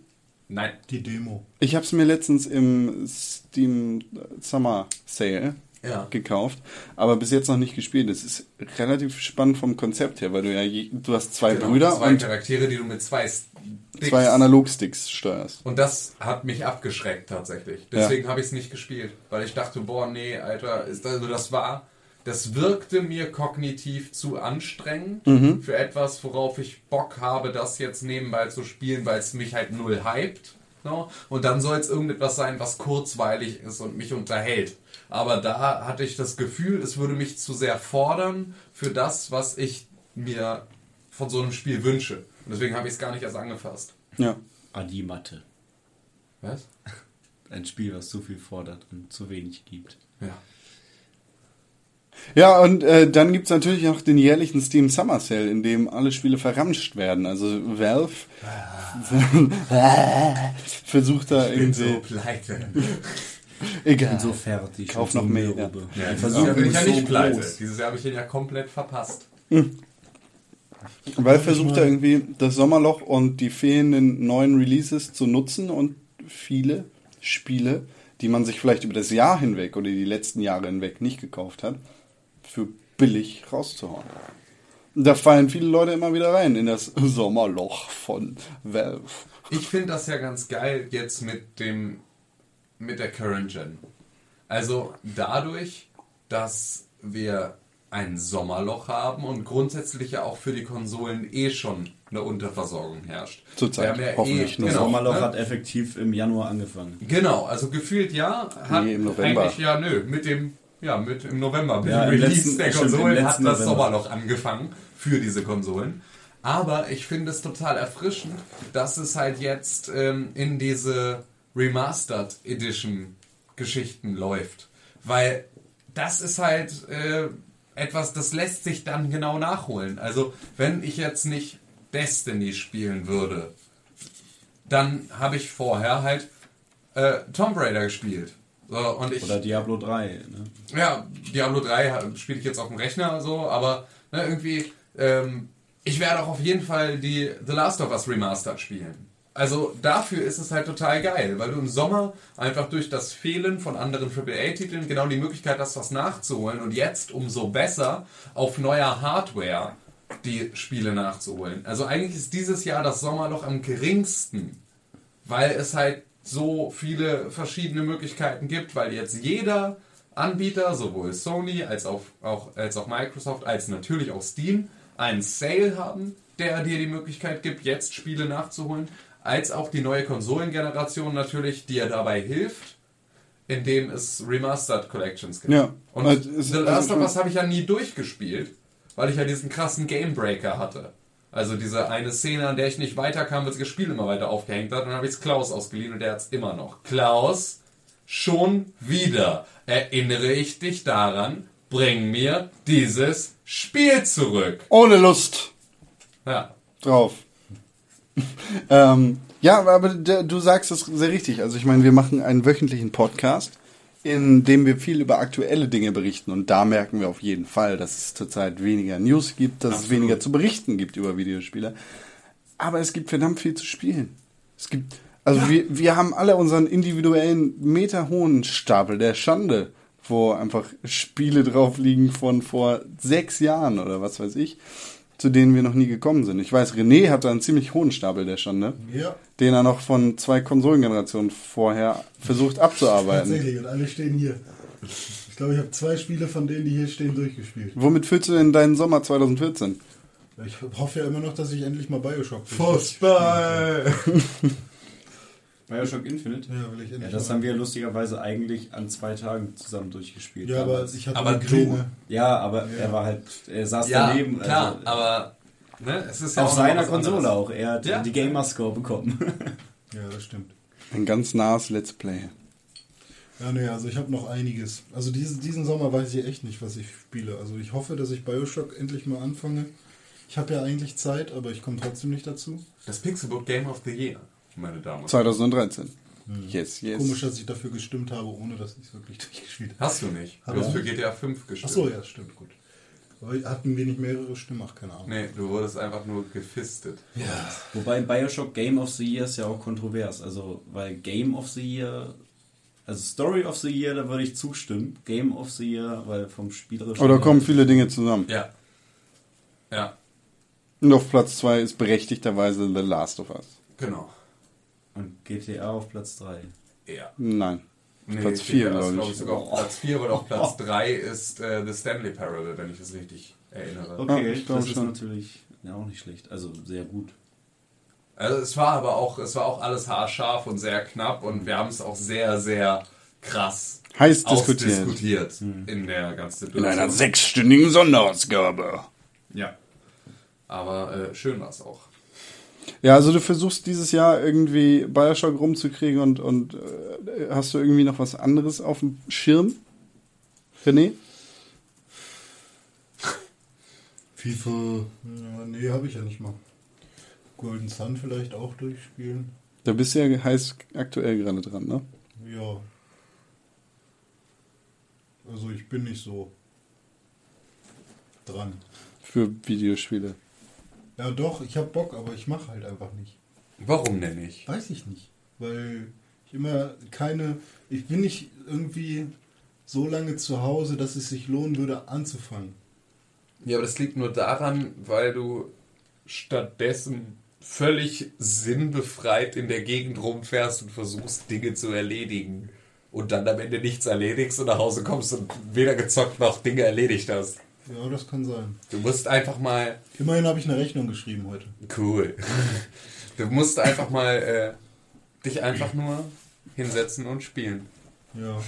Nein. Die Demo. Ich habe es mir letztens im Steam Summer Sale Ja. gekauft, aber bis jetzt noch nicht gespielt. Das ist relativ spannend vom Konzept her, weil du ja je, du hast zwei Genau, Brüder zwei und Charaktere, die du mit zwei Sticks zwei Analogsticks steuerst. Und das hat mich abgeschreckt tatsächlich. Deswegen habe ich es nicht gespielt, weil ich dachte, boah, nee, Alter, ist also das war, das wirkte mir kognitiv zu anstrengend Mhm. für etwas, worauf ich Bock habe, das jetzt nebenbei zu spielen, weil es mich halt null hypt. No? Und dann soll es irgendetwas sein, was kurzweilig ist und mich unterhält. Aber da hatte ich das Gefühl, es würde mich zu sehr fordern für das, was ich mir von so einem Spiel wünsche. Und deswegen habe ich es gar nicht erst angefasst. Ja. Adimatte. Was? Ein Spiel, was zu viel fordert und zu wenig gibt. Ja. Ja, und äh, dann gibt's natürlich noch den jährlichen Steam Summer Sale, in dem alle Spiele verramscht werden. Also Valve versucht da irgendwie. pleite. Egal. So fertig. Kauf noch so mehr, mürbe. ja. Ja, Jahr bin ich ja nicht so pleite. groß. Dieses Jahr habe ich den ja komplett verpasst. Valve versucht da irgendwie das Sommerloch und die fehlenden neuen Releases zu nutzen und viele Spiele, die man sich vielleicht über das Jahr hinweg oder die letzten Jahre hinweg nicht gekauft hat, für billig rauszuhauen. Da fallen viele Leute immer wieder rein in das Sommerloch von Valve. Ich finde das ja ganz geil jetzt mit dem mit der Current Gen. Also dadurch, dass wir ein Sommerloch haben und grundsätzlich ja auch für die Konsolen eh schon eine Unterversorgung herrscht. Zurzeit, Wir haben ja hoffentlich eh, nur. Das genau, Sommerloch ne? hat effektiv im Januar angefangen. Genau, also gefühlt ja, hat Nee, im November. eigentlich ja nö, mit dem ja, mit im November, mit Ja, dem Release letzten- der Konsolen hat das November. Sommerloch angefangen für diese Konsolen. Aber ich finde es total erfrischend, dass es halt jetzt ähm, in diese Remastered Edition Geschichten läuft. Weil das ist halt äh, etwas, das lässt sich dann genau nachholen. Also wenn ich jetzt nicht Destiny spielen würde, dann habe ich vorher halt äh, Tomb Raider gespielt. So, und ich, Oder Diablo 3. Ne? ja, Diablo 3 spiele ich jetzt auf dem Rechner so, aber ne, irgendwie, ähm, ich werde auch auf jeden Fall die The Last of Us Remastered spielen. Also dafür ist es halt total geil, weil du im Sommer einfach durch das Fehlen von anderen AAA-Titeln genau die Möglichkeit hast, was nachzuholen und jetzt umso besser auf neuer Hardware die Spiele nachzuholen. Also eigentlich ist dieses Jahr das Sommerloch am geringsten weil es halt so viele verschiedene Möglichkeiten gibt, weil jetzt jeder Anbieter, sowohl Sony als auch, auch, als auch Microsoft, als natürlich auch Steam, einen Sale haben, der dir die Möglichkeit gibt, jetzt Spiele nachzuholen, als auch die neue Konsolengeneration natürlich, die dir dabei hilft, indem es Remastered Collections gibt. Ja. Und Also The also Last of schon- Us habe ich ja nie durchgespielt, weil ich ja diesen krassen Gamebreaker hatte. Also diese eine Szene, an der ich nicht weiterkam, weil das Spiel immer weiter aufgehängt hat. Und dann habe ich es Klaus ausgeliehen und der hat es immer noch. Klaus, schon wieder erinnere ich dich daran, bring mir dieses Spiel zurück. Ohne Lust Ja. drauf. ähm, ja, aber du sagst es sehr richtig. Also ich meine, wir machen einen wöchentlichen Podcast, in dem wir viel über aktuelle Dinge berichten. Und da merken wir auf jeden Fall, dass es zurzeit weniger News gibt, dass es weniger zu berichten gibt über Videospiele. Aber es gibt verdammt viel zu spielen. Es gibt, also wir, wir haben alle unseren individuellen meterhohen Stapel der Schande, wo einfach Spiele drauf liegen von vor sechs Jahren oder was weiß ich, zu denen wir noch nie gekommen sind. Ich weiß, René hat da einen ziemlich hohen Stapel der Schande, Ja, den er noch von zwei Konsolengenerationen vorher versucht abzuarbeiten. tatsächlich. Und alle stehen hier. Ich glaube, ich habe zwei Spiele von denen, die hier stehen, durchgespielt. Womit füllst du denn deinen Sommer 2014? Ich hoffe ja immer noch, dass ich endlich mal Bioshock Fußball! Bioshock Infinite? Ja, will ich endlich Ja, das haben wir lustigerweise eigentlich an zwei Tagen zusammen durchgespielt. Ja, aber ich hatte Aber Migräne. ja, aber er war halt, er saß Ja, daneben. klar, also, aber ne, es ist ja auf seiner Konsole anderes. auch. Er hat Ja. die Gamerscore bekommen. Ja, das stimmt. Ein ganz nahes Let's Play. Ja, nee, also ich habe noch einiges. Also diesen, diesen Sommer weiß ich echt nicht, was ich spiele. Also ich hoffe, dass ich Bioshock endlich mal anfange. Ich habe ja eigentlich Zeit, aber ich komme trotzdem nicht dazu. Das Pixelbook Game of the Year, meine Damen und Herren. 2013. Yes, yes. Komisch, dass ich dafür gestimmt habe, ohne dass ich es wirklich durchgespielt habe. Hast du nicht. Du hast für GTA 5 gestimmt. Achso, ja, stimmt, gut. Aber hatten wir nicht mehrere Stimmen? Ach, keine Ahnung. Nee, du wurdest einfach nur gefistet. Wobei Bioshock Game of the Year ist ja auch kontrovers. Also, weil Game of the Year Also Story of the Year, da würde ich zustimmen. Game of the Year, weil vom spielerischen. Oder kommen viele Dinge zusammen. Ja. Ja, Und auf Platz 2 ist berechtigterweise The Last of Us. genau. Und GTA auf Platz 3. Ja. Nein. Nee, Platz ich 4, denke, das ist, glaube glaub ich. ich, sogar auf Platz 4, aber auf Platz 3 ist äh, The Stanley Parable, wenn ich das richtig erinnere. Okay, Ja, ich glaub das ist schon. natürlich ja, auch nicht schlecht. Also sehr gut. Also es war aber auch, es war auch alles haarscharf und sehr knapp und wir haben es auch sehr, sehr krass Heiß diskutiert. ausdiskutiert in der ganzen In Situation. einer sechsstündigen Sonderausgabe. Ja. Aber äh, schön war es auch. Ja, also du versuchst dieses Jahr irgendwie Bioshock rumzukriegen und, und äh, hast du irgendwie noch was anderes auf dem Schirm? René? FIFA, ja, nee, habe ich ja nicht mal. Golden Sun vielleicht auch durchspielen. Da bist du ja heiß aktuell gerade dran, ne? Ja. Also ich bin nicht so dran. Für Videospiele. Ja doch, ich habe Bock, aber ich mache halt einfach nicht. Warum denn nicht? Weiß ich nicht. Weil ich immer keine. Ich bin nicht irgendwie so lange zu Hause, dass es sich lohnen würde, anzufangen. Ja, aber das liegt nur daran, weil du stattdessen völlig sinnbefreit in der Gegend rumfährst und versuchst, Dinge zu erledigen. Und dann am Ende nichts erledigst und nach Hause kommst und weder gezockt noch Dinge erledigt hast. Ja, das kann sein. Du musst einfach mal. Immerhin habe ich eine Rechnung geschrieben heute. Cool. Du musst einfach mal äh, dich einfach nur hinsetzen und spielen. Ja.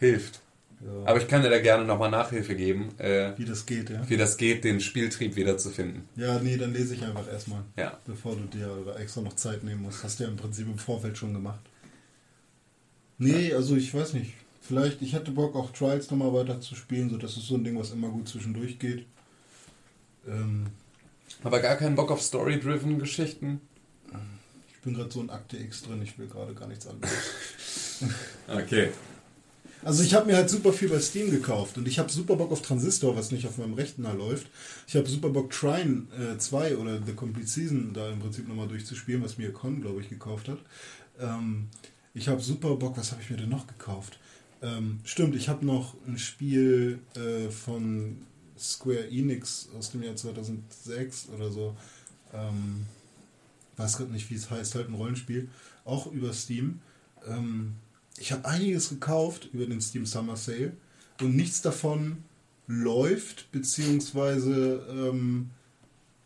Hilft. ja. Aber ich kann dir da gerne nochmal Nachhilfe geben, äh, Wie das geht, ja? wie das geht, den Spieltrieb wiederzufinden. Ja, nee, dann lese ich einfach erstmal. Ja. Bevor du dir extra noch Zeit nehmen musst. Hast du ja im Prinzip im Vorfeld schon gemacht. Nee, also ich weiß nicht. Vielleicht, ich hätte Bock, auch Trials nochmal weiter zu spielen. So, das ist so ein Ding, was immer gut zwischendurch geht. Ähm, Aber gar keinen Bock auf Story-driven Geschichten. ich bin gerade so in Akte X drin, ich will gerade gar nichts anderes. Okay. Also ich habe mir halt super viel bei Steam gekauft und ich habe super Bock auf Transistor, was nicht auf meinem Rechner läuft. Ich habe super Bock Trine äh, 2 oder The Complete Season da im Prinzip nochmal durchzuspielen, was mir Con, glaube ich, gekauft hat. Ähm, ich habe super Bock, was habe ich mir denn noch gekauft? Ähm, stimmt, ich habe noch ein Spiel äh, von Square Enix aus dem Jahr 2006 oder so. Ähm, weiß gerade nicht, wie es heißt, halt ein Rollenspiel, auch über Steam. Ähm, ich habe einiges gekauft über den Steam Summer Sale und nichts davon läuft, beziehungsweise ähm, äh,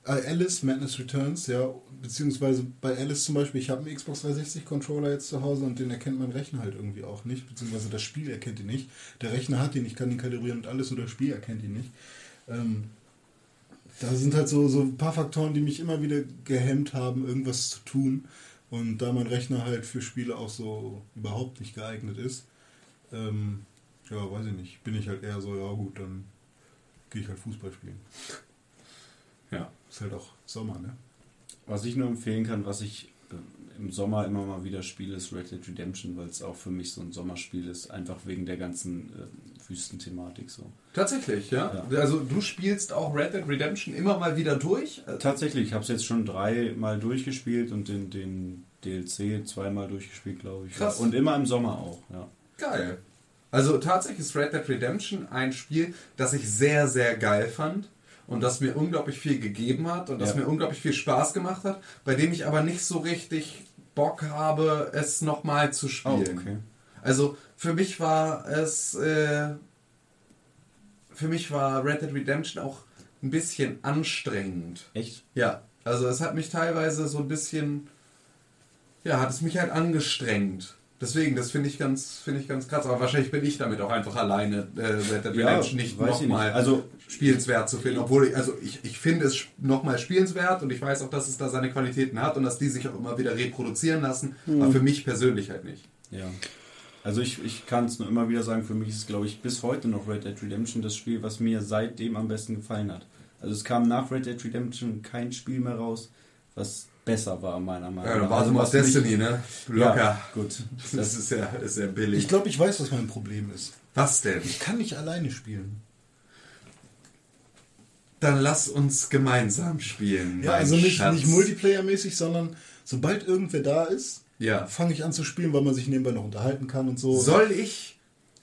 Alice Madness Returns, ja, beziehungsweise bei Alice zum Beispiel, ich habe einen Xbox 360 Controller jetzt zu Hause und den erkennt mein Rechner halt irgendwie auch nicht, beziehungsweise das Spiel erkennt ihn nicht. Der Rechner hat ihn, ich kann ihn kalibrieren und alles, nur das Spiel erkennt ihn nicht. Ähm, da sind halt so, so ein paar Faktoren, die mich immer wieder gehemmt haben, irgendwas zu tun. Und da mein Rechner halt für Spiele auch so überhaupt nicht geeignet ist, ähm, ja, weiß ich nicht, bin ich halt eher so, ja gut, dann gehe ich halt Fußball spielen. Ja. Ist halt auch Sommer, ne? Was ich nur empfehlen kann, was ich äh, im Sommer immer mal wieder spiele, ist Red Dead Redemption, weil es auch für mich so ein Sommerspiel ist, einfach wegen der ganzen äh, Wüstenthematik so. Tatsächlich, ja? Ja. Also du spielst auch Red Dead Redemption immer mal wieder durch? Äh, Tatsächlich, ich habe es jetzt schon dreimal durchgespielt und den, den DLC zweimal durchgespielt, glaube ich. Krass. Und immer im Sommer auch, ja. Geil. Also tatsächlich ist Red Dead Redemption ein Spiel, das ich sehr, sehr geil fand und das mir unglaublich viel gegeben hat und das Ja. mir unglaublich viel Spaß gemacht hat, bei dem ich aber nicht so richtig Bock habe, es nochmal zu spielen. Oh, okay. Also für mich war es, äh, für mich war Red Dead Redemption auch ein bisschen anstrengend. Echt? Ja, also es hat mich teilweise so ein bisschen, ja, hat es mich halt angestrengt. Deswegen, das finde ich ganz, finde ich ganz krass. Aber wahrscheinlich bin ich damit auch einfach alleine, äh, Red Dead Ja, Redemption nicht weiß ich nochmal nicht. Also- spielenswert zu finden. Obwohl ich, also ich, ich finde es nochmal spielenswert und ich weiß auch, dass es da seine Qualitäten hat und dass die sich auch immer wieder reproduzieren lassen. Mhm. Aber für mich persönlich halt nicht. Ja. Also ich, ich kann es nur immer wieder sagen, für mich ist, glaube ich, bis heute noch Red Dead Redemption das Spiel, was mir seitdem am besten gefallen hat. Also es kam nach Red Dead Redemption kein Spiel mehr raus, was besser war, meiner Meinung Ja, nach. dann war also was Destiny, ne? Locker. Ja, gut. Das ist ja, ist ja billig. Ich glaube, ich weiß, was mein Problem ist. Was denn? Ich kann nicht alleine spielen. Dann lass uns gemeinsam spielen. Ja, mein also nicht, Schatz. nicht Multiplayer-mäßig, sondern sobald irgendwer da ist, Ja. fange ich an zu spielen, weil man sich nebenbei noch unterhalten kann und so. Soll ich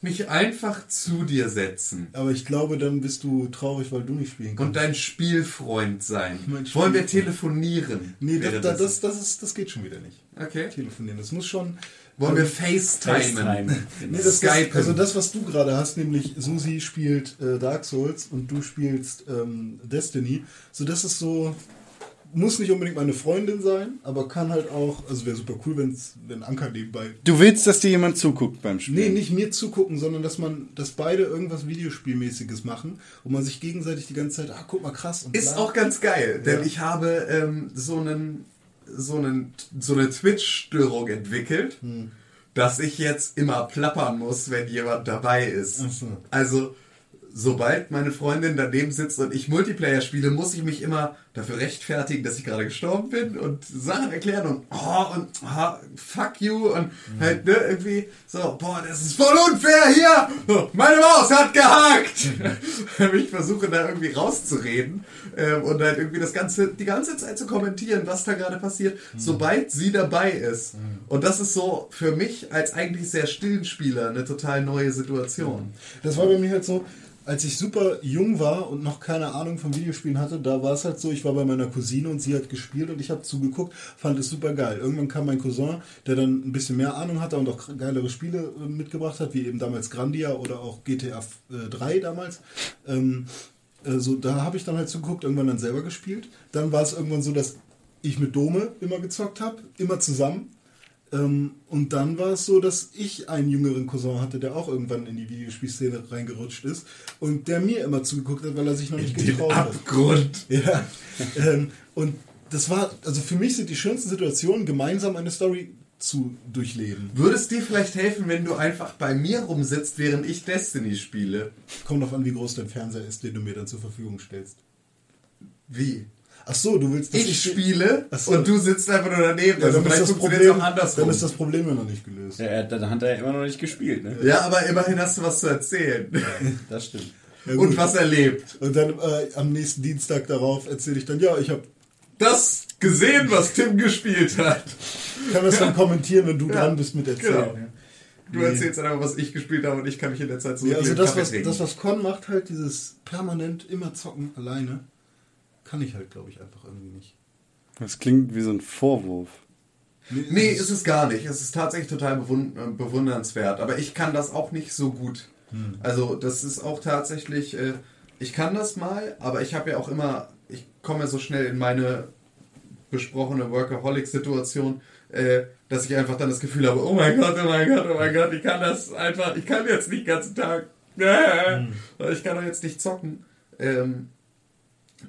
mich einfach zu dir setzen Aber ich glaube, dann bist du traurig, weil du nicht spielen kannst. und dein Spielfreund sein? Mein Wollen wir Spielfreund. telefonieren? nee, das, das, das, das, ist, das geht schon wieder nicht. okay. Telefonieren. Das muss schon. Wollen wir ähm, FaceTimen? FaceTime. Nee, das, das, Skypen. also das, was du gerade hast, nämlich Susi spielt äh, Dark Souls und du spielst ähm, Destiny. So, das ist so, muss nicht unbedingt meine Freundin sein, aber kann halt auch, also wäre super cool, wenn's, wenn Anker nebenbei. Du willst, dass dir jemand zuguckt beim Spielen? Nee, nicht mir zugucken, sondern dass man, dass beide irgendwas Videospielmäßiges machen und man sich gegenseitig die ganze Zeit, ah, guck mal krass und Ist bla. auch ganz geil, denn Ja. ich habe ähm, so einen so einen so eine Twitch-Störung entwickelt, Hm. dass ich jetzt immer plappern muss, wenn jemand dabei ist. So. Also sobald meine Freundin daneben sitzt und ich Multiplayer spiele, muss ich mich immer dafür rechtfertigen, dass ich gerade gestorben bin und Sachen erklären und oh und oh, fuck you und halt ne, irgendwie so, boah, das ist voll unfair hier. Meine Maus hat gehackt. ich versuche da irgendwie rauszureden ähm, und halt irgendwie das ganze die ganze Zeit zu kommentieren, was da gerade passiert, sobald sie dabei ist. Und das ist so für mich als eigentlich sehr stillen Spieler eine total neue Situation. Das war bei mir halt so, als ich super jung war und noch keine Ahnung von Videospielen hatte, da war es halt so, ich war bei meiner Cousine und sie hat gespielt und ich habe zugeguckt, fand es super geil. Irgendwann kam mein Cousin, der dann ein bisschen mehr Ahnung hatte und auch geilere Spiele äh, mitgebracht hat, wie eben damals Grandia oder auch GTA äh, 3 damals. Ähm, äh, so, da habe ich dann halt zugeguckt, irgendwann dann selber gespielt. Dann war es irgendwann so, dass ich mit Dome immer gezockt habe, immer zusammen. Ähm, und dann war es so, dass ich einen jüngeren Cousin hatte, der auch irgendwann in die Videospielszene reingerutscht ist und der mir immer zugeguckt hat, weil er sich noch nicht Den getraut hat. Abgrund. Ja. ähm, und das war, also für mich sind die schönsten Situationen, gemeinsam eine Story zu durchleben. Würde es dir vielleicht helfen, wenn du einfach bei mir rumsitzt, während ich Destiny spiele? Kommt drauf an, wie groß dein Fernseher ist, den du mir dann zur Verfügung stellst. Wie? Ach so, du willst, dass Ich spiele Ach so. und du sitzt einfach nur daneben. Ja, also dann, ist vielleicht das funktioniert es Problem, auch andersrum. dann ist das Problem ja noch nicht gelöst. Ja, er- dann hat er immer noch nicht gespielt, ne? ja, aber immerhin hast du was zu erzählen. Das stimmt. Ja, und was erlebt. Und dann äh, am nächsten Dienstag darauf erzähle ich dann, ja, ich hab, Das gesehen, was Tim gespielt hat. kann das dann kommentieren, wenn du Ja, dran bist mit erzählen. genau. Ja. Du Nee. erzählst einfach, was ich gespielt habe und ich kann mich in der Zeit so Ja, also das was, das, was Con macht, halt dieses permanent immer zocken alleine, kann ich halt, glaube ich, einfach irgendwie nicht. Das klingt wie so ein Vorwurf. Nee, ist es gar nicht. Es ist tatsächlich total bewund äh, bewundernswert. Aber ich kann das auch nicht so gut. Hm. Also das ist auch tatsächlich, äh, ich kann das mal, aber ich habe ja auch immer, ich komme ja so schnell in meine besprochene Workaholic-Situation, äh, dass ich einfach dann das Gefühl habe, oh mein Gott, oh mein Gott, oh mein Gott, ich kann das einfach, ich kann jetzt nicht den ganzen Tag, äh, ich kann doch jetzt nicht zocken. Ähm,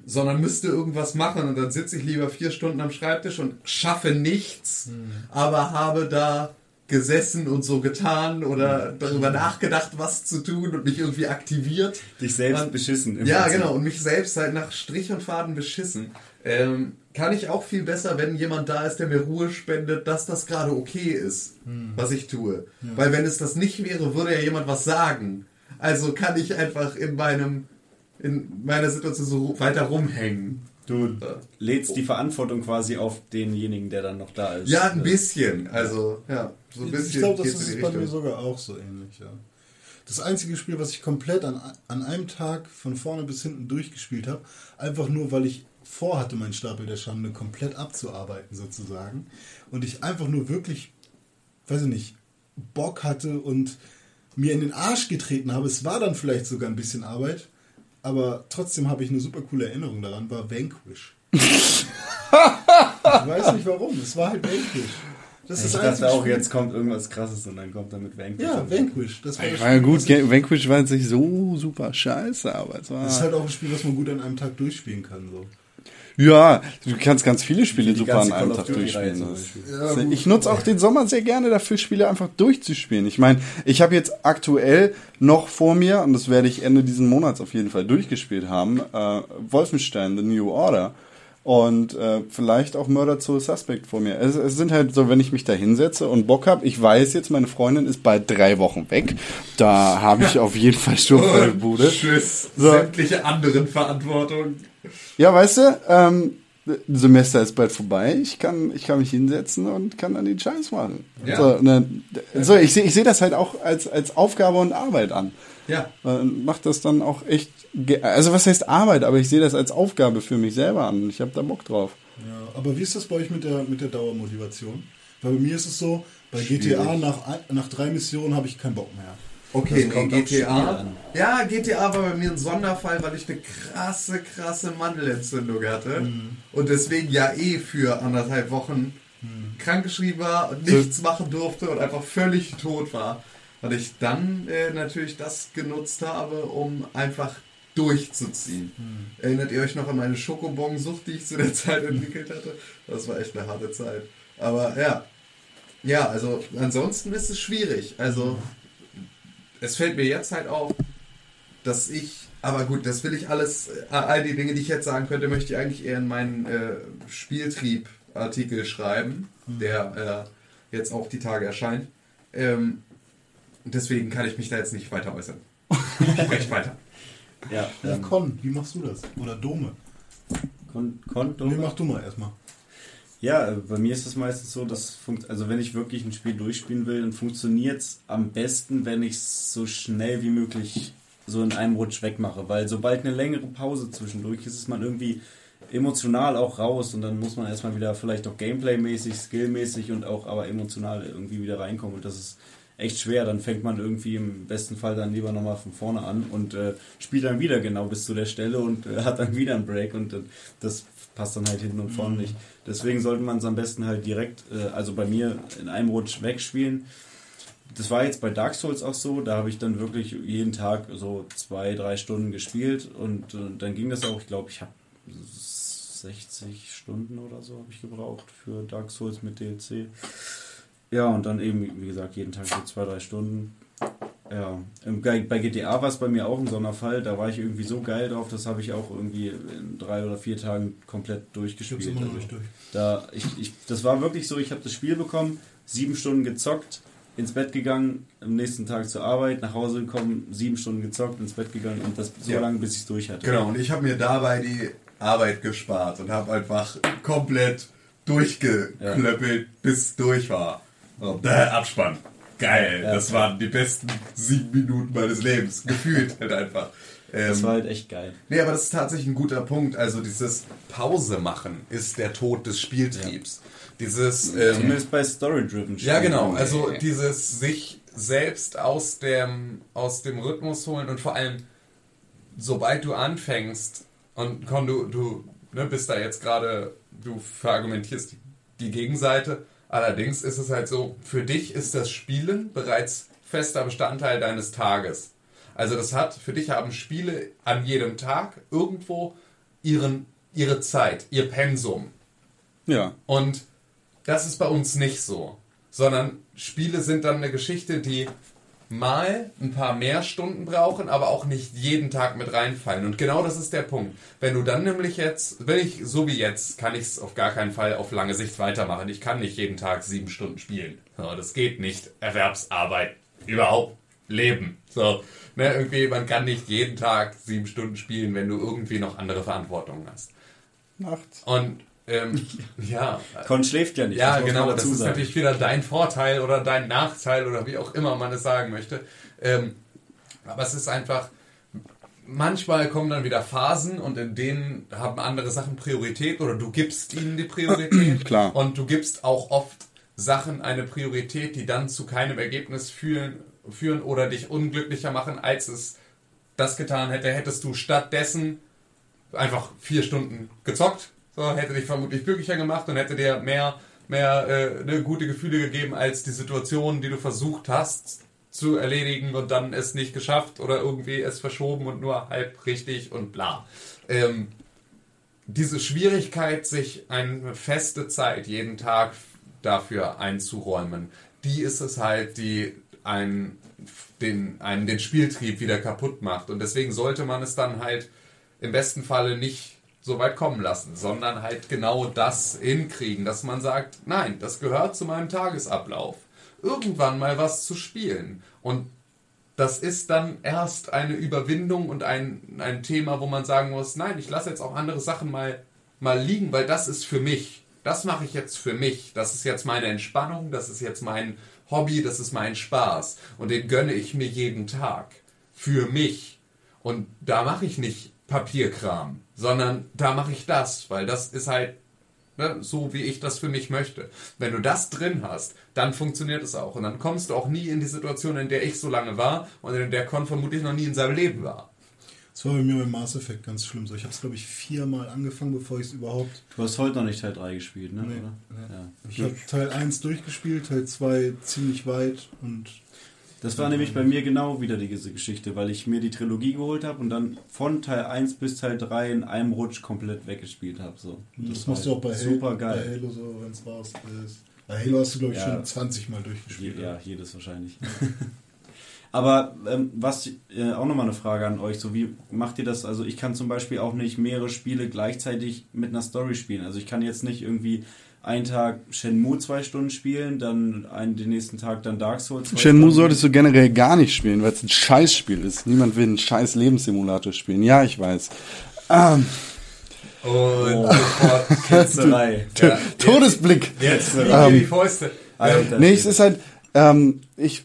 sondern müsste irgendwas machen und dann sitze ich lieber vier Stunden am Schreibtisch und schaffe nichts, aber habe da gesessen und so getan oder darüber nachgedacht, was zu tun und mich irgendwie aktiviert. Dich selbst Und- beschissen. im Ja, Prinzip. genau, und mich selbst halt nach Strich und Faden beschissen. Ähm, kann ich auch viel besser, wenn jemand da ist, der mir Ruhe spendet, dass das gerade okay ist, was ich tue. Weil wenn es das nicht wäre, würde ja jemand was sagen. Also kann ich einfach in meinem in meiner Situation so weiter rumhängen. Du lädst die Verantwortung quasi auf denjenigen, der dann noch da ist. Ja, ein bisschen. Also, ja, so ein bisschen. ich glaube, das ist bei mir sogar auch so ähnlich, ja. Das einzige Spiel, was ich komplett an, an einem Tag von vorne bis hinten durchgespielt habe, einfach nur, weil ich vorhatte, meinen Stapel der Schande komplett abzuarbeiten, sozusagen. Und ich einfach nur wirklich, weiß ich nicht, Bock hatte und mir in den Arsch getreten habe. Es war dann vielleicht sogar ein bisschen Arbeit, aber trotzdem habe ich eine super coole Erinnerung daran, war Vanquish. ich weiß nicht warum, es war halt Vanquish. Das Ich dachte auch, Spiel- jetzt kommt irgendwas krasses und dann kommt er mit Vanquish. Ja, Vanquish. Das war, das War gut, Vanquish war jetzt nicht so super scheiße, aber es war. Das ist halt auch ein Spiel, was man gut an einem Tag durchspielen kann. So. Ja, du kannst ganz viele Spiele super an einem Tag durchspielen. Beispiel. ich nutze auch den Sommer sehr gerne dafür, Spiele einfach durchzuspielen. Ich meine, ich habe jetzt aktuell noch vor mir, und das werde ich Ende diesen Monats auf jeden Fall durchgespielt haben, äh, Wolfenstein, The New Order. Und äh, vielleicht auch Murder to Suspect vor mir. Es, es sind halt so, wenn ich mich da hinsetze und Bock habe, ich weiß jetzt, meine Freundin ist bald drei Wochen weg. Da habe ich auf jeden Fall Sturm Bude. Tschüss. So. Sämtliche anderen Verantwortung. Ja, weißt du, ähm, Semester ist bald vorbei, ich kann, ich kann mich hinsetzen und kann dann den Scheiß machen. Ja. So, ne, so, ich sehe ich seh das halt auch als, als Aufgabe und Arbeit an. Ja. Man macht das dann auch echt, also was heißt Arbeit, aber ich sehe das als Aufgabe für mich selber an. Ich habe da Bock drauf. Ja, aber wie ist das bei euch mit der, mit der Dauermotivation? Weil bei mir ist es so, bei Schwierig. GTA nach, nach drei Missionen habe ich keinen Bock mehr. Okay, Das nee, kommt GTA. Ja, GTA war bei mir ein Sonderfall, weil ich eine krasse, krasse Mandelentzündung hatte. Mhm. Und deswegen ja eh für anderthalb Wochen krankgeschrieben war und nichts machen durfte und einfach völlig tot war. Und ich dann äh, natürlich das genutzt habe, um einfach durchzuziehen. Mhm. Erinnert ihr euch noch an meine Schokobon-Sucht, die ich zu der Zeit entwickelt hatte? Das war echt eine harte Zeit. Aber ja. Ja, also ansonsten ist es schwierig. Also es fällt mir jetzt halt auf, dass ich, aber gut, das will ich alles, all die Dinge, die ich jetzt sagen könnte, möchte ich eigentlich eher in meinen äh, Spieltrieb-Artikel schreiben, der äh, jetzt auch die Tage erscheint. Ähm, deswegen kann ich mich da jetzt nicht weiter äußern. Sprecht weiter. Ja, Ja, ähm, Con, wie machst du das? Oder Dome? Kon, Kon, Nee, mach du mal erstmal. Ja, äh, bei mir ist es meistens so, dass also wenn ich wirklich ein Spiel durchspielen will, dann funktioniert es am besten, wenn ich es so schnell wie möglich so in einem Rutsch wegmache, weil sobald eine längere Pause zwischendurch ist, ist man irgendwie emotional auch raus und dann muss man erstmal wieder vielleicht auch Gameplay-mäßig, Skill-mäßig und auch aber emotional irgendwie wieder reinkommen und das ist echt schwer. Dann fängt man irgendwie im besten Fall dann lieber nochmal von vorne an und äh, spielt dann wieder genau bis zu der Stelle und äh, hat dann wieder einen Break und äh, das passt dann halt hinten und vorne nicht. Deswegen sollte man es am besten halt direkt, äh, also bei mir in einem Rutsch wegspielen. Das war jetzt bei Dark Souls auch so, da habe ich dann wirklich jeden Tag so zwei, drei Stunden gespielt und äh, dann ging das auch, ich glaube, ich habe 60 Stunden oder so habe ich gebraucht für Dark Souls mit DLC. Ja, und dann eben, wie gesagt, jeden Tag so zwei, drei Stunden. Ja, bei GTA war es bei mir auch ein Sonderfall. Da war ich irgendwie so geil drauf, das habe ich auch irgendwie in drei oder vier Tagen komplett durchgespielt. Gibt's immer Also, durch. Da, ich, ich, das war wirklich so, ich habe das Spiel bekommen, sieben Stunden gezockt, ins Bett gegangen, am nächsten Tag zur Arbeit, nach Hause gekommen, sieben Stunden gezockt, ins Bett gegangen und das so Ja. lange, bis ich es durch hatte. Genau, und ich habe mir dabei die Arbeit gespart und habe einfach komplett durchgeklöppelt, bis es durch war. Und, äh, Abspann. Geil, Ja. das waren die besten sieben Minuten meines Lebens. Gefühlt halt einfach. Das Ähm, war halt echt geil. Nee, aber das ist tatsächlich ein guter Punkt. Also dieses Pause machen ist der Tod des Spieltriebs. Dieses ähm, Zumindest bei Story-Driven ja, genau. Spielen. Also dieses sich selbst aus dem, aus dem Rhythmus holen und vor allem, sobald du anfängst und komm, du, du ne, bist da jetzt gerade, du verargumentierst die Gegenseite. Allerdings ist es halt so, für dich ist das Spielen bereits fester Bestandteil deines Tages. Also das hat, für dich haben Spiele an jedem Tag irgendwo ihren, ihre Zeit, ihr Pensum. Ja. Und das ist bei uns nicht so. Sondern Spiele sind dann eine Geschichte, die mal ein paar mehr Stunden brauchen, aber auch nicht jeden Tag mit reinfallen. Und genau das ist der Punkt. Wenn du dann nämlich jetzt, wenn ich, so wie jetzt, kann ich es auf gar keinen Fall auf lange Sicht weitermachen. Ich kann nicht jeden Tag sieben Stunden spielen. So, das geht nicht. Erwerbsarbeit. Überhaupt. Leben. So, ne, irgendwie, man kann nicht jeden Tag sieben Stunden spielen, wenn du irgendwie noch andere Verantwortungen hast. Nachts. Und ähm, ja. Con schläft ja nicht. Ja, das genau. Das ist sagen. natürlich wieder dein Vorteil oder dein Nachteil oder wie auch immer man es sagen möchte. Ähm, aber es ist einfach, manchmal kommen dann wieder Phasen und in denen haben andere Sachen Priorität oder du gibst ihnen die Priorität. Klar. Und du gibst auch oft Sachen eine Priorität, die dann zu keinem Ergebnis führen, führen oder dich unglücklicher machen, als es das getan hätte. Hättest du stattdessen einfach vier Stunden gezockt, so hätte dich vermutlich glücklicher gemacht und hätte dir mehr, mehr äh, ne, gute Gefühle gegeben als die Situation, die du versucht hast zu erledigen und dann es nicht geschafft oder irgendwie es verschoben und nur halb richtig und bla. Ähm, diese Schwierigkeit, sich eine feste Zeit jeden Tag dafür einzuräumen, die ist es halt, die einen den, einen den Spieltrieb wieder kaputt macht. Und deswegen sollte man es dann halt im besten Falle nicht so weit kommen lassen, sondern halt genau das hinkriegen, dass man sagt, nein, das gehört zu meinem Tagesablauf. Irgendwann mal was zu spielen. Und das ist dann erst eine Überwindung und ein, ein Thema, wo man sagen muss, nein, ich lasse jetzt auch andere Sachen mal mal liegen, weil das ist für mich. Das mache ich jetzt für mich. Das ist jetzt meine Entspannung, das ist jetzt mein Hobby, das ist mein Spaß. Und den gönne ich mir jeden Tag. Für mich. Und da mache ich nicht Papierkram, sondern da mache ich das, weil das ist halt ne, so, wie ich das für mich möchte. Wenn du das drin hast, dann funktioniert es auch. Und dann kommst du auch nie in die Situation, in der ich so lange war und in der Con vermutlich noch nie in seinem Leben war. Das war bei mir beim Mass Effect ganz schlimm so. Ich habe es, glaube ich, viermal angefangen, bevor ich es überhaupt. Du hast heute noch nicht Teil 3 gespielt, ne? Nee, Oder? nee. Ja. Ich habe Teil 1 durchgespielt, Teil 2 ziemlich weit und. Das war nämlich bei mir genau wieder diese Geschichte, weil ich mir die Trilogie geholt habe und dann von Teil 1 bis Teil 3 in einem Rutsch komplett weggespielt habe. So. Das, war machst du auch bei, super Halo, geil. bei Halo so, wenn es raus ist. Bei Halo hast du, glaube ich, Ja. schon 20 Mal durchgespielt. Je, ja, jedes wahrscheinlich. Aber ähm, was äh, auch nochmal eine Frage an euch, so wie macht ihr das? Also ich kann zum Beispiel auch nicht mehrere Spiele gleichzeitig mit einer Story spielen. Also ich kann jetzt nicht irgendwie einen Tag Shenmue zwei Stunden spielen, dann einen, den nächsten Tag dann Dark Souls. zwei Shenmue Stunden. solltest du generell gar nicht spielen, weil es ein Scheißspiel ist. Niemand will einen scheiß Lebenssimulator spielen. Ja, ich weiß. Ähm, Und sofort Ketzerei. Ja, Todesblick. Jetzt liegen Ähm, dir die Fäuste. Alter, Nee, es ist halt, ähm, ich,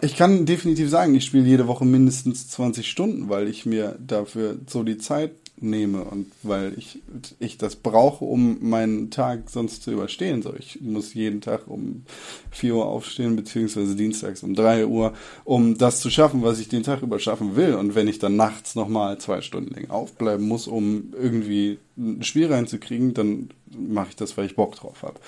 ich kann definitiv sagen, ich spiele jede Woche mindestens 20 Stunden, weil ich mir dafür so die Zeit nehme und weil ich, ich das brauche, um meinen Tag sonst zu überstehen. So, ich muss jeden Tag um 4 Uhr aufstehen, beziehungsweise dienstags um 3 Uhr, um das zu schaffen, was ich den Tag über schaffen will. Und wenn ich dann nachts nochmal zwei Stunden länger aufbleiben muss, um irgendwie ein Spiel reinzukriegen, dann mache ich das, weil ich Bock drauf habe.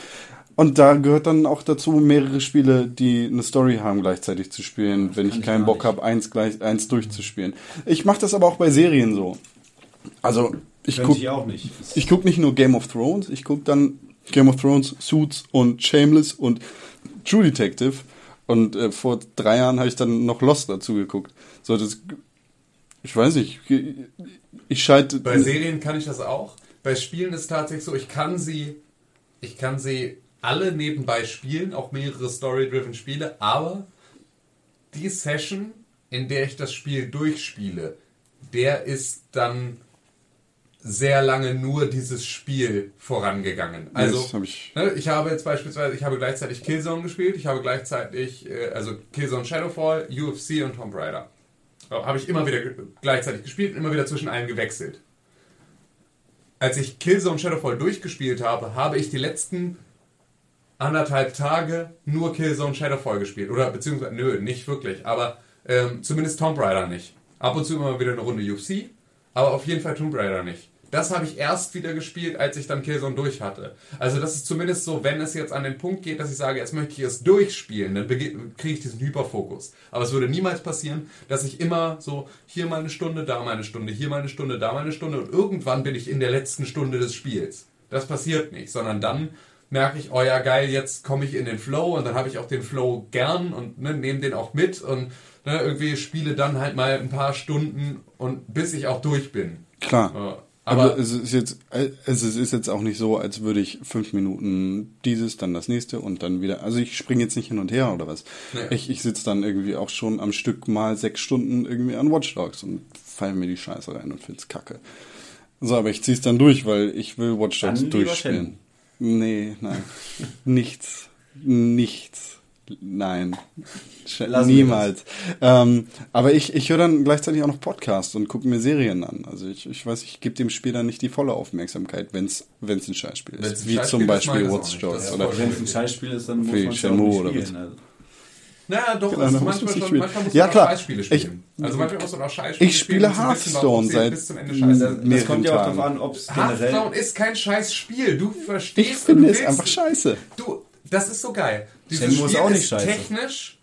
Und da gehört dann auch dazu, mehrere Spiele, die eine Story haben, gleichzeitig zu spielen, wenn ich ich keinen gar Bock habe, eins gleich eins durchzuspielen. Ich mache das aber auch bei Serien so. Also ich Könnte guck, ich ich guck nicht nur Game of Thrones, ich guck dann Game of Thrones, Suits und Shameless und True Detective. Und äh, vor drei Jahren habe ich dann noch Lost dazu geguckt. So, das, ich weiß nicht, ich schalte. Bei Serien kann ich das auch. Bei Spielen ist es tatsächlich so, ich kann sie, ich kann sie alle nebenbei spielen, auch mehrere Story-driven Spiele, aber die Session, in der ich das Spiel durchspiele, der ist dann sehr lange nur dieses Spiel vorangegangen. Also hab ich- ne, ich habe jetzt beispielsweise, ich habe gleichzeitig Killzone gespielt, ich habe gleichzeitig, äh, also Killzone Shadowfall, UFC und Tomb Raider. Habe ich immer wieder gleichzeitig gespielt, immer wieder zwischen allen gewechselt. Als ich Killzone Shadowfall durchgespielt habe, habe ich die letzten anderthalb Tage nur Killzone Shadowfall gespielt. Oder beziehungsweise, nö, nicht wirklich, aber ähm, zumindest Tomb Raider nicht. Ab und zu immer wieder eine Runde UFC, aber auf jeden Fall Tomb Raider nicht. Das habe ich erst wieder gespielt, als ich dann Killzone durch hatte. Also das ist zumindest so, wenn es jetzt an den Punkt geht, dass ich sage, jetzt möchte ich es durchspielen, dann kriege ich diesen Hyperfokus. Aber es würde niemals passieren, dass ich immer so, hier mal eine Stunde, da mal eine Stunde, hier mal eine Stunde, da mal eine Stunde und irgendwann bin ich in der letzten Stunde des Spiels. Das passiert nicht, sondern dann merke ich, oh ja geil, jetzt komme ich in den Flow und dann habe ich auch den Flow gern und ne, nehme den auch mit und ne, irgendwie spiele dann halt mal ein paar Stunden und bis ich auch durch bin. Klar. Ja, Aber, aber es ist jetzt, es ist jetzt auch nicht so, als würde ich fünf Minuten dieses, dann das nächste und dann wieder. Also ich springe jetzt nicht hin und her oder was. Nee. Ich, ich sitze dann irgendwie auch schon am Stück mal sechs Stunden irgendwie an Watch Dogs und fall mir die Scheiße rein und find's kacke. So, aber ich zieh's dann durch, weil ich will Watch Dogs Dann durchspielen. Nee, nein. nichts. Nichts. Nein. Lassen Niemals. Ähm, aber ich, ich höre dann gleichzeitig auch noch Podcasts und gucke mir Serien an. Also ich, ich weiß, ich gebe dem Spiel dann nicht die volle Aufmerksamkeit, wenn es ein Scheißspiel Wenn's ist. ein Wie Scheißspiel zum ist, Beispiel ich Watch. Dogs. Das Oder Wenn es ein Scheißspiel ist, dann muss man es Shenmue oder spielen. was? Also. Naja, doch, Genau, musst manchmal, schon, spielen. manchmal muss Ja, man klar. auch Scheißspiele Ich- spielen. also manchmal muss man auch Scheißspiele Ich spiele spielen, wissen, warum Hearthstone seit bis zum Ende scheiße ist. Das mehreren kommt ja auch darauf an, ob es generell... Hearthstone ist kein Scheißspiel. Du verstehst Ich finde du es einfach scheiße. Du, das ist so geil. Dieses ist Spiel auch nicht ist scheiße. technisch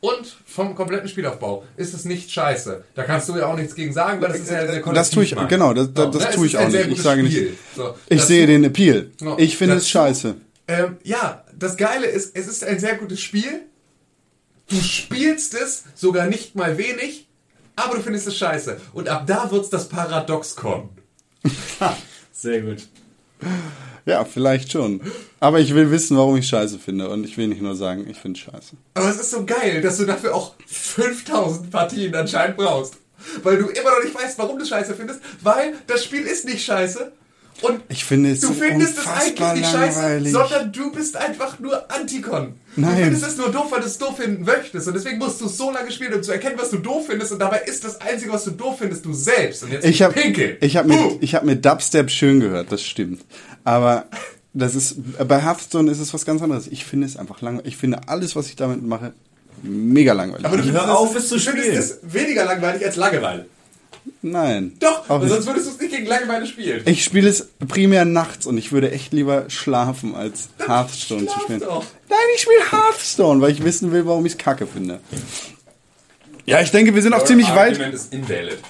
und vom kompletten Spielaufbau ist es nicht scheiße. Da kannst du ja auch nichts gegen sagen, weil das ist ja der Das tue ich, genau, das, das, das es tue ich auch nicht. Ich sage nicht. So, ich sehe den Appeal. Ja, Ich finde es scheiße. Ähm, ja, das Geile ist, es ist ein sehr gutes Spiel. Du spielst es sogar nicht mal wenig, aber du findest es scheiße. Und ab da wird's das Paradox kommen. Sehr gut. Ja, vielleicht schon. Aber ich will wissen, warum ich scheiße finde. Und ich will nicht nur sagen, ich finde scheiße. Aber es ist so geil, dass du dafür auch 5000 Partien anscheinend brauchst. Weil du immer noch nicht weißt, warum du scheiße findest, weil das Spiel ist nicht scheiße. Und Ich finde es du findest es eigentlich nicht scheiße, langweilig. sondern du bist einfach nur Antikon. Nein. Du findest es nur doof, weil du es doof finden möchtest. Und deswegen musst du es so lange spielen, um zu erkennen, was du doof findest. Und dabei ist das Einzige, was du doof findest, du selbst. Und jetzt Ich habe Pinkel. ich hab mit, ich hab mit Dubstep schön gehört, das stimmt. Aber das ist, bei Hearthstone ist es was ganz anderes. Ich finde es einfach langweilig. Ich finde alles, was ich damit mache, mega langweilig. Aber du Hör auf, es, zu spielen. es weniger langweilig als Langeweile. Nein. Doch, Auch sonst würdest du es nicht gegen Langeweile spielen. Ich spiele es primär nachts und ich würde echt lieber schlafen, als Hearthstone zu spielen. doch. Nein, ich spiele Hearthstone, weil ich wissen will, warum ich es kacke finde. Ja, ich denke, wir sind auch ziemlich weit.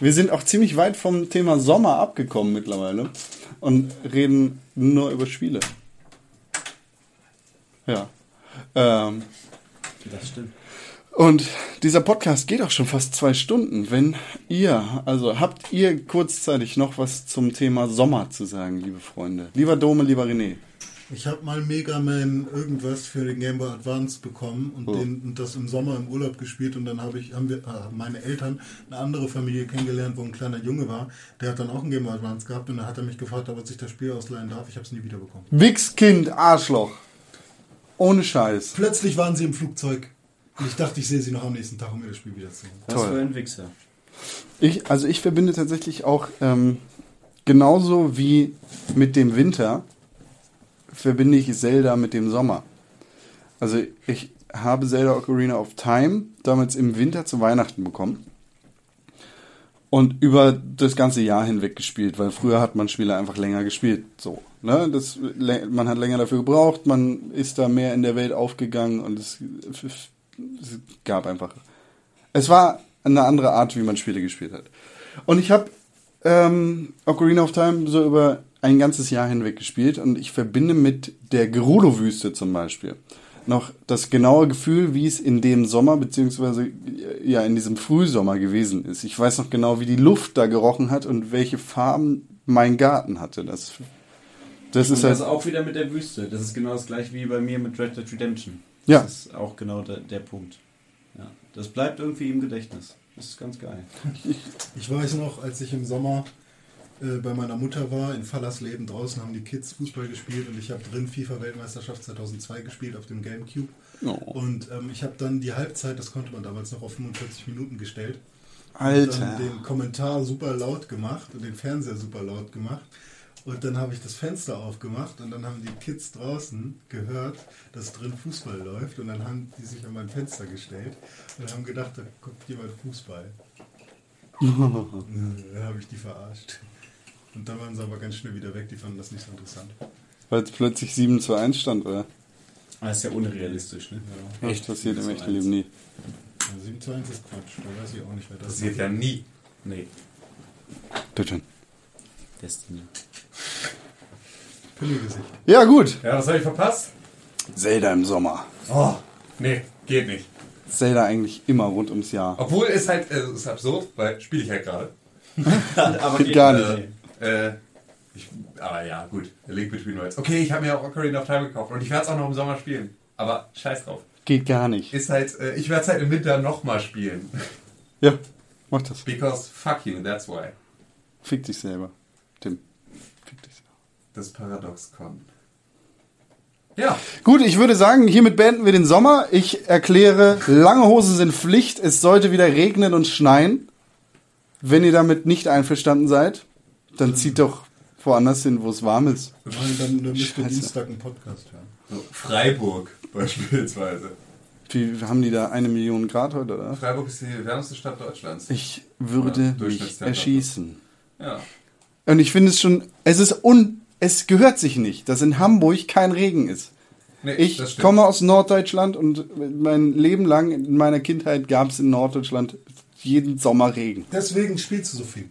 Wir sind auch ziemlich weit vom Thema Sommer abgekommen mittlerweile und reden nur über Spiele. Ja. Ähm, Das stimmt. Und dieser Podcast geht auch schon fast zwei Stunden. Wenn ihr, also habt ihr kurzzeitig noch was zum Thema Sommer zu sagen, liebe Freunde? Lieber Dome, lieber René. Ich habe mal Mega Man irgendwas für den Game Boy Advance bekommen und, Oh. den, und das im Sommer im Urlaub gespielt und dann habe ich haben wir äh, meine Eltern eine andere Familie kennengelernt, wo ein kleiner Junge war, der hat dann auch ein Game Boy Advance gehabt und dann hat er mich gefragt, ob er sich das Spiel ausleihen darf. Ich habe es nie wiederbekommen. Wichskind, Arschloch. Ohne Scheiß. Plötzlich waren sie im Flugzeug und ich dachte, ich sehe sie noch am nächsten Tag, um mir das Spiel wieder zu holen. Was Toll. für ein Wichser. Ich, also ich verbinde tatsächlich auch ähm, genauso wie mit dem Winter verbinde ich Zelda mit dem Sommer. Also ich habe Zelda Ocarina of Time damals im Winter zu Weihnachten bekommen und über das ganze Jahr hinweg gespielt, weil früher hat man Spiele einfach länger gespielt. So, ne? das, man hat länger dafür gebraucht, man ist da mehr in der Welt aufgegangen und es, es gab einfach. Es war eine andere Art, wie man Spiele gespielt hat. Und ich habe ähm, Ocarina of Time so über ein ganzes Jahr hinweg gespielt und ich verbinde mit der Gerudo-Wüste zum Beispiel noch das genaue Gefühl, wie es in dem Sommer beziehungsweise äh, ja in diesem Frühsommer gewesen ist. Ich weiß noch genau, wie die Luft da gerochen hat und welche Farben mein Garten hatte. Das, das Und ist das halt, auch wieder mit der Wüste. Das ist genau das gleiche wie bei mir mit Red Dead Redemption. Ja. Das ist auch genau der, der Punkt. Ja. Das bleibt irgendwie im Gedächtnis. Das ist ganz geil. Ich weiß noch, als ich im Sommer äh, bei meiner Mutter war, in Fallersleben draußen haben die Kids Fußball gespielt und ich habe drin FIFA-Weltmeisterschaft 2002 gespielt auf dem Gamecube. Oh. Und ähm, ich habe dann die Halbzeit, das konnte man damals noch auf 45 Minuten gestellt. Und Alter. dann den Kommentar super laut gemacht und den Fernseher super laut gemacht. Und dann habe ich das Fenster aufgemacht und dann haben die Kids draußen gehört, dass drin Fußball läuft. Und dann haben die sich an mein Fenster gestellt und haben gedacht, da guckt jemand Fußball. Dann habe ich die verarscht. Und dann waren sie aber ganz schnell wieder weg, die fanden das nicht so interessant. weil es plötzlich 7 zu 1 stand, oder? Das ist ja unrealistisch, ne? Das passiert im echten Leben nie. Also 7 zu 1 ist Quatsch, da weiß ich auch nicht, wer das Passiert ja nie. Nee. Bitte. Destiny. Pillengesicht. Ja, gut. Ja, was habe ich verpasst? Zelda im Sommer. Oh, nee, geht nicht. Zelda eigentlich immer rund ums Jahr. Obwohl es halt, äh, es ist absurd, weil spiele ich halt gerade. Aber geht Gar nicht. Äh, ich, aber ja, gut, der Link spielen wir jetzt. Okay, ich habe mir auch Ocarina of Time gekauft und ich werde es auch noch im Sommer spielen. Aber scheiß drauf. Geht gar nicht. Ist halt, äh, ich werde es halt im Winter nochmal spielen. Ja, mach das. Because fuck you, that's why. Fick dich selber. Tim. Fick dich selber. Das Paradoxcon. Ja, Gut, ich würde sagen, hiermit beenden wir den Sommer. Ich erkläre, lange Hosen sind Pflicht. Es sollte wieder regnen und schneien. Wenn ihr damit nicht einverstanden seid, dann zieht doch woanders hin, wo es warm ist. Nein, dann dann müsst ihr. Dienstag einen Podcast hören. so Freiburg beispielsweise. Wie haben die da eine Million Grad heute, oder? Freiburg ist die wärmste Stadt Deutschlands. Ich würde Ja, mich erschießen. Ja. Und ich finde es schon, es ist un, es gehört sich nicht, dass in Hamburg kein Regen ist. Nee, Ich komme aus Norddeutschland und mein Leben lang in meiner Kindheit gab es in Norddeutschland jeden Sommer Regen. Deswegen spielst du so viel.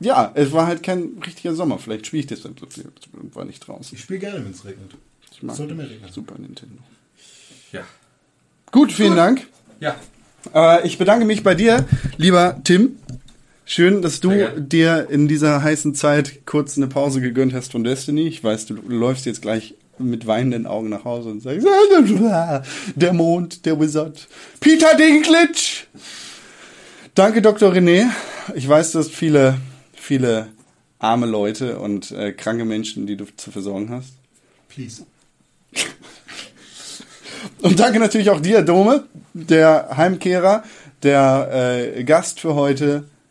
Ja, es war halt kein richtiger Sommer. Vielleicht spiele ich dann so viel und war nicht draußen. Ich spiele gerne, wenn es regnet. Ich mag Sollte mehr regnen. Super Nintendo. Ja. Gut, vielen Dank. Ja. Äh, ich bedanke mich bei dir, lieber Tim. Schön, dass du gerne. dir in dieser heißen Zeit kurz eine Pause gegönnt hast von Destiny. Ich weiß, du läufst jetzt gleich mit weinenden Augen nach Hause und sagst, der Mond, der Wizard, Peter Dinklage. Danke, Dr. René. Ich weiß, du hast viele, viele arme Leute und äh, kranke Menschen, die du zu versorgen hast. Please. Und danke natürlich auch dir, Dome, der Heimkehrer, der äh, Gast für heute.